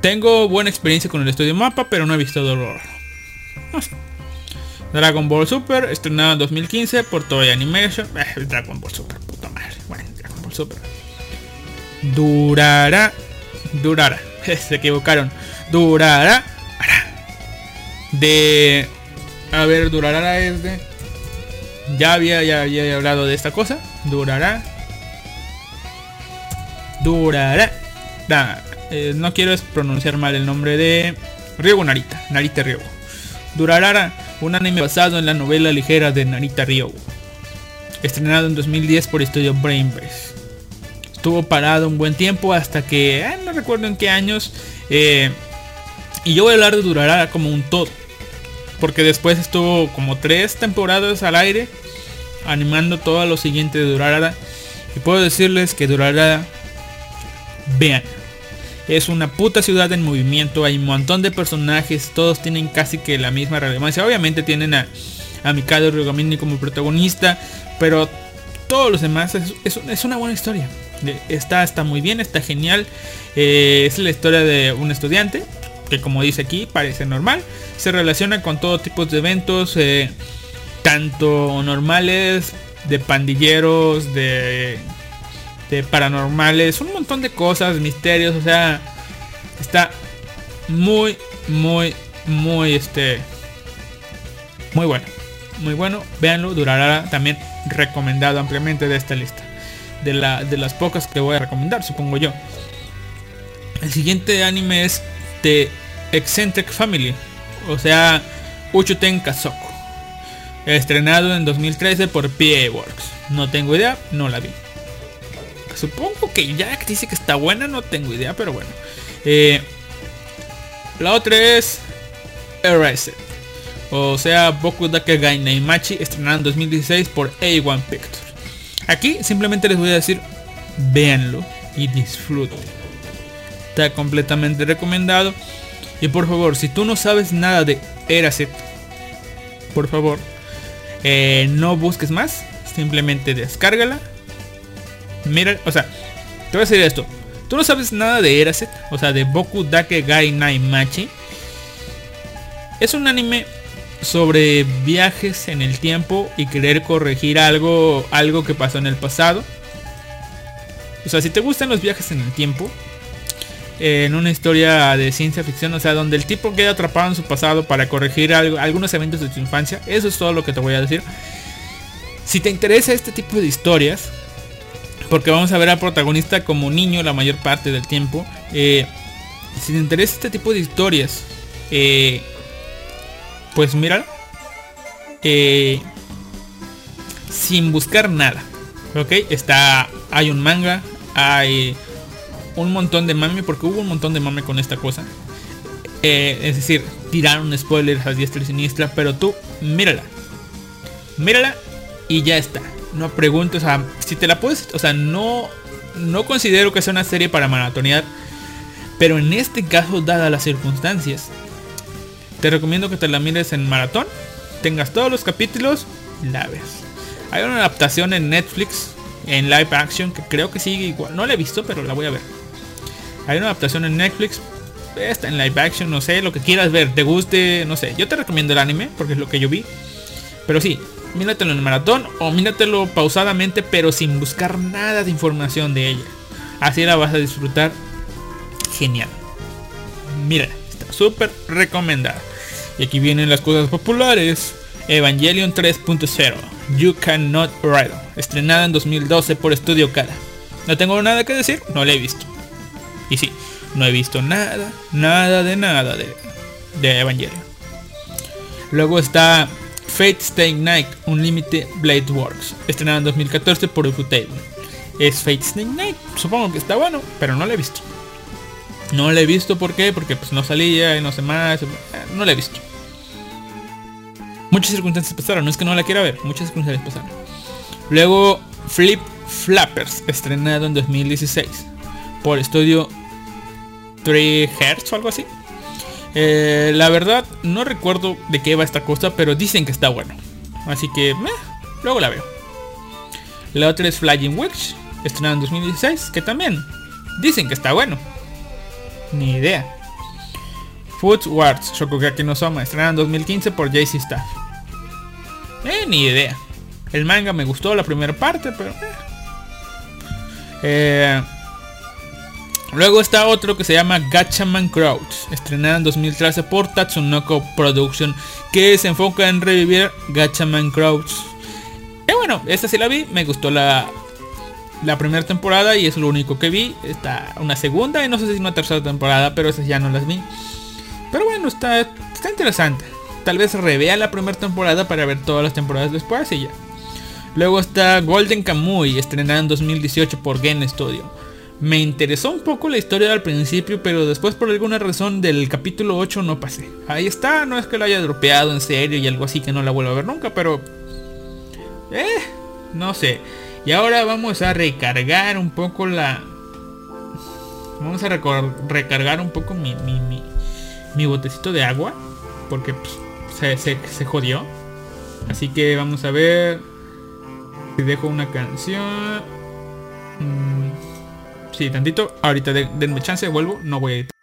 B: Tengo buena experiencia con el estudio Mapa, pero no he visto Dorororo. <laughs> Dragon Ball Super, estrenado en 2015 por Toei Animation. Eh, Dragon Ball Super, puta madre. Bueno, Dragon Ball Super. Durará. Durará. <laughs> Se equivocaron. Durará. De. A ver, durará es de. Ya había, ya había hablado de esta cosa. Durará. Durará. Eh, no quiero pronunciar mal el nombre de Ryugo Narita. Narita Ryugo. Durarara, un anime basado en la novela ligera de Narita Ryugo. Estrenado en 2010 por estudio Brainbase. Estuvo parado un buen tiempo hasta que, eh, no recuerdo en qué años. eh, y yo voy a hablar de Durarara como un todo. Porque después estuvo como tres temporadas al aire. Animando todo lo siguiente de Durarara. Y puedo decirles que Durarara. Vean. Es una puta ciudad en movimiento. Hay un montón de personajes. Todos tienen casi que la misma relevancia. Obviamente tienen a, a Mikado Ryugamini como protagonista. Pero todos los demás es, una buena historia. Está, está muy bien, está genial. Eh, es la historia de un estudiante. Que como dice aquí, parece normal. Se relaciona con todo tipo de eventos. eh, tanto normales. De pandilleros. De de paranormales, un montón de cosas, misterios, o sea, está muy, muy, muy, este, muy bueno, muy bueno, véanlo, durará también recomendado ampliamente de esta lista, de, la, de las pocas que voy a recomendar, supongo yo. El siguiente anime es de Eccentric Family, o sea, Uchuten Kazoku, estrenado en 2013 por PA Works. No tengo idea, no la vi. Supongo que ya dice que está buena, no tengo idea, pero bueno. Eh, la otra es Erased, o sea, Boku Dake Gai Naimachi, estrenado en 2016 por A1 Pictures. Aquí simplemente les voy a decir, véanlo y disfruten. Está completamente recomendado. Y por favor, si tú no sabes nada de Eraset, por favor, eh, no busques más. Simplemente descárgala. Mira, o sea, te voy a decir esto. Tú no sabes nada de Eraset, o sea, de Boku Dake Gai Naimachi. Es un anime sobre viajes en el tiempo y querer corregir algo, algo que pasó en el pasado. O sea, si te gustan los viajes en el tiempo, en una historia de ciencia ficción, o sea, donde el tipo queda atrapado en su pasado para corregir algo, algunos eventos de su infancia, eso es todo lo que te voy a decir. Si te interesa este tipo de historias, porque vamos a ver al protagonista como niño la mayor parte del tiempo, eh, si te interesa este tipo de historias, eh, pues mira, eh, sin buscar nada, ok, está, hay un manga, hay un montón de mame, porque hubo un montón de mame con esta cosa. Es decir, tiraron spoilers a diestra y siniestra, pero tú mírala. Mírala y ya está. No preguntes, o sea, si te la puedes, o sea, no, no considero que sea una serie para maratonear. Pero en este caso, dadas las circunstancias, te recomiendo que te la mires en maratón. Tengas todos los capítulos, la ves. Hay una adaptación en Netflix, en live action, que creo que sigue igual. No la he visto, pero la voy a ver. Hay una adaptación en Netflix. Está en live action, no sé, lo que quieras ver, te guste, no sé. Yo te recomiendo el anime, porque es lo que yo vi. Pero sí, míratelo en maratón o míratelo pausadamente, pero sin buscar nada de información de ella. Así la vas a disfrutar genial. Mira, está súper recomendada. Y aquí vienen las cosas populares. Evangelion 3.0 You Cannot Ride Estrenada en 2012 por Studio Kara No tengo nada que decir, no la he visto Y sí, no he visto nada, nada de nada de Evangelion Luego está Fate Stay Night Unlimited Blade Works Estrenada en 2014 por Ufotable Es Fate Stay Night, supongo que está bueno, pero no la he visto no la he visto, ¿por qué? Porque pues no salía y no sé más. No la he visto. Muchas circunstancias pasaron, no es que no la quiera ver, muchas circunstancias pasaron. Luego Flip Flappers, estrenado en 2016 por estudio 3 Hertz o algo así. Eh, la verdad, no recuerdo de qué va esta cosa, pero dicen que está bueno. Así que, eh, luego la veo. La otra es Flying Witch, estrenado en 2016, que también dicen que está bueno. Ni idea. Food Wars, Shokugeki no Soma, estrenado en 2015 por JC Staff. Eh, ni idea. El manga me gustó la primera parte, pero... Eh. Luego está otro que se llama Gatchaman Crowds, estrenado en 2013 por Tatsunoko Production, que se enfoca en revivir Gatchaman Crowds. Y bueno, esta sí la vi, me gustó la, la primera temporada y es lo único que vi. Está una segunda y no sé si una tercera temporada, pero esas ya no las vi. Pero bueno, está, está interesante. Tal vez revea la primera temporada para ver todas las temporadas después y ya. Luego está Golden Kamuy, estrenada en 2018 por Gen Studio. Me interesó un poco la historia al principio, pero después por alguna razón del capítulo 8 no pasé. Ahí está, no es que lo haya dropeado en serio y algo así que no la vuelvo a ver nunca, pero... Eh, no sé. Y ahora vamos a recargar un poco la... Vamos a recargar un poco mi, mi, botecito de agua. Porque pues, se, jodió. Así que vamos a ver. Si dejo una canción. Mm, Sí, tantito. Ahorita denme chance, vuelvo. No voy a.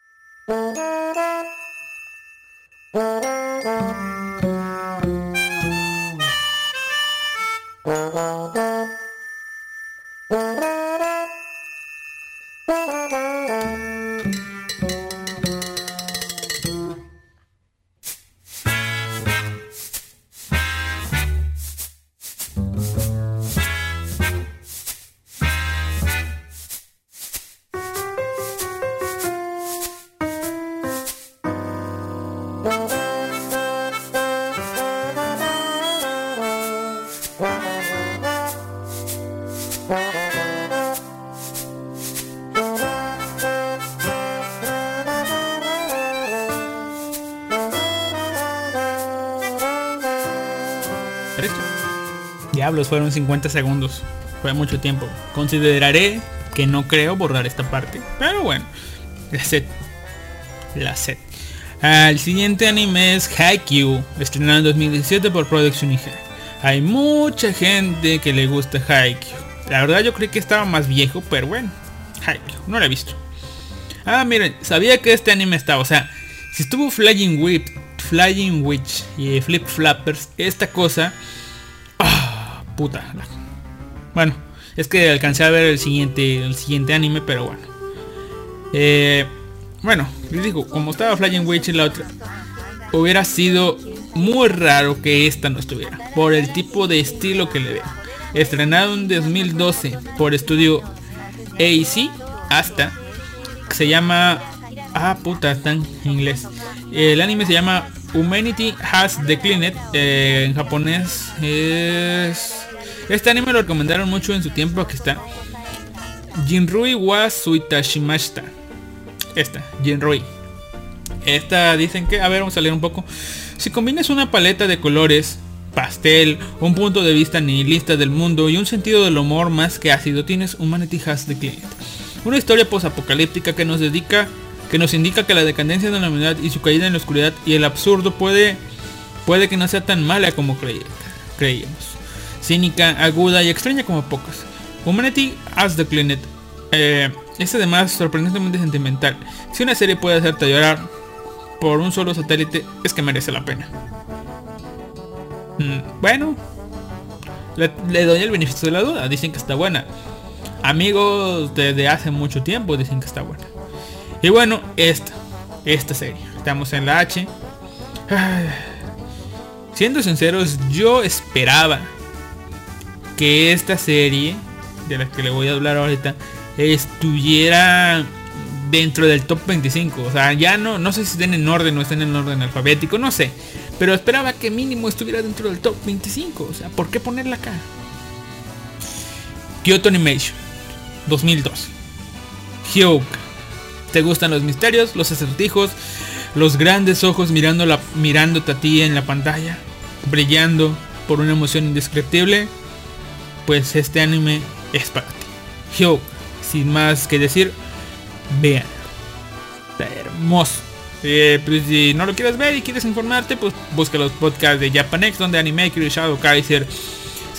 B: Diablos, fueron 50 segundos. Fue mucho tiempo. Consideraré que no creo borrar esta parte. Pero bueno. La set. La set. El siguiente anime es Haikyuu, estrenado en 2017 por Production IG. Hay mucha gente que le gusta Haikyuu. La verdad yo creí que estaba más viejo, pero bueno. Haikyuu, no lo he visto. Ah, miren, sabía que este anime estaba, o sea, si estuvo Flying Whip, Flying Witch y Flip Flappers, esta cosa... Puta. Bueno, es que alcancé a ver el siguiente, el siguiente anime, pero bueno. Eh, bueno, les digo, como estaba Flying Witch y la otra, hubiera sido muy raro que esta no estuviera, por el tipo de estilo que le veo. Estrenado en 2012 por estudio AC, hasta, se llama... Ah, puta, está en inglés. El anime se llama Humanity Has Declined. eh, en japonés es... Este anime lo recomendaron mucho en su tiempo. Aquí está. Jinrui wa Suitashimashita. Esta, Jinrui. Esta dicen que, a ver, vamos a leer un poco. Si combinas una paleta de colores, pastel, un punto de vista nihilista del mundo y un sentido del humor más que ácido, tienes Humanity Has Declined. Una historia posapocalíptica que nos dedica, que nos indica que la decadencia de la humanidad y su caída en la oscuridad y el absurdo puede, puede que no sea tan mala como creíamos. Cínica, aguda y extraña como pocas. Humanity Has Declined eh, es además sorprendentemente sentimental. Si una serie puede hacerte llorar por un solo satélite, es que merece la pena. Mm, bueno, le, le doy el beneficio de la duda. Dicen que está buena. Amigos desde hace mucho tiempo dicen que está buena. Y bueno, esta, esta serie. Estamos en la H. <sighs> Siendo sinceros, yo esperaba que esta serie, de la que le voy a hablar ahorita, estuviera dentro del top 25. O sea, ya no, no sé si estén en orden o estén en orden alfabético, no sé. Pero esperaba que mínimo estuviera dentro del top 25. O sea, ¿por qué ponerla acá? Kyoto Animation, 2002. Hyuk. ¿Te gustan los misterios, los acertijos, los grandes ojos mirando la, mirándote a ti en la pantalla, brillando por una emoción indescriptible? Pues este anime es para ti. Hyuk, sin más que decir, vean. Está hermoso. Eh, pues si no lo quieres ver y quieres informarte, pues busca los podcasts de Japanex donde Animaker y Shadow Kaiser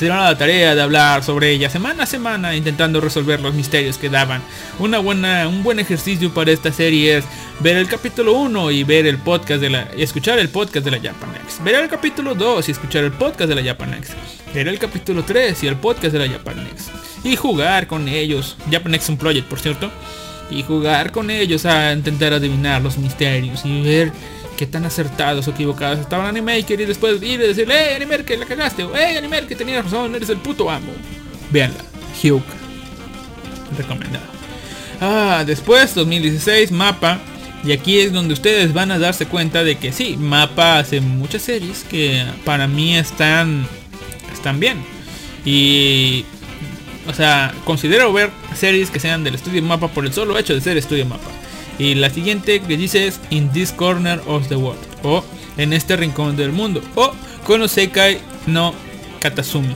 B: se a la tarea de hablar sobre ella semana a semana intentando resolver los misterios que daban. Una buena, un buen ejercicio para esta serie es ver el capítulo 1 y ver el podcast de la y escuchar el podcast de la Japanex. Ver el capítulo 2 y escuchar el podcast de la Japanex. Ver el capítulo 3 y el podcast de la Japanex. Y jugar con ellos. Japanex un project, por cierto. Y jugar con ellos a intentar adivinar los misterios y ver qué tan acertados o equivocados estaban Animaker y después ir y decirle, hey Animaker, la cagaste, o hey Animaker, tenías razón, eres el puto amo. Veanla, Hyuk. Recomendado. Ah, después 2016, Mapa. Y aquí es donde ustedes van a darse cuenta de que sí, Mapa hace muchas series que para mí están, están bien. Y o sea, considero ver series que sean del estudio Mapa por el solo hecho de ser estudio Mapa. Y la siguiente que dice es In this corner of the world. O en este rincón del mundo. O Konosekai no Katasumi.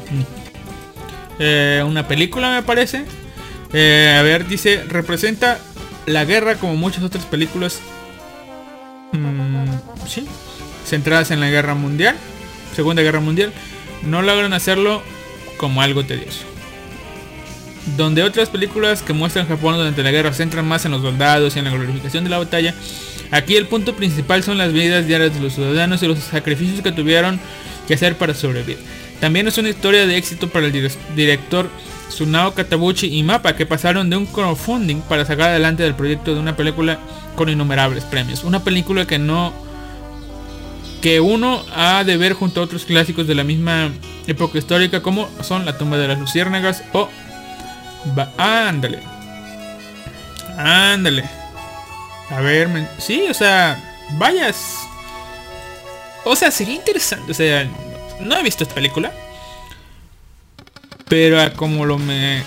B: Eh, una película me parece. Eh, a ver, dice, representa la guerra como muchas otras películas. mm, sí. Centradas en la guerra mundial. Segunda guerra mundial. No logran hacerlo como algo tedioso donde otras películas que muestran Japón durante la guerra centran más en los soldados y en la glorificación de la batalla, aquí el punto principal son las vidas diarias de los ciudadanos y los sacrificios que tuvieron que hacer para sobrevivir. También es una historia de éxito para el dire- director Tsunao Katabuchi y Mapa que pasaron de un crowdfunding para sacar adelante el proyecto de una película con innumerables premios. Una película que no que uno ha de ver junto a otros clásicos de la misma época histórica como son La tumba de las luciérnagas o Va, ándale. Ándale. A ver, men- sí, o sea, vayas. O sea, sería interesante. O sea, no he visto esta película. Pero como lo me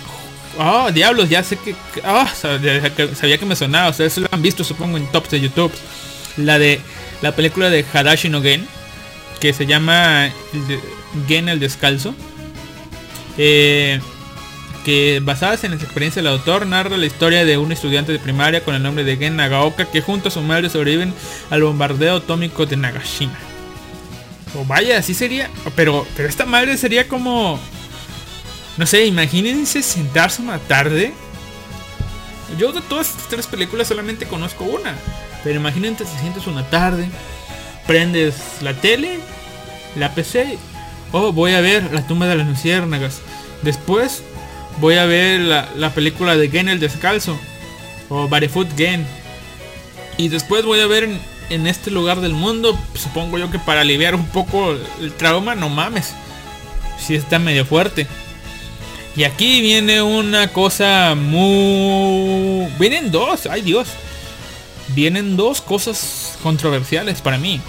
B: Oh, diablos, ya sé que... ah, sabía, que me sonaba. Ustedes lo han visto, supongo, en tops de YouTube. La de... La película de Hadashi no Gen. Que se llama Gen el Descalzo. Eh, que basadas en las experiencias del autor narra la historia de un estudiante de primaria con el nombre de Gen Nagaoka que junto a su madre sobreviven al bombardeo atómico de Nagashima. O vaya, así sería. Pero, pero esta madre sería como... No sé, imagínense sentarse una tarde. Yo de todas estas tres películas solamente conozco una. Pero imagínate si sientes una tarde. Prendes la tele, la PC. Oh, voy a ver la tumba de las luciérnagas. Después voy a ver la, la película de Gen el Descalzo. O Barefoot Gen. Y después voy a ver en, este lugar del mundo. Supongo yo que para aliviar un poco el trauma, no mames. Si está medio fuerte. Y aquí viene una cosa muy... Vienen dos, ay Dios. Vienen dos cosas controversiales para mí.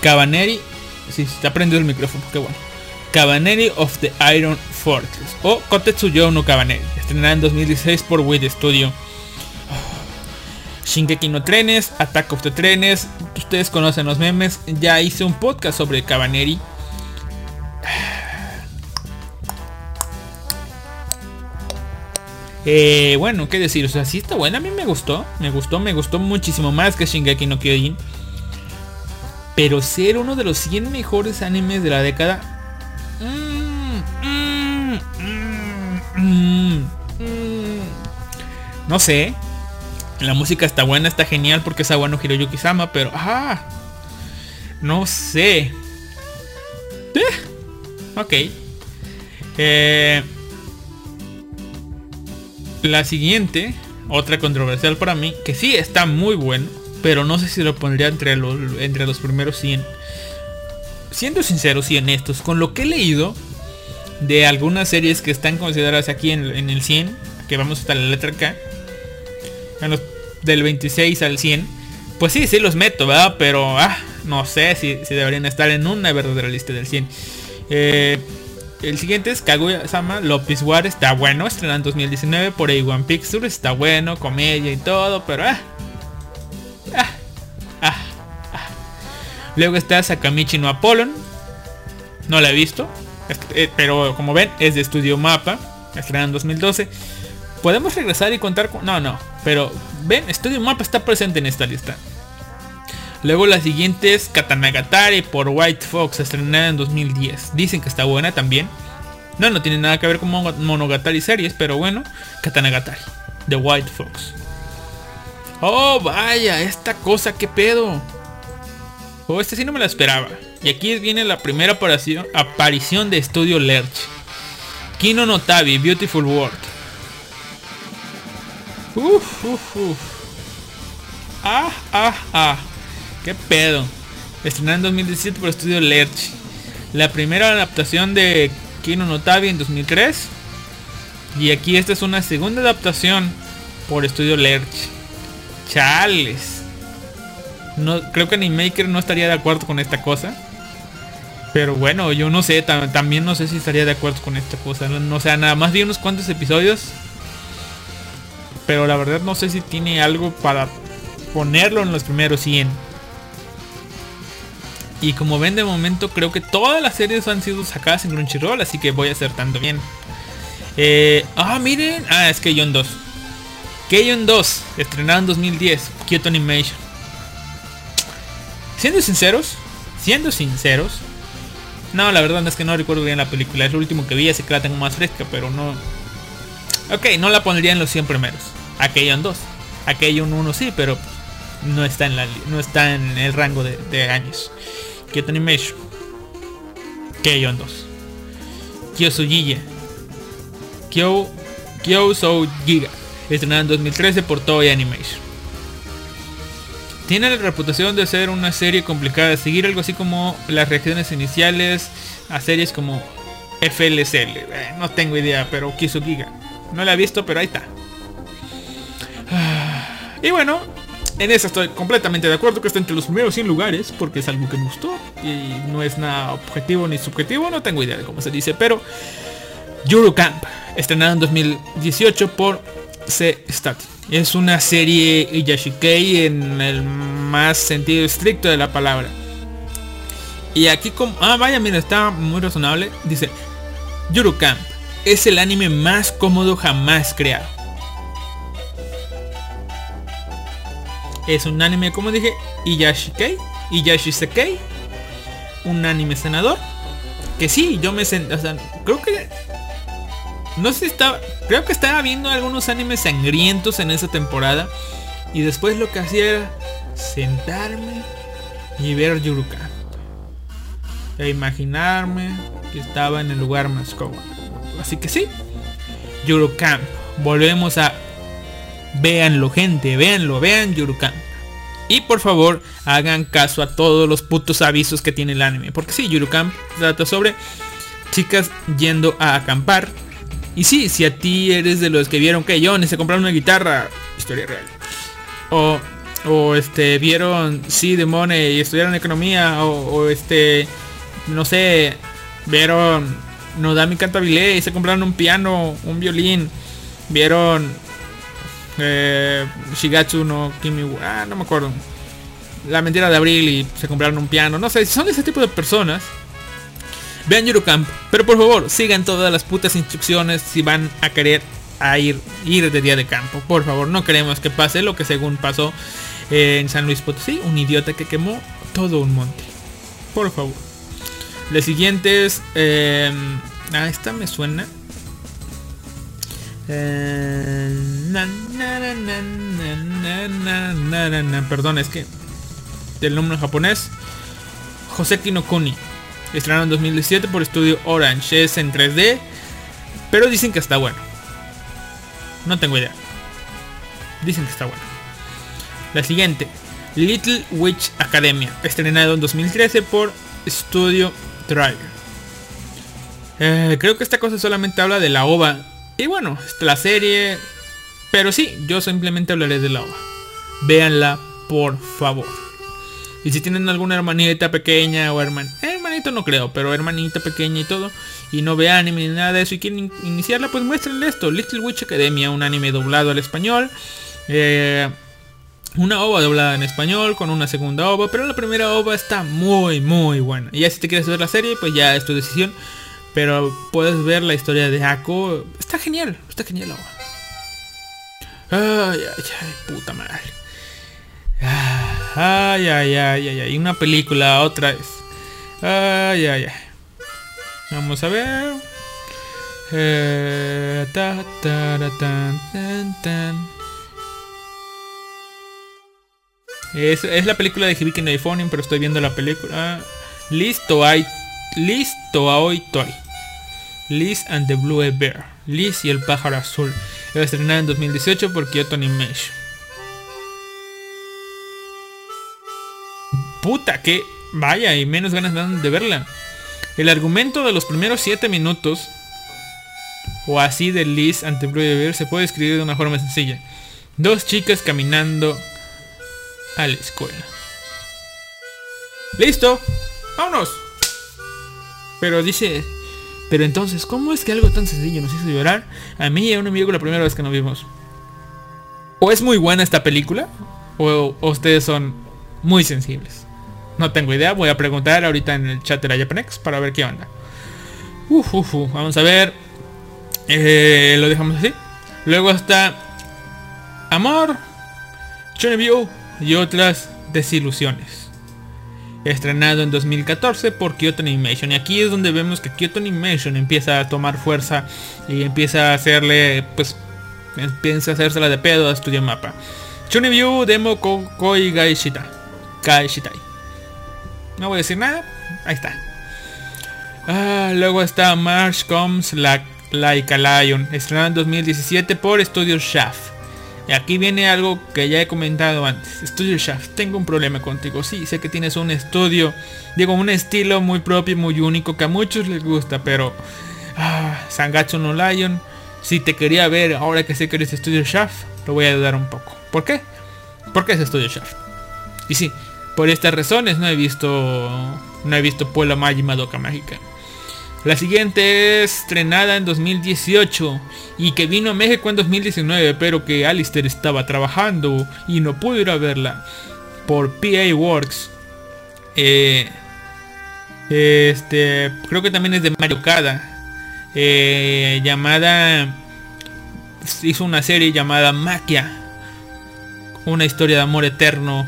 B: Cabaneri... Si se está prendido el micrófono, qué bueno. Cabaneri of the Iron Fortress. O Kotetsuyo no Cabaneri. Estrenada en 2016 por Wii Studio. <sighs> Shingeki no Trenes, Attack of the Trenes. Ustedes conocen los memes. Ya hice un podcast sobre Cabaneri. <sighs> Eh, bueno, qué decir, o sea, sí está buena, a mí me gustó, me gustó, me gustó muchísimo más que Shingeki no Kyojin. Pero ser uno de los 100 mejores animes de la década... no sé. La música está buena, está genial porque es bueno Hiroyuki Sama, pero... Ah, no sé. Eh, ok. Eh, la siguiente, otra controversial para mí, que sí está muy bueno, pero no sé si lo pondría entre los, entre los primeros 100. Siendo sinceros y honestos, con lo que he leído de algunas series que están consideradas aquí en, en el 100, que vamos hasta la letra K, del 26 al 100, pues sí, sí los meto, ¿verdad? Pero ah, no sé si, si deberían estar en una verdadera lista del 100. Eh, el siguiente es Kaguya-sama Lopez War, está bueno, estrenado en 2019 por A1 Pictures, está bueno, comedia y todo, pero ah, ah, ah, ah. Luego está Sakamichi no Apollon, no la he visto, eh, pero como ven es de Estudio Mapa, estrenado en 2012. Podemos regresar y contar con... No, no, pero ven, Estudio Mapa está presente en esta lista. Luego la siguiente es Katanagatari por White Fox, estrenada en 2010. Dicen que está buena también. No, no tiene nada que ver con Mono- Monogatari series, pero bueno, Katanagatari, de White Fox. Oh, vaya, esta cosa, qué pedo. Oh, este sí no me la esperaba. Y aquí viene la primera aparición, aparición de Estudio Lerch. Kino no Tabi, Beautiful World. Uf, uf, uf. Ah, ah, ah. ¿Qué pedo? Estrenada en 2017 por Estudio Lerch. La primera adaptación de Kino no Tabi en 2003. Y aquí esta es una segunda adaptación por Estudio Lerch. Chales. No, creo que Animaker no estaría de acuerdo con esta cosa. Pero bueno, yo no sé, tam- también no sé si estaría de acuerdo con esta cosa. No, no, sea, nada más vi unos cuantos episodios. Pero la verdad no sé si tiene algo para ponerlo en los primeros 100. Y como ven de momento creo que todas las series han sido sacadas en Crunchyroll, así que voy a hacer tanto bien. Eh, ah, miren. Ah, es Keion 2. Keion 2, estrenado en 2010, Kyoto Animation. Siendo sinceros, siendo sinceros, no, la verdad es que no recuerdo bien la película, es lo último que vi, así que la tengo más fresca, pero no... Ok, no la pondría en los 100 primeros. A Keion 2. A Keion 1 sí, pero no está en, la, no está en el rango de, de años. Kyoto Animation. Keion 2. Kyosugiya. Kyo, Kyosou Giga. Estrenada en 2013 por Toei Animation. Tiene la reputación de ser una serie complicada de seguir, algo así como las reacciones iniciales a series como FLCL. Eh, no tengo idea, pero Kisugiga. No la he visto, pero ahí está. Ah, Y bueno, en eso estoy completamente de acuerdo que está entre los primeros 100 lugares, porque es algo que me gustó y no es nada objetivo ni subjetivo, no tengo idea de cómo se dice, pero Yuru Camp, estrenado en 2018 por C Statin. Es una serie Iyashikei en el más sentido estricto de la palabra. Y aquí como... Ah, vaya, mira, está muy razonable. Dice, Yuru Camp es el anime más cómodo jamás creado. Es un anime, como dije, Iyashikei, Iyashisekei, un anime senador. Que sí, yo me sen- o sea, creo que no sé si estaba, creo que estaba viendo algunos animes sangrientos en esa temporada y después lo que hacía era sentarme y ver Yuru Camp. E imaginarme que estaba en el lugar más cómodo. Así que sí, Yuru Camp. Volvemos a Véanlo, gente, véanlo, vean Yurukam. Y por favor, hagan caso a todos los putos avisos que tiene el anime. Porque sí, Yurukam trata sobre chicas yendo a acampar. Y sí, si a ti eres de los que vieron que Johnny se compraron una guitarra, historia real. O, o este, vieron sí de Money y estudiaron economía. O, este, no sé, vieron Nodami Cantabile y se compraron un piano, un violín. Vieron eh, Shigatsu no Kimi ah, no me acuerdo. La mentira de abril y se compraron un piano. No sé, si son ese tipo de personas. Vean Eurocamp. Pero por favor, sigan todas las putas instrucciones si van a querer a ir, ir de día de campo. Por favor, no queremos que pase lo que según pasó eh, en San Luis Potosí. Un idiota que quemó todo un monte. Por favor. La siguiente es... Eh, ah, esta me suena. Perdón, es que... Del nombre japonés. Joseki no Kuni. Estrenado en 2017 por estudio Orange. Es en 3D. Pero dicen que está bueno. No tengo idea. Dicen que está bueno. La siguiente. Little Witch Academia. Estrenado en 2013 por Studio eh, creo que esta cosa solamente habla de la OVA. Y bueno, la serie... Pero sí, yo simplemente hablaré de la OVA. Véanla, por favor. Y si tienen alguna hermanita pequeña o herman... Hermanito no creo, pero hermanita pequeña y todo. Y no ve anime ni nada de eso y quieren in- iniciarla, pues muéstrenle esto. Little Witch Academia, un anime doblado al español. Eh, una ova doblada en español con una segunda ova, pero la primera ova está muy muy buena. Y ya si te quieres ver la serie, pues ya es tu decisión. Pero puedes ver la historia de Ako. Está genial, está genial la ova. Ay, ay, ay, puta madre. Ay, ay, ay, ay, ay. Una película otra vez. Ay, ay, ay. Vamos a ver. Eh. Es, la película de Hibiki no Euphonium, pero estoy viendo la película. Listo, hay. Listo, hoy Toy. Liz and the Blue Bear. Liz y el pájaro azul. Era estrenada en 2018 por Kyoto Animation. Puta, que vaya, y menos ganas de verla. El argumento de los primeros 7 minutos, o así de Liz ante Blue Bear, se puede escribir de una forma sencilla. Dos chicas caminando a la escuela. ¡Listo! ¡Vámonos! Pero dice... Pero entonces, ¿cómo es que algo tan sencillo nos hizo llorar? A mí y a un amigo la primera vez que nos vimos. O es muy buena esta película, o, ustedes son muy sensibles. No tengo idea, voy a preguntar ahorita en el chat de la Japanex para ver qué onda. Uf, uf, vamos a ver. Eh, lo dejamos así. Luego está Amor, View y otras desilusiones. Estrenado en 2014 por Kyoto Animation. Y aquí es donde vemos que Kyoto Animation empieza a tomar fuerza y empieza a hacerle, pues, empieza a hacérsela de pedo a Studio Mapa. View Demo Ko- Koi Gaishita. Gaishitai. No voy a decir nada. Ahí está. Ah, luego está March Comes la, Like a Lion. Estrenado en 2017 por Studio Shaft. Aquí viene algo que ya he comentado antes. Studio Shaft, tengo un problema contigo. Sí, sé que tienes un estudio, digo, un estilo muy propio, muy único que a muchos les gusta, pero ah, Sangatsu no Lion, si te quería ver ahora que sé que eres Studio Shaft, lo voy a dudar un poco. ¿Por qué? Porque es Studio Shaft. Y sí, por estas razones no he visto no he visto Puebla Magi Madoka Mágica. La siguiente es estrenada en 2018 y que vino a México en 2019, pero que Alistair estaba trabajando y no pudo ir a verla por PA Works. Eh, este, creo que también es de Mario Kada, eh, llamada hizo una serie llamada Maquia, una historia de amor eterno.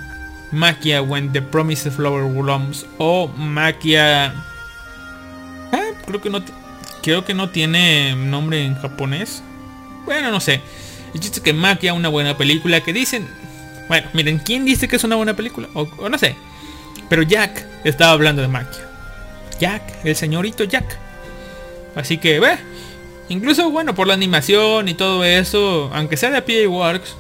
B: Maquia When the Promised Flower Blooms o Maquia creo que no creo que no tiene nombre en japonés. Bueno, no sé. El chiste que Maquia, una buena película que dicen. Bueno, miren, ¿quién dice que es una buena película? O, o no sé. Pero Jack estaba hablando de Maquia. Jack, el señorito Jack. Así que, ve. Incluso, bueno, por la animación y todo eso, aunque sea de PA Works,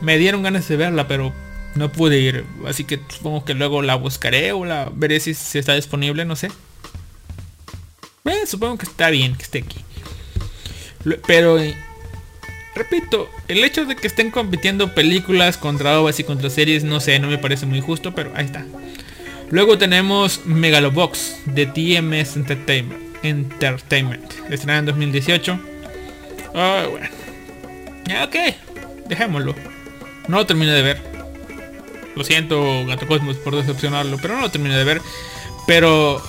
B: me dieron ganas de verla, pero no pude ir. Así que supongo que luego la buscaré o la veré si, si está disponible, no sé. Eh, supongo que está bien que esté aquí. Pero, eh, repito, el hecho de que estén compitiendo películas contra ovas y contra series, no sé, no me parece muy justo, pero ahí está. Luego tenemos Megalobox de TMS Entertainment, Entertainment estrenada en 2018. Ah, bueno. Ya, ok, dejémoslo. No lo terminé de ver. Lo siento, Gato Cosmos, por decepcionarlo, pero no lo terminé de ver. Pero,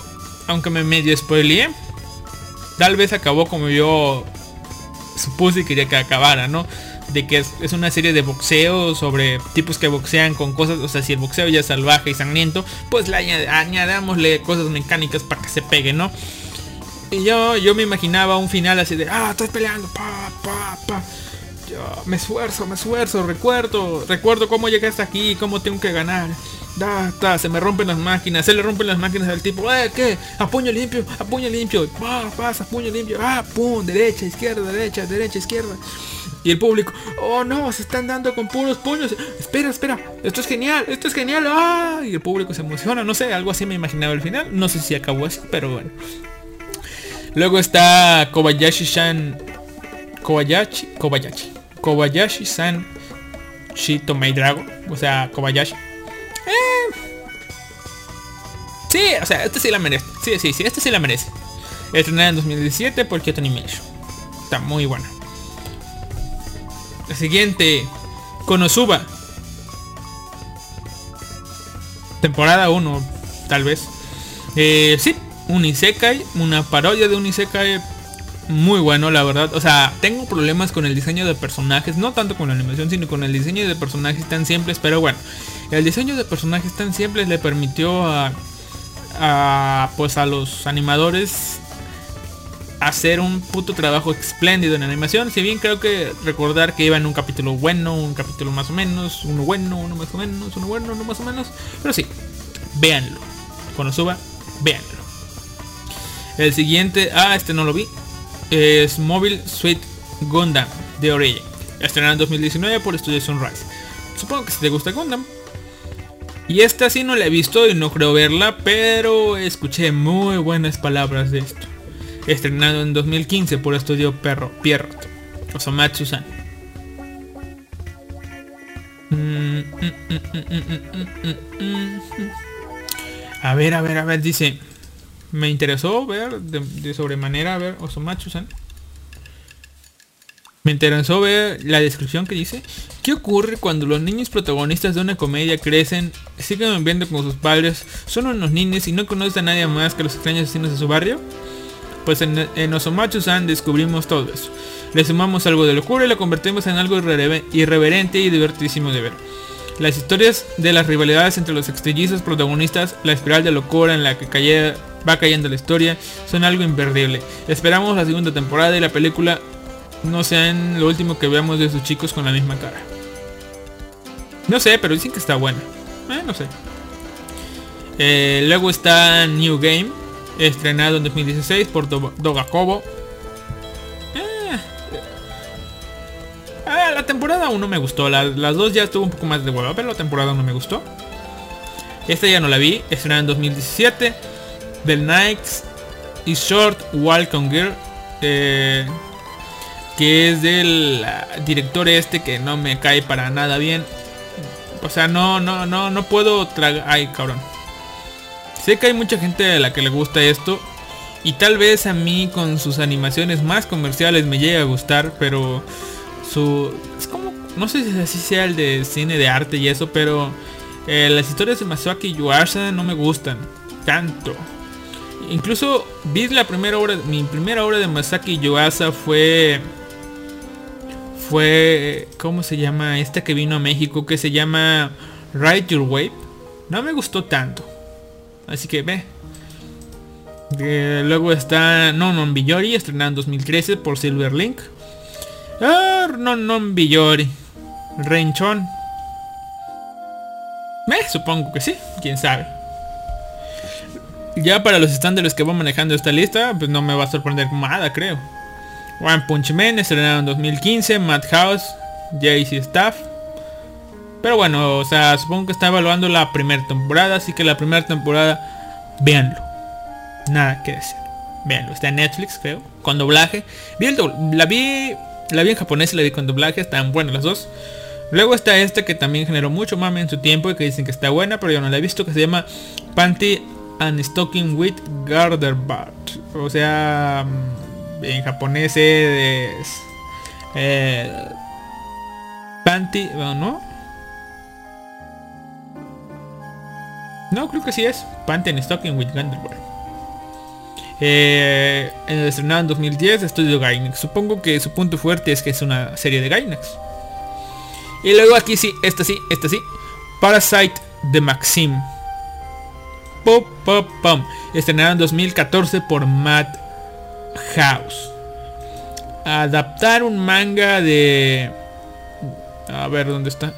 B: aunque me medio spoileé, tal vez acabó como yo supuse y quería que acabara, ¿no? De que es, una serie de boxeo sobre tipos que boxean con cosas, o sea, si el boxeo ya es salvaje y sangriento, pues le añadámosle cosas mecánicas para que se pegue, ¿no? Y yo, yo me imaginaba un final así de, ah, estoy peleando, pa, pa, pa. Yo me esfuerzo, me esfuerzo, recuerdo, recuerdo cómo llegué hasta aquí, cómo tengo que ganar. Da, se me rompen las máquinas, se le rompen las máquinas al tipo, eh, ¿qué? A puño limpio, a puño limpio, pa, pasa, puño limpio, ah, pum, derecha, izquierda, derecha, derecha, izquierda. Y el público, oh no, se están dando con puros puños. Espera, espera, esto es genial, esto es genial, ah. Y el público se emociona, no sé, algo así me imaginaba el final. No sé si acabó así, pero bueno. Luego está Kobayashi-san. Kobayashi. Kobayashi. Kobayashi-san Shitomei Dragon. O sea, Kobayashi. O sea, este sí la merece. Sí, sí, sí, este sí la merece. Estrenada en 2017 por Kyoto Animation. Está muy buena. La siguiente. Konosuba. Temporada 1, tal vez. Eh, sí, un Isekai, una parodia de un Isekai muy bueno, la verdad. O sea, tengo problemas con el diseño de personajes, no tanto con la animación, sino con el diseño de personajes tan simples, pero bueno, el diseño de personajes tan simples le permitió a, a pues a los animadores hacer un puto trabajo espléndido en animación. Si bien creo que recordar que iba en un capítulo bueno, un capítulo más o menos, uno bueno, uno más o menos, uno bueno, uno más o menos. Pero sí, véanlo. Cuando suba, véanlo. El siguiente, ah, este no lo vi. Es Mobile Suit Gundam de Origin. Estrenado en 2019 por Studio Sunrise. Supongo que si te gusta Gundam. Y esta sí no la he visto y no creo verla, pero escuché muy buenas palabras de esto. Estrenado en 2015 por Estudio Perro Pierrot. Osomatsu-san. Mm, mm, mm. A ver, a ver, a ver, dice. Me interesó ver de, de sobremanera, a ver, Osomatsu-san. Me interesó ver la descripción que dice. ¿Qué ocurre cuando los niños protagonistas de una comedia crecen, siguen viviendo con sus padres, son unos niños y no conocen a nadie más que los extraños vecinos de su barrio? Pues en, en Osomatsu-san descubrimos todo eso. Le sumamos algo de locura y lo convertimos en algo irreve- irreverente y divertidísimo de ver. Las historias de las rivalidades entre los extrillizos protagonistas, la espiral de locura en la que va cayendo la historia, son algo imperdible. Esperamos la segunda temporada y la película no sean lo último que veamos de esos chicos con la misma cara. No sé, pero dicen que está buena. Eh, no sé. Eh, luego está New Game, estrenado en 2016 por Do- Dogakobo. Eh, ah, la temporada 1 me gustó, la- las dos ya estuvo un poco más de hueva, pero la temporada 1 me gustó. Esta ya no la vi, estrenada en 2017. The Nights is Short Welcome Girl. eh, que es del ah, director este que no me cae para nada bien. O sea, no, no, no, no puedo tragar. Ay, cabrón. Sé que hay mucha gente a la que le gusta esto. Y tal vez a mí con sus animaciones más comerciales me llegue a gustar, pero su... Es como... No sé si así sea el de cine de arte y eso, pero eh, las historias de Masaki Yuasa no me gustan tanto. Incluso vi la primera obra, mi primera obra de Masaki Yuasa fue fue ¿cómo se llama? Esta que vino a México que se llama Ride Your Wave. No me gustó tanto. Así que ve. Eh, luego está No Non Biyori, estrenada en 2013 por Silver Link. Ah, No Non Biyori. Renchon. Eh, supongo que sí, quién sabe. Ya para los estándares que van manejando esta lista, pues no me va a sorprender nada, creo. One Punch Man, estrenado en 2015, Madhouse, JC Staff. Pero bueno, o sea, supongo que está evaluando la primera temporada, así que la primera temporada, véanlo. Nada que decir. Véanlo, está en Netflix, creo, con doblaje. Vi el la vi la vi en japonés y la vi con doblaje, están buenas las dos. Luego está esta que también generó mucho mame en su tiempo y que dicen que está buena, pero yo no la he visto, que se llama Panty and Stocking with Garterbart. O sea, mm, en japonés es... Eh, panty, ¿no? No, creo que sí es. Panty and Stocking with Garterbart. Eh, estrenado en 2010, Estudio Gainax. Supongo que su punto fuerte es que es una serie de Gainax. Y luego aquí sí, esta sí, esta sí. Parasite de Maxim. Pop, pop, pom. Estrenado en 2014 por Matt House. Adaptar un manga de... A ver, ¿dónde está?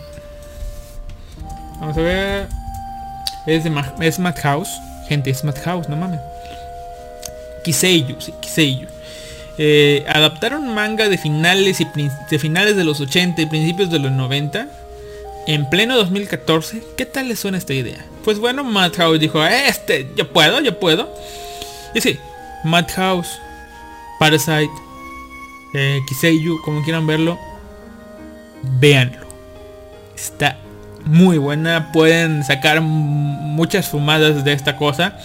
B: Vamos a ver. Es de Ma- es Matt House. Gente, es Matt House, no mames. Kiseiyu, sí, Kiseiyu. Eh, adaptaron manga de finales y de finales de los 80 y principios de los 90 en pleno 2014. ¿Qué tal les suena esta idea? Pues bueno, Madhouse dijo, este, yo puedo, yo puedo. Y sí, Madhouse, Parasite, eh, como quieran verlo, véanlo. Está muy buena, pueden sacar muchas fumadas de esta cosa.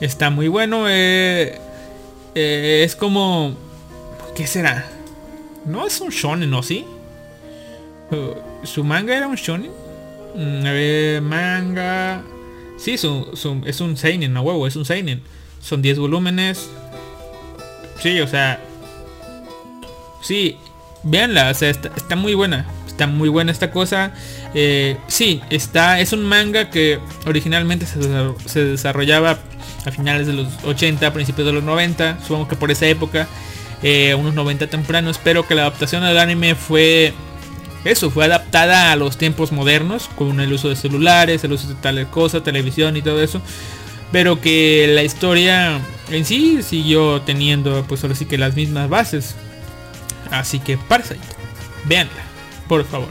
B: Está muy bueno. eh, eh, es como... ¿Qué será? No es un shonen, ¿no? ¿Sí? Uh, ¿Su manga era un shonen? Mm, a ver, manga... Sí, su- es un seinen, no huevo, es un seinen. Son 10 volúmenes. Sí, o sea... Sí, véanla, o sea, está, muy buena. Está muy buena esta cosa. Eh, sí, está, es un manga que originalmente se desarrollaba a finales de los 80, principios de los 90. Supongo que por esa época, eh, unos 90 tempranos. Pero que la adaptación al anime fue eso, fue adaptada a los tiempos modernos, con el uso de celulares, el uso de tal cosa, televisión y todo eso. Pero que la historia en sí siguió teniendo pues ahora sí que las mismas bases. Así que Parasite, véanla, por favor.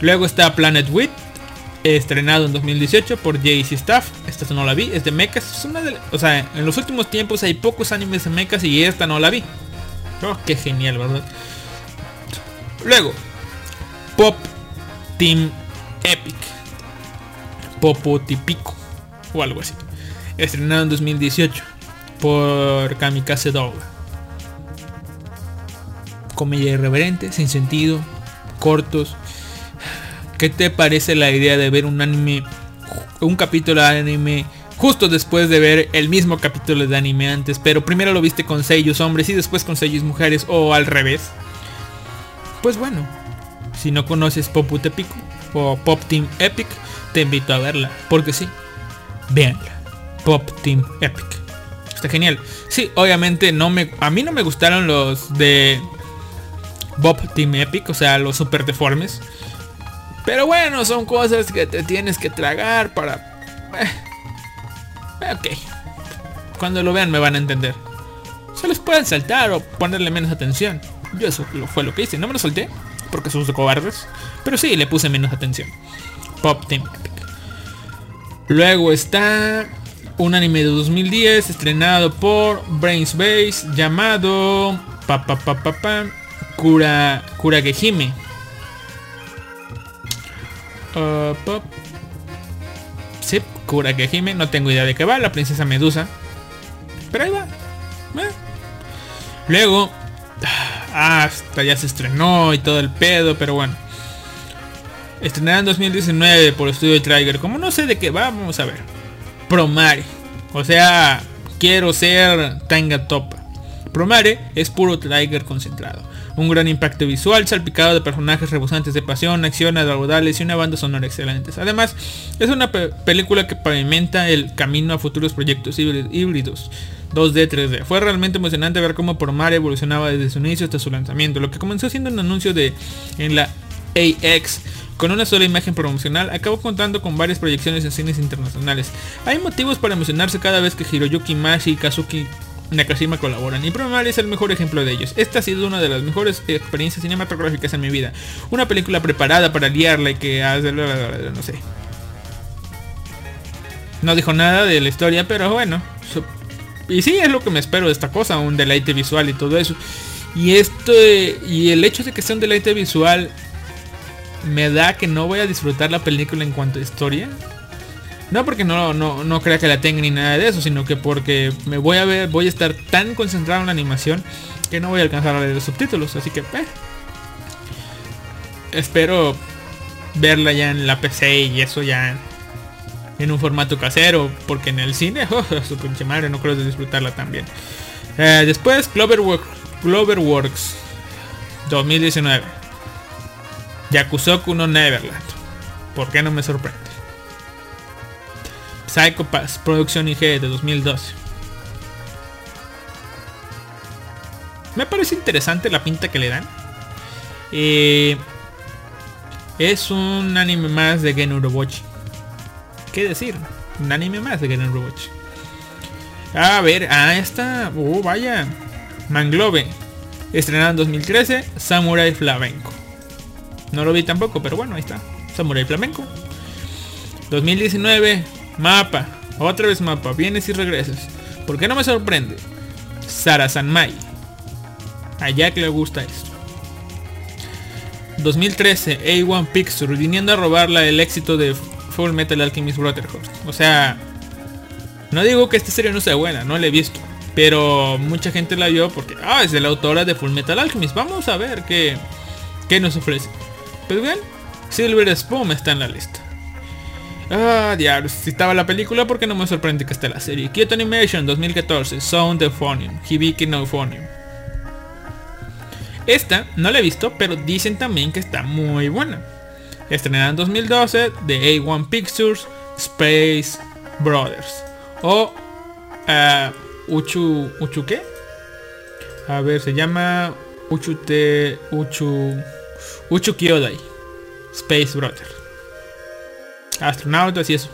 B: Luego está Planet Wit, estrenado en 2018 por JC Staff. Esta no la vi, es de mechas. Es una de, o sea, en los últimos tiempos hay pocos animes de mechas y esta no la vi. Oh, qué genial, ¿verdad? Luego, Pop Team Epic. Popo Típico. O algo así. Estrenado en 2018 por Kamikaze Dog. Comedia irreverente, sin sentido, cortos. ¿Qué te parece la idea de ver un anime, un capítulo de anime justo después de ver el mismo capítulo de anime antes, pero primero lo viste con sellos hombres y después con sellos mujeres o al revés? Pues bueno, si no conoces Popu Tepico o Pop Team Epic, te invito a verla, porque sí, véanla. Pop Team Epic. Está genial. Sí, obviamente no me a mí no me gustaron los de Bob Team Epic, o sea, los super deformes. Pero bueno, son cosas que te tienes que tragar para eh, Ok. Cuando lo vean me van a entender. Se les pueden saltar o ponerle menos atención. Yo eso fue lo que hice. No me lo solté porque de cobardes. Pero sí, le puse menos atención. Pop Team Epic. Luego está un anime de 2010 estrenado por Brains Base llamado pa, pa, pa, pa, pa, Kura Kuragehime. Uh, pop. Sí, Kuragehime, no tengo idea de qué va, la princesa Medusa. Pero ahí va. Luego, ah, hasta ya se estrenó y todo el pedo, pero bueno. Estrenada en 2019 por Estudio Trigger. Como no sé de qué va, vamos a ver. Promare. O sea, quiero ser Tanga Topa. Promare es puro Trigger concentrado. Un gran impacto visual, salpicado de personajes rebosantes de pasión, acciones raudales y una banda sonora excelentes. Además, es una pe- película que pavimenta el camino a futuros proyectos híbrid- híbridos. 2D, 3D. Fue realmente emocionante ver cómo Promare evolucionaba desde su inicio hasta su lanzamiento. Lo que comenzó siendo un anuncio de en la AX con una sola imagen promocional, acabó contando con varias proyecciones en cines internacionales. Hay motivos para emocionarse cada vez que Hiroyuki Mashi y Kazuki Nakashima colaboran y Promare es el mejor ejemplo de ellos. Esta ha sido una de las mejores experiencias cinematográficas en mi vida. Una película preparada para liarla y que hace... no sé. No dijo nada de la historia, pero bueno. Y sí, es lo que me espero de esta cosa, un deleite visual y todo eso. Y esto, y el hecho de que sea un deleite visual me da que no voy a disfrutar la película en cuanto a historia. No porque no, no, no crea que la tenga ni nada de eso, sino que porque me voy a ver, voy a estar tan concentrado en la animación que no voy a alcanzar a leer los subtítulos. Así que eh. espero verla ya en la PC y eso ya en un formato casero, porque en el cine, <laughs> oh, su pinche madre, no creo disfrutarla también. Eh, después Cloverworks 2019. Yakusoku no Neverland. ¿Por qué no me sorprende? Psycho Pass, producción IG de 2012. Me parece interesante la pinta que le dan. Eh, es un anime más de Gen. ¿Qué decir? Un anime más de Gen. A ver, ah, esta. Oh, vaya. Manglobe. Estrenado en 2013. Samurai Flamenco. No lo vi tampoco, pero bueno, ahí está. Samurai Flamenco. 2019. Mapa. Otra vez mapa. Vienes y regresas. ¿Por qué no me sorprende? Sara Sanmai. A Jack le gusta esto. 2013. A1 Pictures. Viniendo a robarla el éxito de Full Metal Alchemist Brotherhood. O sea, no digo que esta serie no sea buena, no la he visto. Pero mucha gente la vio porque ah, es de la autora de Full Metal Alchemist. Vamos a ver qué, qué nos ofrece. Pues bien, Silver Spoon está en la lista. Ah, diablos, si estaba la película, porque no me sorprende que esté la serie? Kyoto Animation 2014, Sound Euphonium, Hibiki no Euphonium. Esta no la he visto, pero dicen también que está muy buena. Estrenada en 2012 de A1 Pictures, Space Brothers. O ah, Uchu. ¿Uchu qué? A ver, se llama Uchute. Uchu. Uchu Kyodai. Space Brothers. Astronautas y eso.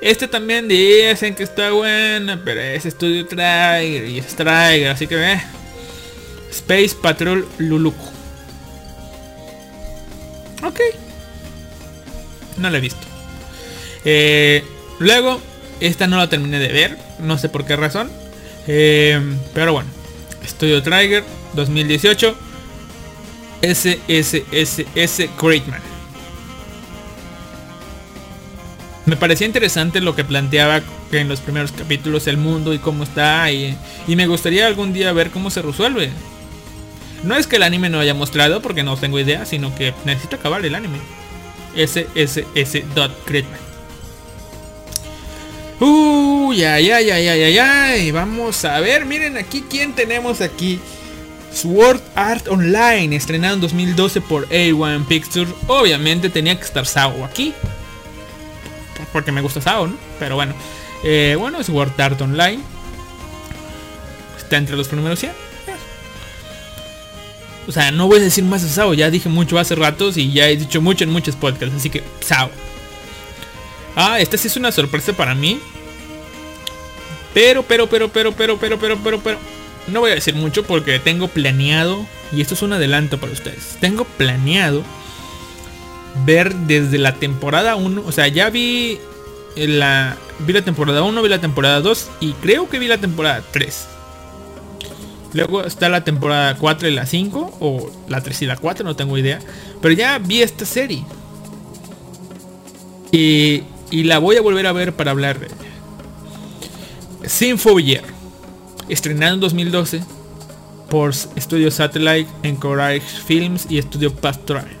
B: Este también dicen que está buena, pero es estudio Trigger y es Trigger, así que eh. Space Patrol Luluco. Ok. No la he visto. Eh, luego, esta no la terminé de ver. No sé por qué razón. Eh, pero bueno. Estudio Trigger 2018. SSSS Greatman. Me parecía interesante lo que planteaba en los primeros capítulos el mundo y cómo está y, y me gustaría algún día ver cómo se resuelve. No es que el anime no haya mostrado porque no tengo idea, sino que necesito acabar el anime. SSS.Greatman. Uh, ya, ya, ya, ya, ya, ya. Y vamos a ver, miren aquí quién tenemos aquí. Sword Art Online, estrenado en 2012 por A1 Pictures. Obviamente tenía que estar Sao aquí. Porque me gusta Sao. Pero bueno. Eh, bueno, Sword Art Online. Está entre los primeros 100. O sea, no voy a decir más de Sao. Ya dije mucho hace ratos y ya he dicho mucho en muchos podcasts. Así que, Sao. Ah, esta sí es una sorpresa para mí. Pero, pero, pero, pero, pero, pero, pero, pero, pero. No voy a decir mucho porque tengo planeado. Y esto es un adelanto para ustedes. Tengo planeado ver desde la temporada 1. O sea, ya vi la. Vi la temporada 1, vi la temporada 2 y creo que vi la temporada 3. Luego está la temporada 4 y la 5. O la 3 y la 4, no tengo idea. Pero ya vi esta serie. Y, y la voy a volver a ver para hablar de ella. Sinfovier. Estrenado en 2012. por Studio Satellite, Encourage Films y Studio Pastoral.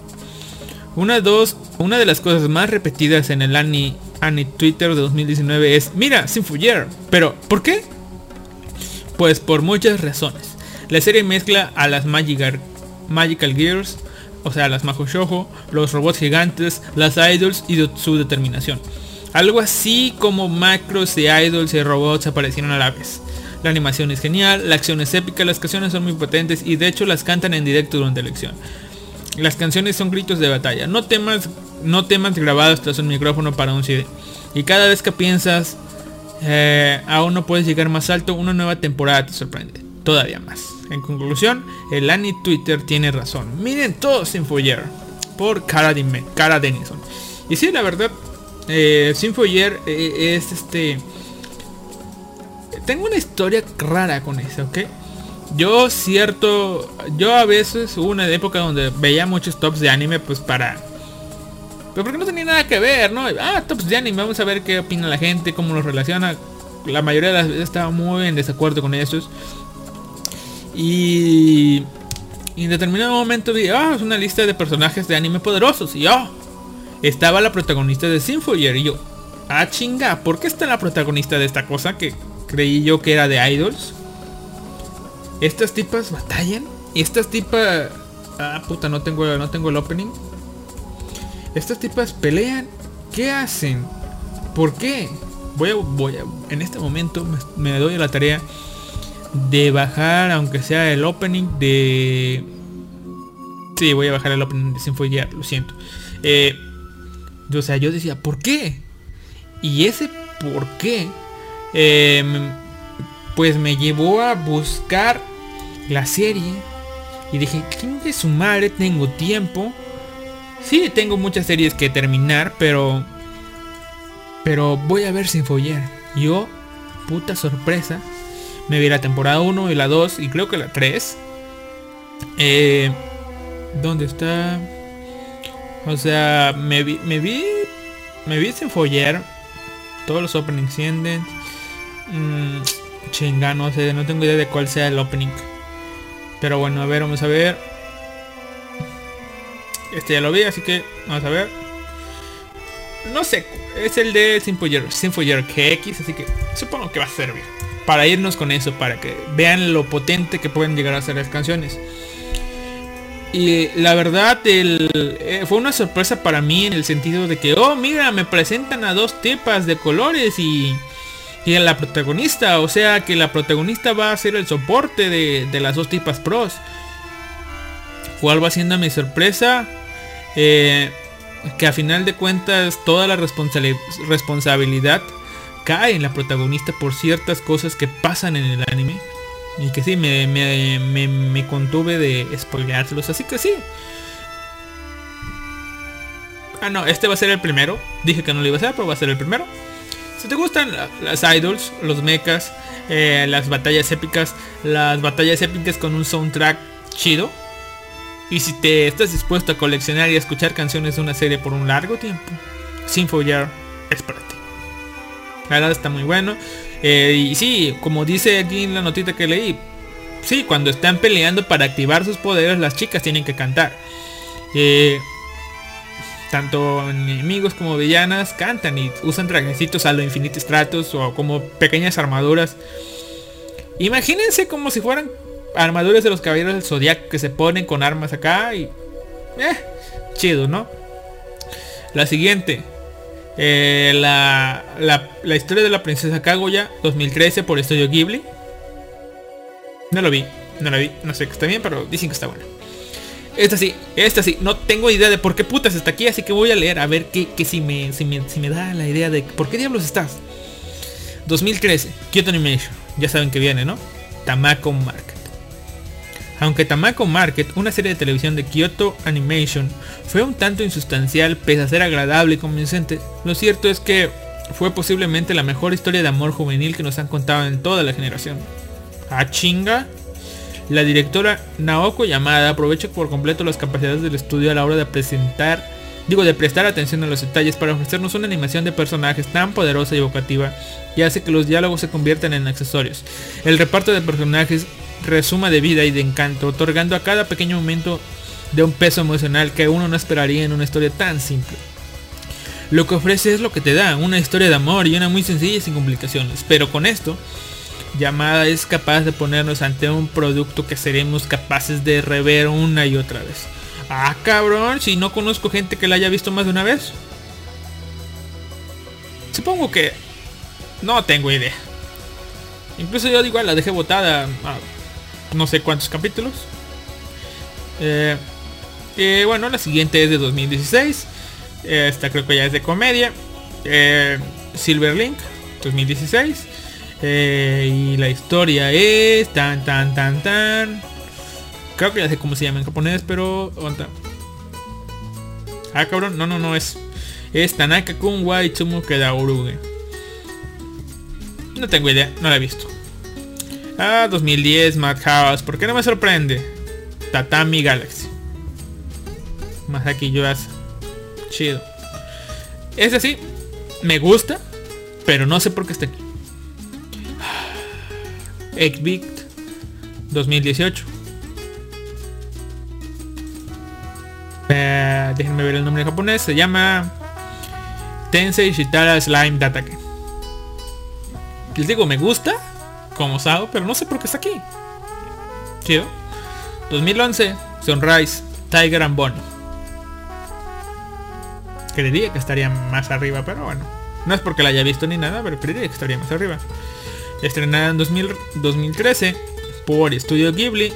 B: Una, de las cosas más repetidas en el Annie, Annie Twitter de 2019 es, mira, Sinfoyer. Pero, ¿por qué? Pues por muchas razones. La serie mezcla a las Magical, Magical Gears, o sea, las Majo Shoujo, los robots gigantes, las idols y su determinación. Algo así como macros de idols y robots aparecieron a la vez. La animación es genial, la acción es épica, las canciones son muy potentes y de hecho las cantan en directo durante la elección. Las canciones son gritos de batalla, no temas, no temas grabados tras un micrófono para un CD. Y cada vez que piensas eh, aún no puedes llegar más alto, una nueva temporada te sorprende. Todavía más. En conclusión, el Annie Twitter tiene razón. Miren todos Sinfoyer por Cara, Cara Denison. Y sí, la verdad, eh, Sinfoyer eh, es este... Tengo una historia rara con eso, ¿ok? Yo cierto, yo a veces hubo una época donde veía muchos tops de anime pues para... Pero porque no tenía nada que ver, ¿no? Ah, tops de anime, vamos a ver qué opina la gente, cómo los relaciona. La mayoría de las veces estaba muy en desacuerdo con estos. Y, y en determinado momento vi, ah, es una lista de personajes de anime poderosos. Y oh, estaba la protagonista de Sinfoyer. Y yo, ah, chinga, ¿por qué está la protagonista de esta cosa que creí yo que era de idols? Estas tipas batallan. Y estas tipas... Ah, puta, no tengo, no tengo el opening. Estas tipas pelean. ¿Qué hacen? ¿Por qué? Voy a, voy a, en este momento me, doy la tarea de bajar, aunque sea el opening de... Sí, voy a bajar el opening de Sinfoyer, lo siento. Eh, o sea, yo decía, ¿por qué? Y ese por qué, eh, pues me llevó a buscar la serie. Y dije, ¿quién de su madre tengo tiempo? Sí, tengo muchas series que terminar, pero... Pero voy a ver Sinfoyer. Yo, puta sorpresa, me vi la temporada 1 y la 2 y creo que la 3. Eh, ¿Dónde está? O sea, me vi, me vi, me vi Sinfoyer. Todos los openings ended. Mm, chinga, no sé, no tengo idea de cuál sea el opening. Pero bueno, a ver, vamos a ver. Este ya lo vi, así que vamos a ver. No sé, es el de Sinfoyer, KX, así que supongo que va a servir. Para irnos con eso, para que vean lo potente que pueden llegar a ser las canciones. Y la verdad, el, eh, fue una sorpresa para mí en el sentido de que, oh, mira, me presentan a dos tipas de colores y, y a la protagonista. O sea que la protagonista va a ser el soporte de, de las dos tipas pros. ¿Cuál va siendo mi sorpresa? Eh, que a final de cuentas toda la responsabili- responsabilidad cae en la protagonista por ciertas cosas que pasan en el anime. Y que sí, me, me, me, contuve de spoileárselos. Así que sí. Ah, no, este va a ser el primero. Dije que no lo iba a hacer, pero va a ser el primero. Si te gustan la- las idols, los mechas, eh, las batallas épicas, las batallas épicas con un soundtrack chido. Y si te estás dispuesto a coleccionar y a escuchar canciones de una serie por un largo tiempo, Sinfoyer es para. La verdad está muy bueno. Eh, y sí, como dice aquí en la notita que leí, sí, cuando están peleando para activar sus poderes, las chicas tienen que cantar. Eh, tanto enemigos como villanas cantan y usan trajecitos a lo Infinity Stratos o como pequeñas armaduras. Imagínense como si fueran armaduras de los caballeros del zodiaco que se ponen con armas acá y... Eh, chido, ¿no? La siguiente. Eh, la, la, la historia de la princesa Kaguya 2013 por Estudio Ghibli. No lo vi, no la vi, no sé que está bien, pero dicen que está buena. Esta sí, esta sí, no tengo idea de por qué putas está aquí, así que voy a leer a ver qué, qué si, me, si, me, si me da la idea de por qué diablos estás. 2013, Kyoto Animation, ya saben que viene, ¿no? Tamako Market. Aunque Tamako Market, una serie de televisión de Kyoto Animation, fue un tanto insustancial pese a ser agradable y convincente, lo cierto es que fue posiblemente la mejor historia de amor juvenil que nos han contado en toda la generación. ¿A chinga? La directora Naoko Yamada aprovecha por completo las capacidades del estudio a la hora de presentar, digo, de prestar atención a los detalles para ofrecernos una animación de personajes tan poderosa y evocativa y hace que los diálogos se conviertan en accesorios. El reparto de personajes resuma de vida y de encanto, otorgando a cada pequeño momento de un peso emocional que uno no esperaría en una historia tan simple. Lo que ofrece es lo que te da, una historia de amor y una muy sencilla y sin complicaciones. Pero con esto, Llamada es capaz de ponernos ante un producto que seremos capaces de rever una y otra vez. Ah, cabrón, si no conozco gente que la haya visto más de una vez. Supongo que... No tengo idea. Incluso yo igual la dejé botada a no sé cuántos capítulos. Eh, eh, bueno, la siguiente es de 2016. Esta creo que ya es de comedia. Eh, Silverlink, 2016. Eh, y la historia es tan tan tan tan. Creo que ya sé cómo se llama en japonés, pero. Ah, cabrón, no, no, no es. Es Tanaka Kun wa Itsumu Kedaoruge. No tengo idea, no la he visto. Ah, 2010, Madhouse. ¿Por qué no me sorprende? Tatami Galaxy. Masaki Yuasa. Chido. Es así, me gusta, pero no sé por qué está aquí. Exvict 2018. Eh, déjenme ver el nombre en japonés. Se llama Tensei Shitara Slime Datake. Les digo, me gusta como Sao, pero no sé por qué está aquí. Chido. 2011, Sunrise, Tiger and Bonnie. Creería que estaría más arriba, pero bueno. No es porque la haya visto ni nada, pero creería que estaría más arriba. Estrenada en 2000 2013 por Studio Ghibli.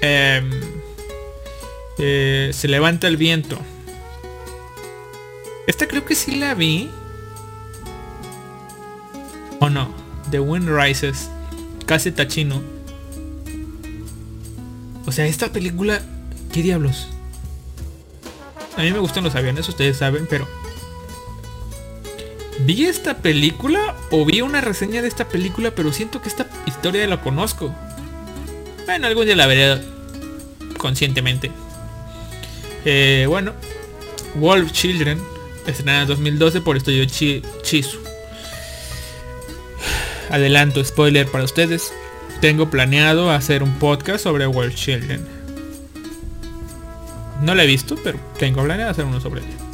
B: Em, eh, se levanta el viento. Esta creo que sí la vi. ¿O no? The Wind Rises. Casi Tachino. O sea, esta película... ¿Qué diablos? A mí me gustan los aviones, ustedes saben, pero... Vi esta película o vi una reseña de esta película, pero siento que esta historia la conozco. Bueno, algún día la veré conscientemente. Eh, bueno, Wolf Children, estrenada en 2012 por estudio Chi. Adelanto, spoiler para ustedes. Tengo planeado hacer un podcast sobre Wolf Children. No la he visto, pero tengo planeado hacer uno sobre ella.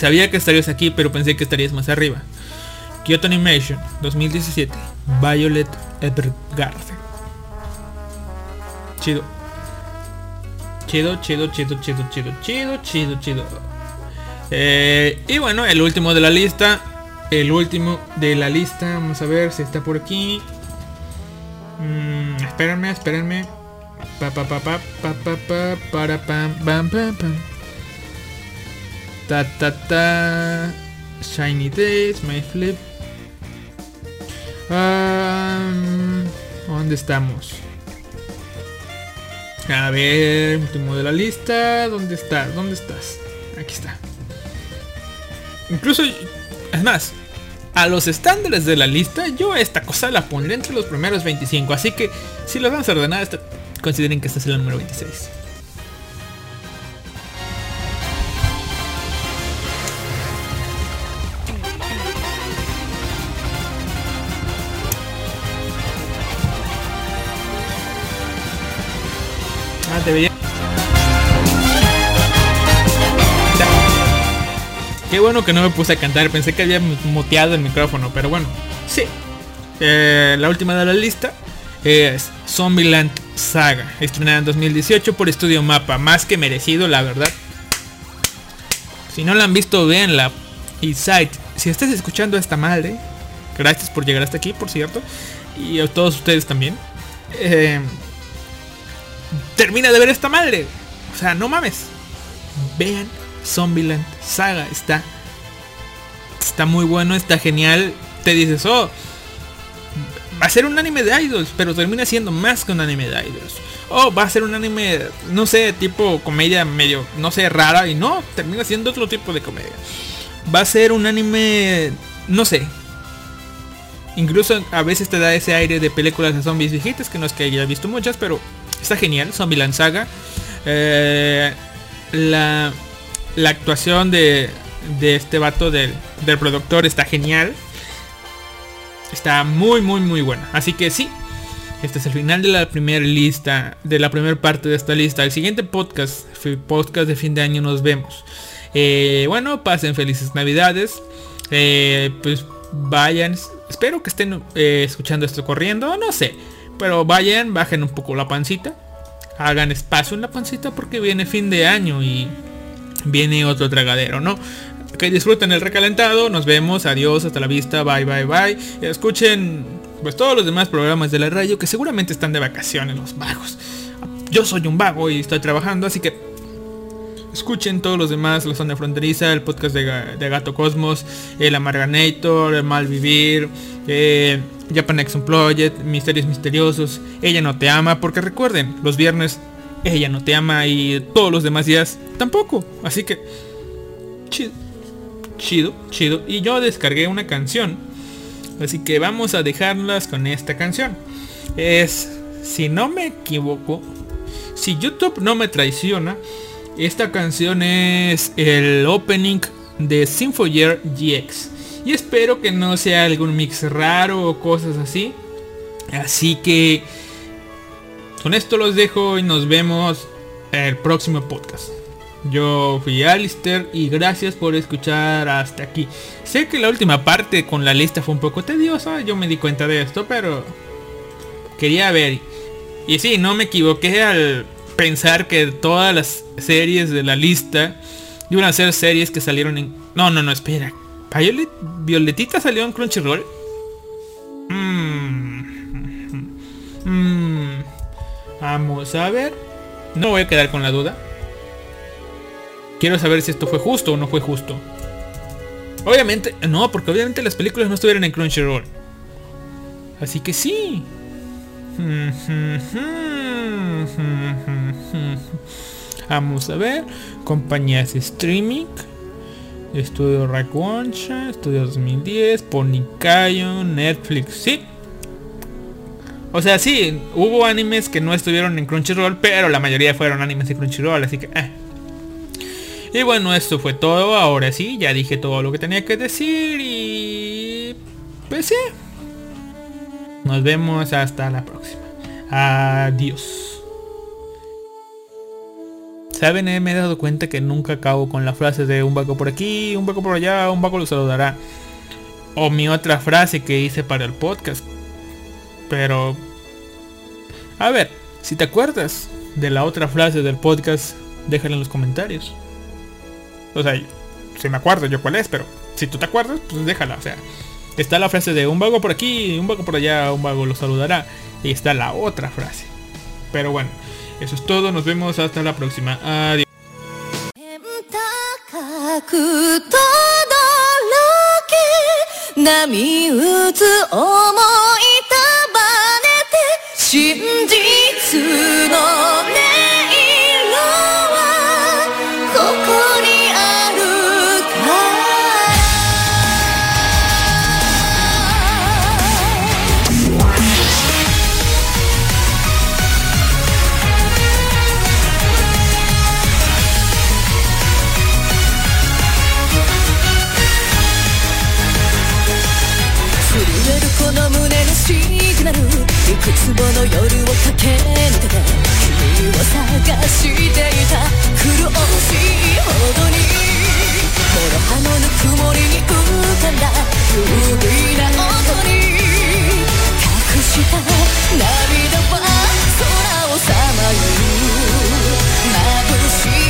B: Sabía que estarías aquí, pero pensé que estarías más arriba. Kyoto Animation 2017. Violet Evergarden. Chido. Chido, chido, chido, chido, chido, chido, chido, chido. Eh, y bueno, el último de la lista. El último de la lista. Vamos a ver si está por aquí. Mm, espérenme, espérenme. Pa pa pa pa pa pa pa para pam pam pam pam. Ta ta ta. Shiny Days, My Flip. Um, ¿Dónde estamos? A ver, último de la lista. ¿Dónde estás? ¿Dónde estás? Aquí está. Incluso, es más, a los estándares de la lista, yo esta cosa la pondré entre los primeros 25. Así que, si los vamos a ordenar, consideren que esta es la número 26. Qué bueno que no me puse a cantar, pensé que había muteado el micrófono, pero bueno, sí. Eh, la última de la lista es Zombieland Saga, estrenada en 2018 por Estudio Mapa, más que merecido, la verdad. Si no la han visto, véanla. Y Sight, si estás escuchando esta madre, gracias por llegar hasta aquí, por cierto, y a todos ustedes también. Eh, termina de ver esta madre. O sea, no mames. Vean Zombieland Saga. Está. Está muy bueno, está genial. Te dices, oh. Va a ser un anime de idols, pero termina siendo más que un anime de idols. Oh, va a ser un anime, no sé, tipo comedia medio, no sé, rara. Y no, termina siendo otro tipo de comedia. Va a ser un anime, no sé. Incluso a veces te da ese aire de películas de zombies viejitas, que no es que haya visto muchas, pero está genial. Zombieland Saga. Eh, la, la actuación de, de este vato del, del productor está genial. Está muy, muy, muy buena. Así que sí. Este es el final de la primera lista, de la primera parte de esta lista. El siguiente podcast, podcast de fin de año, nos vemos. Eh, bueno, pasen felices navidades. Eh, pues vayan, espero que estén escuchando esto corriendo, no sé. Pero vayan, bajen un poco la pancita. Hagan espacio en la pancita porque viene fin de año y viene otro tragadero, ¿no? Que disfruten el recalentado, nos vemos, adiós, hasta la vista, bye bye bye. Escuchen pues todos los demás programas de la radio que seguramente están de vacaciones los vagos. Yo soy un vago y estoy trabajando, así que escuchen todos los demás, la zona fronteriza, el podcast de, de Gato Cosmos, el Amarganator, el Malvivir, eh, Japan Unplugged, Misterios Misteriosos, Ella no te ama, porque recuerden, los viernes ella no te ama y todos los demás días tampoco. Así que chido, chido, chido. Y yo descargué una canción. Así que vamos a dejarlas con esta canción. Es, si no me equivoco, si YouTube no me traiciona, esta canción es el opening de Symphoyer GX. Y espero que no sea algún mix raro o cosas así. Así que con esto los dejo y nos vemos el próximo podcast. Yo fui Alistair y gracias por escuchar hasta aquí. Sé que la última parte con la lista fue un poco tediosa, yo me di cuenta de esto, pero quería ver. Y sí, no me equivoqué al pensar que todas las series de la lista iban a ser series que salieron en... No, no, no, espera. Violet... ¿Violetita salió en Crunchyroll? Mm. Mm. Vamos a ver. No voy a quedar con la duda. Quiero saber si esto fue justo o no fue justo. Obviamente, no, porque obviamente las películas no estuvieron en Crunchyroll. Así que sí. Vamos a ver. Compañías streaming. Estudio Rakwonsha, Estudio 2010, Ponicayo, Netflix, sí. O sea, sí, hubo animes que no estuvieron en Crunchyroll, pero la mayoría fueron animes de Crunchyroll, así que... eh. Y bueno, esto fue todo. Ahora sí, ya dije todo lo que tenía que decir y... Pues sí. Nos vemos hasta la próxima. Adiós. Saben, Eh, me he dado cuenta que nunca acabo con la frase de un vago por aquí, un vago por allá, un vago lo saludará. O mi otra frase que hice para el podcast. Pero... A ver, si te acuerdas de la otra frase del podcast, déjala en los comentarios. O sea, si me acuerdo yo cuál es, pero si tú te acuerdas, pues déjala. O sea, está la frase de un vago por aquí, un vago por allá, un vago lo saludará. Y está la otra frase. Pero bueno, eso es todo. Nos vemos hasta la próxima. Adiós.
C: の夜を駆け抜けて君を探していた苦しいほどに諸刃のぬくもりに浮かんだ優美な音に隠した涙は空をさまよう眩しい